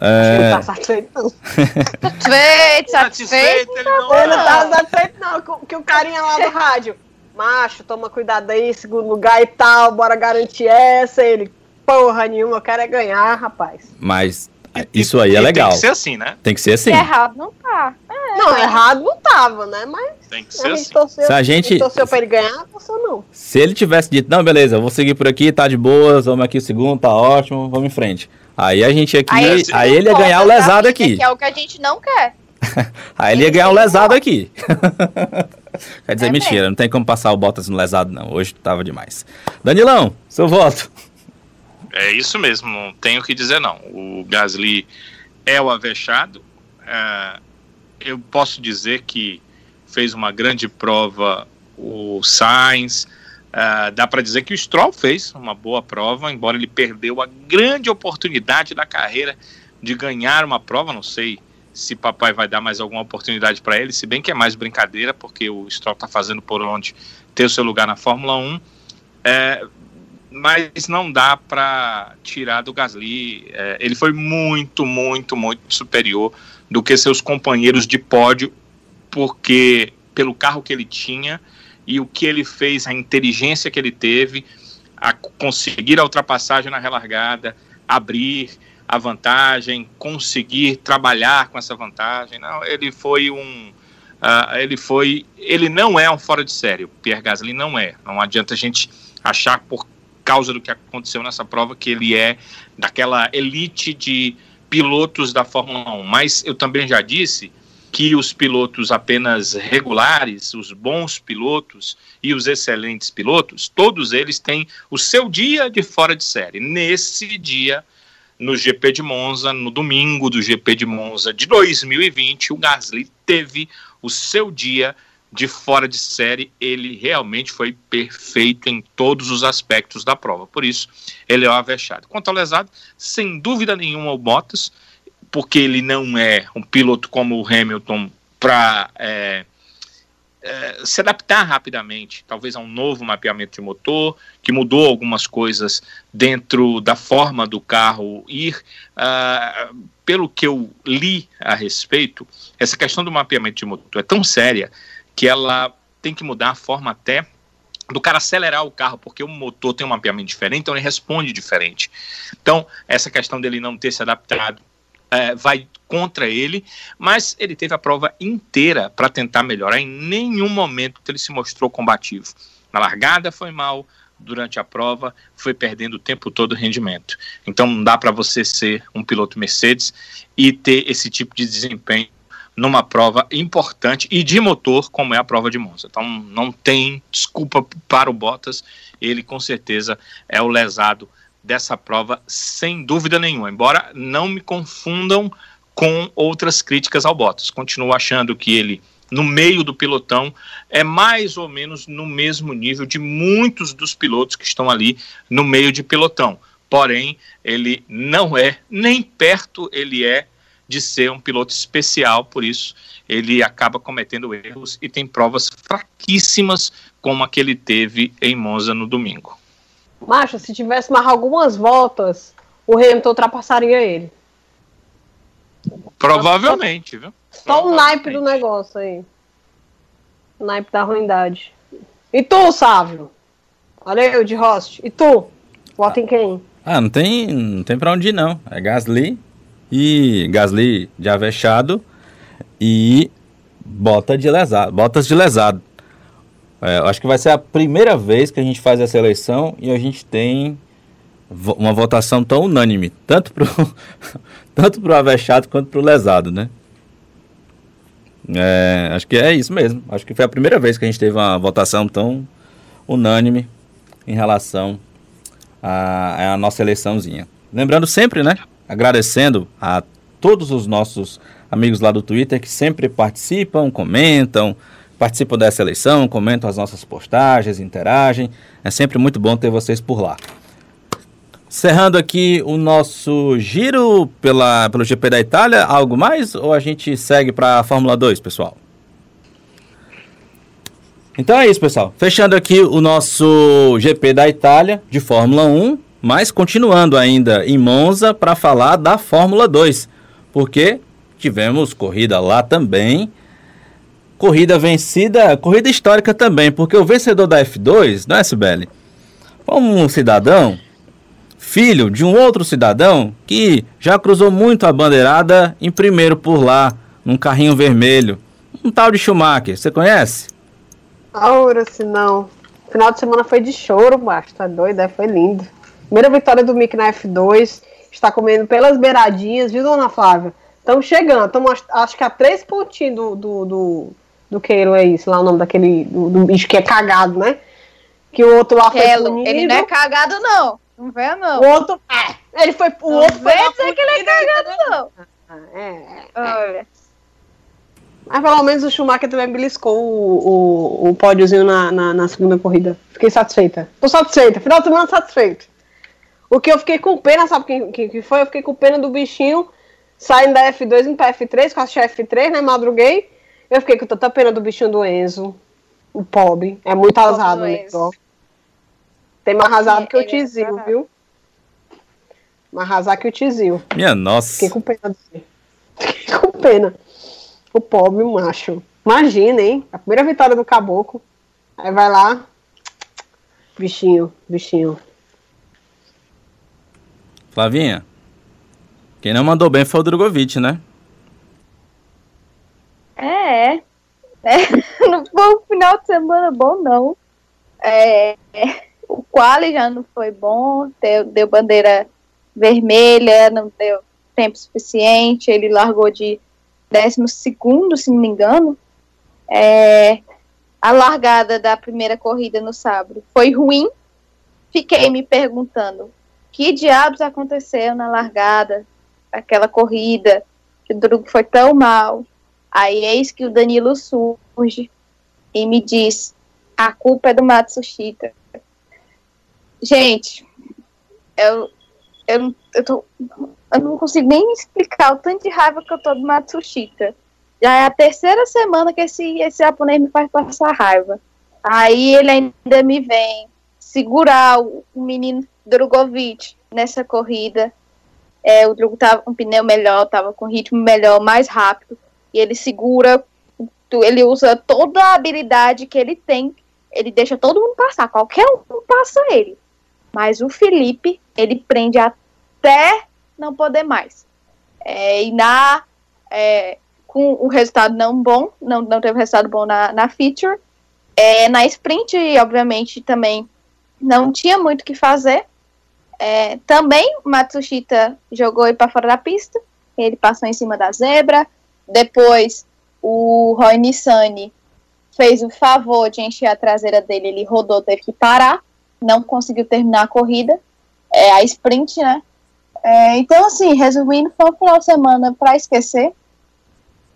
Ele É, tá satisfeito, não. Satisfeito, satisfeito. ele não Ele não tá satisfeito, não. Que, que o carinha lá do rádio, macho, toma cuidado aí, segundo lugar e tal, bora garantir essa. Ele, porra nenhuma, eu quero é ganhar, rapaz. mas isso aí é E legal. Tem que ser assim, né? Tem que ser assim. Errado não tá. Não, errado não tava, né? Mas Tem que a ser gente assim. torceu, Se a gente- torceu pra ele ganhar, torceu não. Se ele tivesse dito, não, beleza, eu vou seguir por aqui, tá de boas, vamos aqui o segundo, tá ótimo, vamos em frente. Aí a gente aqui, aí, Aí, ele ia ganhar o lesado aqui. Que é o que a gente não quer. Aí ele ia ganhar o lesado aqui. Quer dizer, É mentira, não tem como passar o Bottas no lesado, não. Hoje tava demais. Danilão, seu voto. É isso mesmo, não tenho o que dizer, não. O Gasly é o avexado. É, eu posso dizer que fez uma grande prova o Sainz. É, dá para dizer que o Stroll fez uma boa prova, embora ele perdeu a grande oportunidade da carreira de ganhar uma prova. Não sei se papai vai dar mais alguma oportunidade para ele, se bem que é mais brincadeira, porque o Stroll está fazendo por onde ter o seu lugar na Fórmula 1. É, mas não dá para tirar do Gasly. É, ele foi muito, muito, muito superior do que seus companheiros de pódio, porque pelo carro que ele tinha e o que ele fez, a inteligência que ele teve, a conseguir a ultrapassagem na relargada, abrir a vantagem, conseguir trabalhar com essa vantagem. Não, ele foi um Uh, ele foi. Ele não é um fora de série. O Pierre Gasly não é. Não adianta a gente achar por causa do que aconteceu nessa prova que ele é daquela elite de pilotos da Fórmula 1. Mas eu também já disse que os pilotos apenas regulares, os bons pilotos e os excelentes pilotos, todos eles têm o seu dia de fora de série. Nesse dia, no GP de Monza, no domingo do GP de Monza de 2020, o Gasly teve o seu dia de fora de série, ele realmente foi perfeito em todos os aspectos da prova. Por isso, ele é o avexado. Quanto ao lesado, sem dúvida nenhuma o Bottas, porque ele não é um piloto como o Hamilton para é, é, se adaptar rapidamente, talvez a um novo mapeamento de motor, que mudou algumas coisas dentro da forma do carro ir. Uh, pelo que eu li a respeito, essa questão do mapeamento de motor é tão séria que ela tem que mudar a forma até do cara acelerar o carro, porque o motor tem um mapeamento diferente, então ele responde diferente. Então, essa questão dele não ter se adaptado é, vai contra ele, mas ele teve a prova inteira para tentar melhorar. Em nenhum momento ele se mostrou combativo. Na largada foi mal, durante a prova foi perdendo o tempo todo o rendimento. Então não dá para você ser um piloto Mercedes e ter esse tipo de desempenho numa prova importante e de motor como é a prova de Monza. Então não tem desculpa para o Bottas, ele com certeza é o lesado dessa prova sem dúvida nenhuma. Embora não me confundam com outras críticas ao Bottas. Continuo achando que ele no meio do pelotão é mais ou menos no mesmo nível de muitos dos pilotos que estão ali no meio de pelotão. Porém, ele não é nem perto ele é de ser um piloto especial, por isso ele acaba cometendo erros e tem provas fraquíssimas como a que ele teve em Monza no domingo. Macho, se tivesse mais algumas voltas, o Hamilton ultrapassaria ele. Provavelmente, viu? Só o naipe do negócio aí. O naipe da ruindade. E tu, Sávio? Valeu, de host. E tu? Vota em quem? Ah, não tem, não tem pra onde ir, não. É Gasly e Gasly de avexado e bota de lesado, botas de lesado. É, acho que vai ser a primeira vez que a gente faz essa eleição e a gente tem uma votação tão unânime, tanto pro, tanto pro avexado quanto pro lesado, né? É, acho que é isso mesmo. Acho que foi a primeira vez que a gente teve uma votação tão unânime em relação à, à nossa eleiçãozinha. Lembrando sempre, né? Agradecendo a todos os nossos amigos lá do Twitter que sempre participam, comentam, participam dessa eleição, comentam as nossas postagens, interagem. É sempre muito bom ter vocês por lá. Encerrando aqui o nosso giro pela, pelo GP da Itália, algo mais ou a gente segue para a Fórmula 2, pessoal? Então é isso, pessoal. Fechando aqui o nosso GP da Itália de Fórmula 1, mas continuando ainda em Monza para falar da Fórmula 2, porque tivemos corrida lá também. Corrida vencida, corrida histórica também, porque o vencedor da F2, não é, Sibeli? Foi um cidadão, filho de um outro cidadão, que já cruzou muito a bandeirada em primeiro por lá, num carrinho vermelho. Um tal de Schumacher, você conhece? Aura, se não. Final de semana foi de choro, macho. Tá doido? é? Foi lindo. Primeira vitória do Mick na F2. Está comendo pelas beiradinhas, viu, dona Flávia? Estamos chegando. Estamos, acho que a três pontinhos do, do, do, do Keiro é isso, lá o nome daquele. Do, do bicho que é cagado, né? Que o outro lá foi Hello, punido. ele não é cagado, não. Não vê, não. O outro. É, ele foi. O Não outro foi. vem lá dizer que ele é punido, cagado, não. É, é. Olha. Mas pelo menos o Schumacher também beliscou o, o, o pódiozinho na, na, na segunda corrida. Fiquei satisfeita. Tô satisfeita. Final de semana satisfeito. O que eu fiquei com pena, sabe quem, quem que foi? Eu fiquei com pena do bichinho saindo da F2 indo pra F3, com a F3, né? Madruguei. Eu fiquei com tanta pena do bichinho do Enzo. O pobre. É muito azado, do né? Tem mais arrasado É, que o é Tizil, azarado. viu? Mais arrasado que o Tizil. Minha nossa. Fiquei com pena dele. Fiquei com pena. O pobre macho. Imagina, hein? A primeira vitória do caboclo. Aí vai lá. Bichinho, bichinho. Flavinha, quem não mandou bem foi o Drogovic, né? É, é. É, Não foi um final de semana bom, não. É, é, o quali já não foi bom, deu, deu bandeira vermelha, não deu tempo suficiente, ele largou de décimo segundo, se não me engano. É, a largada da primeira corrida no sábado foi ruim. Fiquei me perguntando que diabos aconteceu na largada daquela corrida, que o Drugo foi tão mal. Aí eis que o Danilo surge e me diz: a culpa é do Matsushita. Gente, eu, eu, eu, tô, eu não consigo nem explicar o tanto de raiva que eu tô do Matsushita. Já é a terceira semana que esse, esse japonês me faz passar raiva. Aí ele ainda me vem segurar o menino Drogovic nessa corrida. É, o Drogo tava com pneu melhor, tava com ritmo melhor, mais rápido. E ele segura, ele usa toda a habilidade que ele tem. Ele deixa todo mundo passar, qualquer um passa ele. Mas o Felipe, ele prende até não poder mais. É, e na, é, com o resultado não bom, não, não teve resultado bom na, na feature. É, na sprint, obviamente, também não tinha muito o que fazer. É, também Matsushita jogou ele para fora da pista. Ele passou em cima da zebra. Depois o Roy Nissani fez o favor de encher a traseira dele. Ele rodou, teve que parar. Não conseguiu terminar a corrida. É a sprint, né? É, então, assim, resumindo, foi um final de semana para esquecer.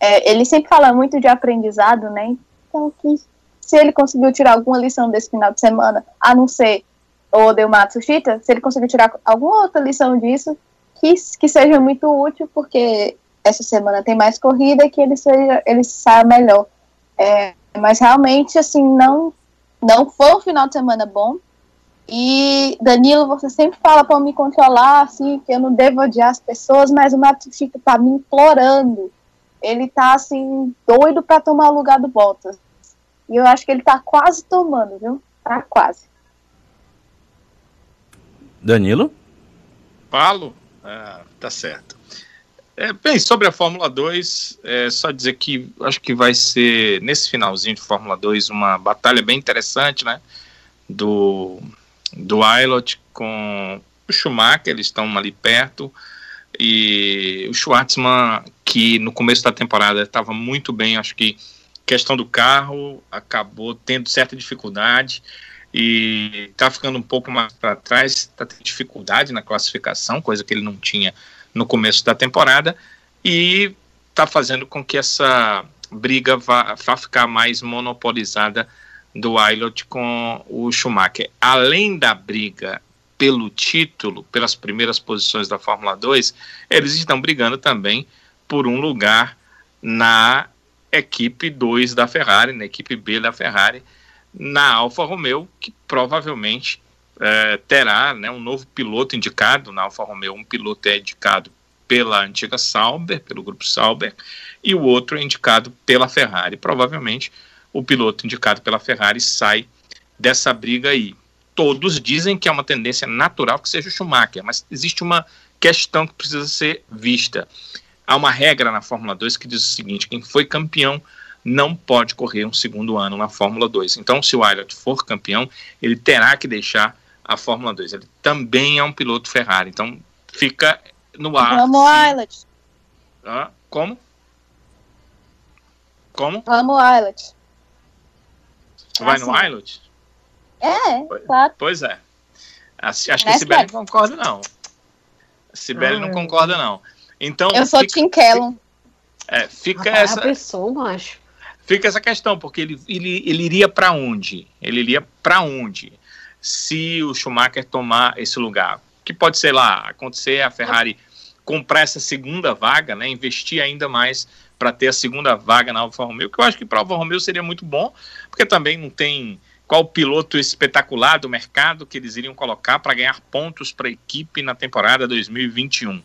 É, ele sempre fala muito de aprendizado, né? Então, que se ele conseguiu tirar alguma lição desse final de semana, a não ser o Odeu Matsushita, se ele conseguir tirar alguma outra lição disso, que, que seja muito útil, porque essa semana tem mais corrida e que ele seja ele saia melhor. É, mas realmente, assim, não, não foi um final de semana bom. E Danilo, você sempre fala para me controlar, assim, que eu não devo odiar as pessoas, mas o Mato Chico tá me implorando. Ele tá assim doido para tomar o lugar do Bottas. E eu acho que ele tá quase tomando, viu? Tá quase. Danilo? Falo? Ah, tá certo. É, bem, sobre a Fórmula 2, é só dizer que acho que vai ser, nesse finalzinho de Fórmula 2, uma batalha bem interessante, né? Do, do Ailot com o Schumacher, eles estão ali perto. E o Schwartzman, que no começo da temporada estava muito bem, acho que questão do carro acabou tendo certa dificuldade e está ficando um pouco mais para trás, está tendo dificuldade na classificação, coisa que ele não tinha no começo da temporada, e está fazendo com que essa briga vá, vá ficar mais monopolizada do Ailot com o Schumacher. Além da briga pelo título, pelas primeiras posições da Fórmula 2, eles estão brigando também por um lugar na equipe 2 da Ferrari, na equipe B da Ferrari, na Alfa Romeo, que provavelmente é, terá né, um novo piloto indicado na Alfa Romeo. Um piloto é indicado pela antiga Sauber, pelo grupo Sauber, e o outro é indicado pela Ferrari. Provavelmente o piloto indicado pela Ferrari sai dessa briga aí. Todos dizem que é uma tendência natural que seja o Schumacher, mas existe uma questão que precisa ser vista. Há uma regra na Fórmula 2 que diz o seguinte: quem foi campeão não pode correr um segundo ano na Fórmula 2. Então, se o Ailot for campeão, ele terá que deixar a Fórmula 2. Ele também é um piloto Ferrari. Então, fica no ar. Amo o Ailot. Ah, como? Como? Amo o Ailot. Vai assim. no Ailot? É, Pois- claro. Pois é. Acho acho que a Mas Sibeli não concorda, não. A Sibeli não Ah. concorda, não. Então, Eu sou fica, Tim Kellum. é, fica Rapaz, essa, a pessoa, macho. Fica essa questão, porque ele, ele, ele iria para onde? Ele iria para onde? Se o Schumacher tomar esse lugar. Que pode ser lá, acontecer a Ferrari comprar essa segunda vaga, né, investir ainda mais para ter a segunda vaga na Alfa Romeo, que eu acho que para a Alfa Romeo seria muito bom, porque também não tem qual piloto espetacular do mercado que eles iriam colocar para ganhar pontos para a equipe na temporada 2021.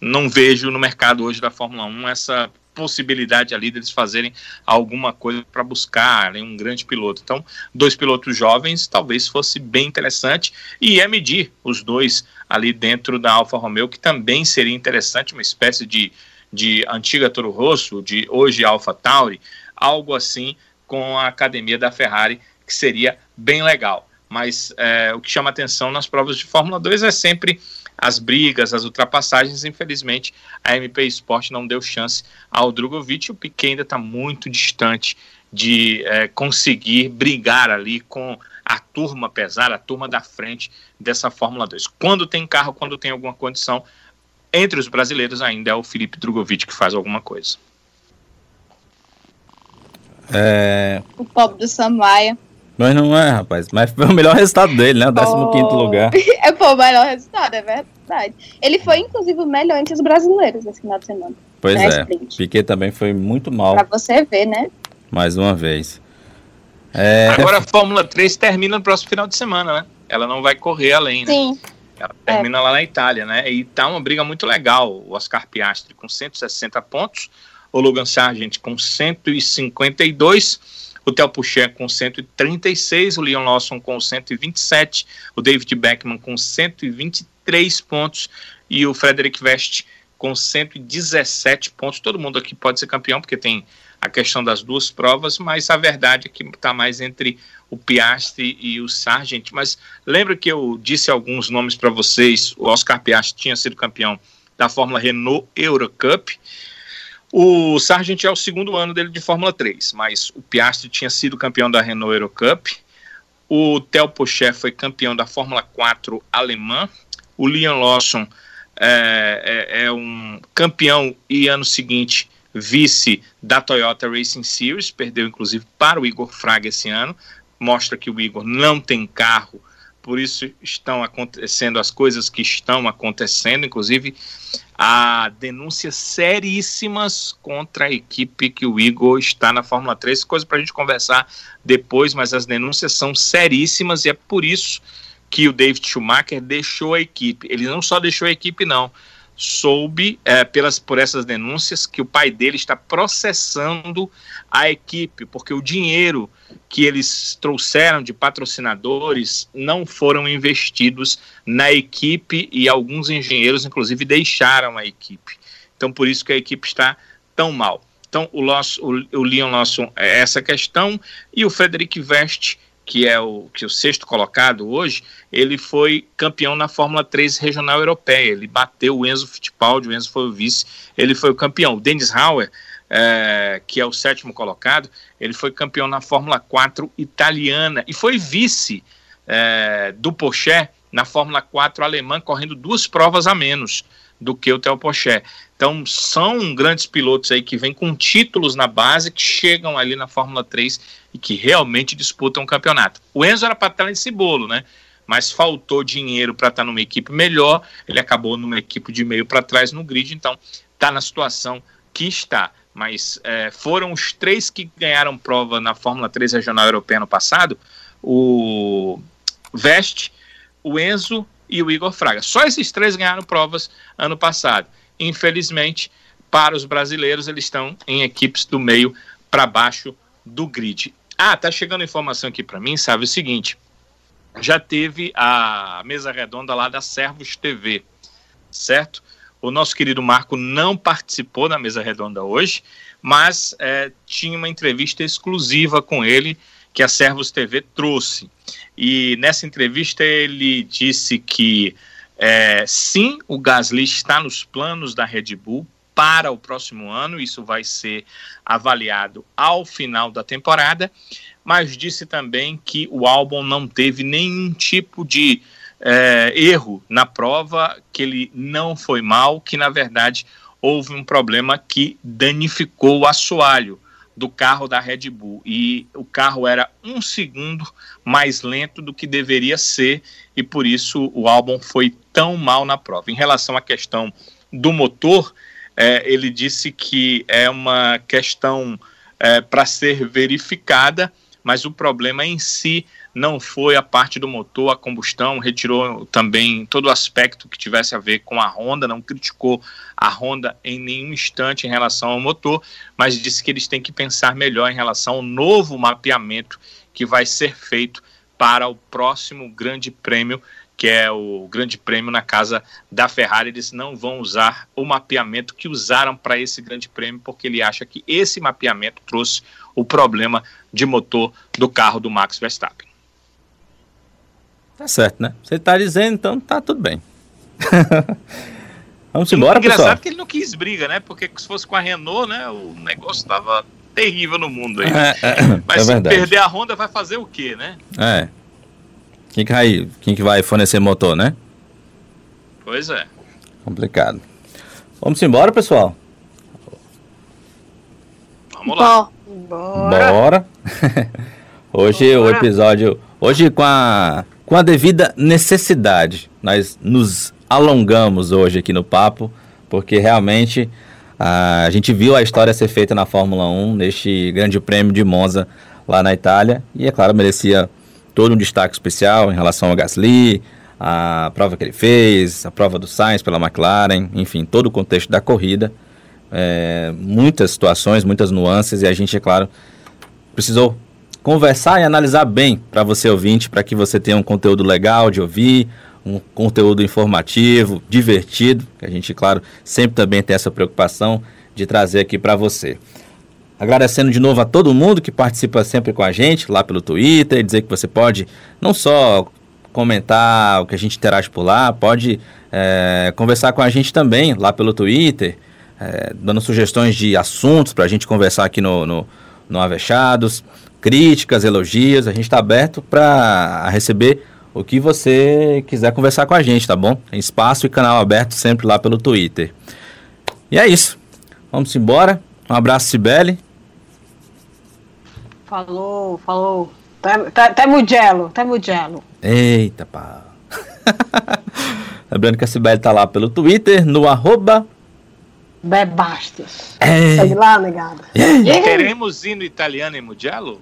Não vejo no mercado hoje da Fórmula 1 essa possibilidade ali deles fazerem alguma coisa para buscar né, um grande piloto. Então, dois pilotos jovens talvez fosse bem interessante e é medir os dois ali dentro da Alfa Romeo, que também seria interessante, uma espécie de, de antiga Toro Rosso, de hoje Alfa Tauri, algo assim com a academia da Ferrari, que seria bem legal. Mas é, o que chama atenção nas provas de Fórmula 2 é sempre as brigas, as ultrapassagens. Infelizmente, a MP Sport não deu chance ao Drogovic. O Piquet ainda está muito distante de é, conseguir brigar ali com a turma pesada, a turma da frente dessa Fórmula 2. Quando tem carro, quando tem alguma condição, entre os brasileiros ainda é o Felipe Drogovic que faz alguma coisa. É, O pobre do Samaia. Mas não é, rapaz. Mas foi o melhor resultado dele, né? O 15 Oh. lugar. É pô, o melhor resultado, é verdade. Ele foi, inclusive, o melhor entre os brasileiros esse final de semana. Pois é. sprint. Piquet também foi muito mal, Pra você ver, né? mais uma vez. É, Agora a Fórmula 3 termina no próximo final de semana, né? Ela não vai correr além, né? Sim. Ela termina lá na Itália, né? E tá uma briga muito legal. O Oscar Piastri com 160 pontos, o Logan Sargent com 152, o Theo Pucher com 136, o Leon Lawson com 127, o David Beckman com 123 pontos e o Frederic Vest com 117 pontos. Todo mundo aqui pode ser campeão, porque tem a questão das duas provas, mas a verdade é que está mais entre o Piastri e o Sargent. Mas lembra que eu disse alguns nomes para vocês? O Oscar Piastri tinha sido campeão da Fórmula Renault Eurocup. O Sargent é o segundo ano dele de Fórmula 3, mas o Piastri tinha sido campeão da Renault Eurocup. O Theo Pocher foi campeão da Fórmula 4 alemã. O Liam Lawson é, é, é um campeão e ano seguinte vice da Toyota Racing Series, perdeu inclusive para o Igor Fraga esse ano, mostra que o Igor não tem carro, por isso estão acontecendo as coisas que estão acontecendo, inclusive há denúncias seríssimas contra a equipe que o Igor está na Fórmula 3, coisa para a gente conversar depois, mas as denúncias são seríssimas e é por isso que o David Schumacher deixou a equipe. Ele não só deixou a equipe, não. Soube, é, pelas, por essas denúncias, que o pai dele está processando a equipe, porque o dinheiro que eles trouxeram de patrocinadores não foram investidos na equipe e alguns engenheiros, inclusive, deixaram a equipe. Então, por isso que a equipe está tão mal. Então, o, Lawson, o, o Leon Lawson é essa questão e o Frederic Vest que é o, que é o sexto colocado hoje, ele foi campeão na Fórmula 3 regional europeia. Ele bateu o Enzo Fittipaldi, o Enzo foi o vice, ele foi o campeão. O Dennis Hauer, é, que é o sétimo colocado, ele foi campeão na Fórmula 4 italiana e foi vice é, do Porsche na Fórmula 4 alemã, correndo duas provas a menos do que o Theo Pocher. Então, são grandes pilotos aí que vêm com títulos na base, que chegam ali na Fórmula 3 e que realmente disputam o campeonato. O Enzo era para estar nesse bolo, né? Mas faltou dinheiro para estar numa equipe melhor, ele acabou numa equipe de meio para trás no grid, então está na situação que está. Mas é, foram os três que ganharam prova na Fórmula 3 Regional Europeia no passado: o Veste, o Enzo e o Igor Fraga. Só esses três ganharam provas ano passado. Infelizmente, para os brasileiros, eles estão em equipes do meio para baixo do grid. Ah, tá chegando informação aqui para mim, sabe o seguinte? Já teve a mesa redonda lá da Servos TV, certo? O nosso querido Marco não participou da mesa redonda hoje, mas é, tinha uma entrevista exclusiva com ele que a Servos TV trouxe. E nessa entrevista ele disse que é, sim, o Gasly está nos planos da Red Bull para o próximo ano, isso vai ser avaliado ao final da temporada, mas disse também que o álbum não teve nenhum tipo de é, erro na prova, que ele não foi mal, que na verdade houve um problema que danificou o assoalho do carro da Red Bull. E o carro era um segundo mais lento do que deveria ser e por isso o álbum foi tão mal na prova. Em relação à questão do motor, é, ele disse que é uma questão é, para ser verificada, mas o problema em si não foi a parte do motor, a combustão, retirou também todo o aspecto que tivesse a ver com a Honda, não criticou a Honda em nenhum instante em relação ao motor, mas disse que eles têm que pensar melhor em relação ao novo mapeamento que vai ser feito para o próximo Grande Prêmio, que é o Grande Prêmio na casa da Ferrari. Eles não vão usar o mapeamento que usaram para esse Grande Prêmio, porque ele acha que esse mapeamento trouxe o problema de motor do carro do Max Verstappen. Tá certo, né? Você tá dizendo, então tá tudo bem. Vamos embora, Engraçado pessoal. que ele não quis briga, né? Porque se fosse com a Renault, né? O negócio tava terrível no mundo aí. É, é, Mas é se perder a Honda, vai fazer o quê, né? É. Quem que, vai, quem que vai fornecer motor, né? Pois é. Complicado. Vamos embora, pessoal. Vamos lá. Bom, Bora. hoje o Bora. episódio. Hoje com a, com a devida necessidade. Nós nos alongamos hoje aqui no papo, porque realmente a gente viu a história ser feita na Fórmula 1, neste grande prêmio de Monza lá na Itália. E é claro, merecia todo um destaque especial em relação ao Gasly, a prova que ele fez, a prova do Sainz pela McLaren, enfim, todo o contexto da corrida. É, muitas situações, muitas nuances, e a gente, é claro, precisou conversar e analisar bem para você ouvinte, para que você tenha um conteúdo legal de ouvir, um conteúdo informativo, divertido, que a gente, claro, sempre também tem essa preocupação de trazer aqui para você. Agradecendo de novo a todo mundo que participa sempre com a gente lá pelo Twitter, dizer que você pode não só comentar o que a gente interage por lá, pode é, conversar com a gente também lá pelo Twitter, é, dando sugestões de assuntos para a gente conversar aqui no, no, no Avechados, críticas, elogios, a gente está aberto para receber o que você quiser conversar com a gente, tá bom? Tem espaço e canal aberto sempre lá pelo Twitter. E é isso. Vamos embora. Um abraço, Sibeli. Falou, falou. Tá, tá, tá Mugello, tá Mugello. Eita, pá. Lembrando que a Sibeli tá lá pelo Twitter, no arroba. Bebastos. É. Segue lá, negada. Queremos ir no italiano em Mugello?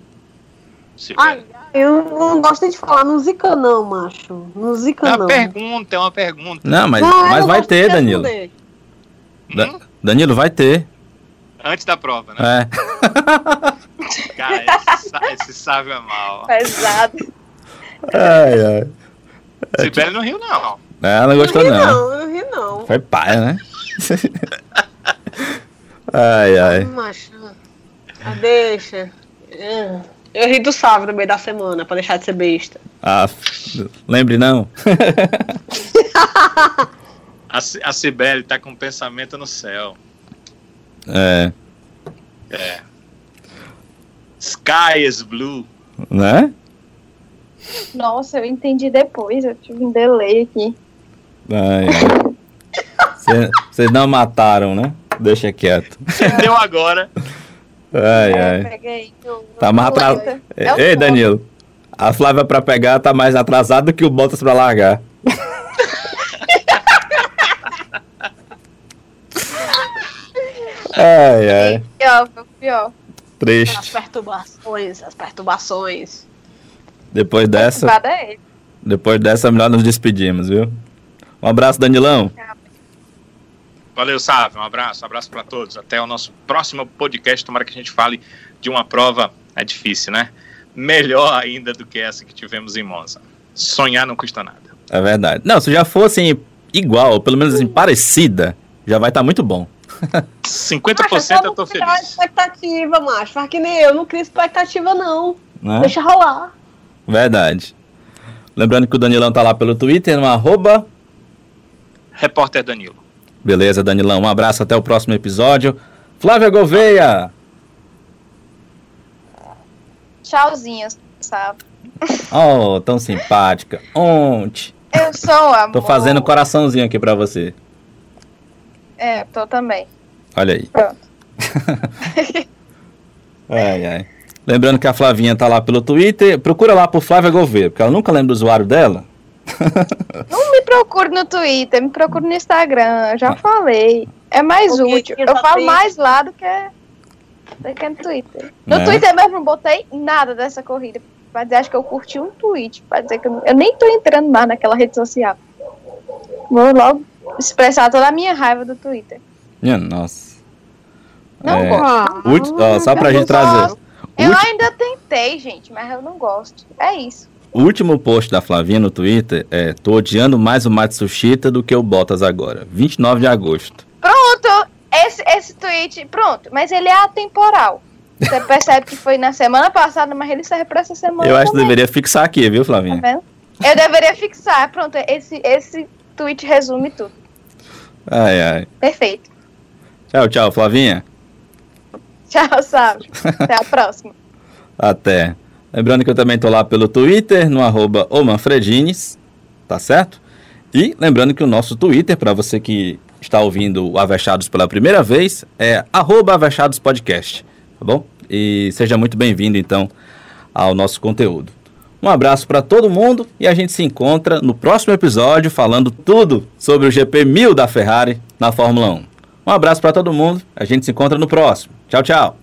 Ai, eu não gosto de falar no Zica não, macho. No Zica é uma não. pergunta, é uma pergunta. Não, mas, Não, mas vai ter, Danilo. responder. Da- Hum? Danilo, vai ter. Antes da prova, né? É. Cara, esse, sábio é mal. Pesado. Ai, ai. Sibeli não riu, não. Ela não gostou, não ri não. não, eu não ri não. Foi paia, né? ai, ai. Macho. ah, deixa. É. Eu ri do sábado no meio da semana, pra deixar de ser besta. Ah, f- lembre não. A, a Cibele tá com o pensamento no céu. É, Sky is blue. né? Nossa, eu entendi depois. Eu tive um delay aqui. Ai, ai. Vocês não mataram, né? Deixa quieto. Entendeu agora? Ai, É, ai. peguei. Eu- Tá mais atrasado. É Ei. Danilo. A Flávia pra pegar tá mais atrasada que o Bottas pra largar. ai, ai. Pior, foi pior. As Triste. perturbações, as perturbações. Depois dessa, é depois dessa, melhor nos despedimos, viu? Um abraço, Danilão. Valeu, Sávio. Um abraço, um abraço para todos. Até o nosso próximo podcast. Tomara que a gente fale de uma prova. É difícil, né? Melhor ainda do que essa que tivemos em Monza. Sonhar não custa nada. É verdade. Não, se já fosse igual, ou pelo menos assim, parecida, já vai estar muito bom. 50% eu tô Macho, só não feliz. expectativa, macho. Faz que nem eu, não cria expectativa, não. Né? Deixa rolar. Verdade. Lembrando que o Danilão tá lá pelo Twitter, no arroba. Repórter Danilo. Beleza, Danilão. Um abraço, até o próximo episódio. Flávia Gouveia. Tchauzinho, sabe? Oh, tão simpática. Ontem. Eu sou amor. Tô fazendo coraçãozinho aqui pra você. É, tô também. Olha aí. Pronto. Ai, ai. Lembrando que a Flavinha tá lá pelo Twitter. Procura lá por Flávia Gouveia, porque ela nunca lembra do usuário dela. Não me procure no Twitter, me procure no Instagram. Eu já falei. É mais Porque útil. Eu falo mais lá do que, do que no Twitter. No Né? Twitter mesmo não botei nada dessa corrida. Pra dizer, acho que eu curti um tweet. Pra dizer que eu, não- eu nem tô entrando mais naquela rede social. Vou logo expressar toda a minha raiva do Twitter. Minha nossa. Não É. gosto. Ulti- ó, só pra eu gente trazer. gosto. Eu Ulti- ainda tentei, gente, mas eu não gosto. É isso. O último post da Flavinha no Twitter é: tô odiando mais o Matsushita do que o Bottas agora. 29 de agosto. Pronto, esse, esse tweet, pronto, mas ele é atemporal. Você percebe que foi na semana passada, mas ele serve pra essa semana. Eu acho que também, deveria fixar aqui, viu, tá Flavinha? vendo? Eu deveria fixar, pronto, esse, esse tweet resume tudo. Ai, ai. Perfeito. Tchau, tchau, Flavinha. Tchau, Sábio. Até a próxima. Até. Lembrando que eu também tô lá pelo Twitter, no arroba omanfredines, tá certo? E lembrando que o nosso Twitter, para você que está ouvindo o Avechados pela primeira vez, é arroba Avechados Podcast, tá bom? E seja muito bem-vindo, então, ao nosso conteúdo. Um abraço para todo mundo e a gente se encontra no próximo episódio falando tudo sobre o GP 1000 da Ferrari na Fórmula 1. Um abraço para todo mundo, a gente se encontra no próximo. Tchau, tchau.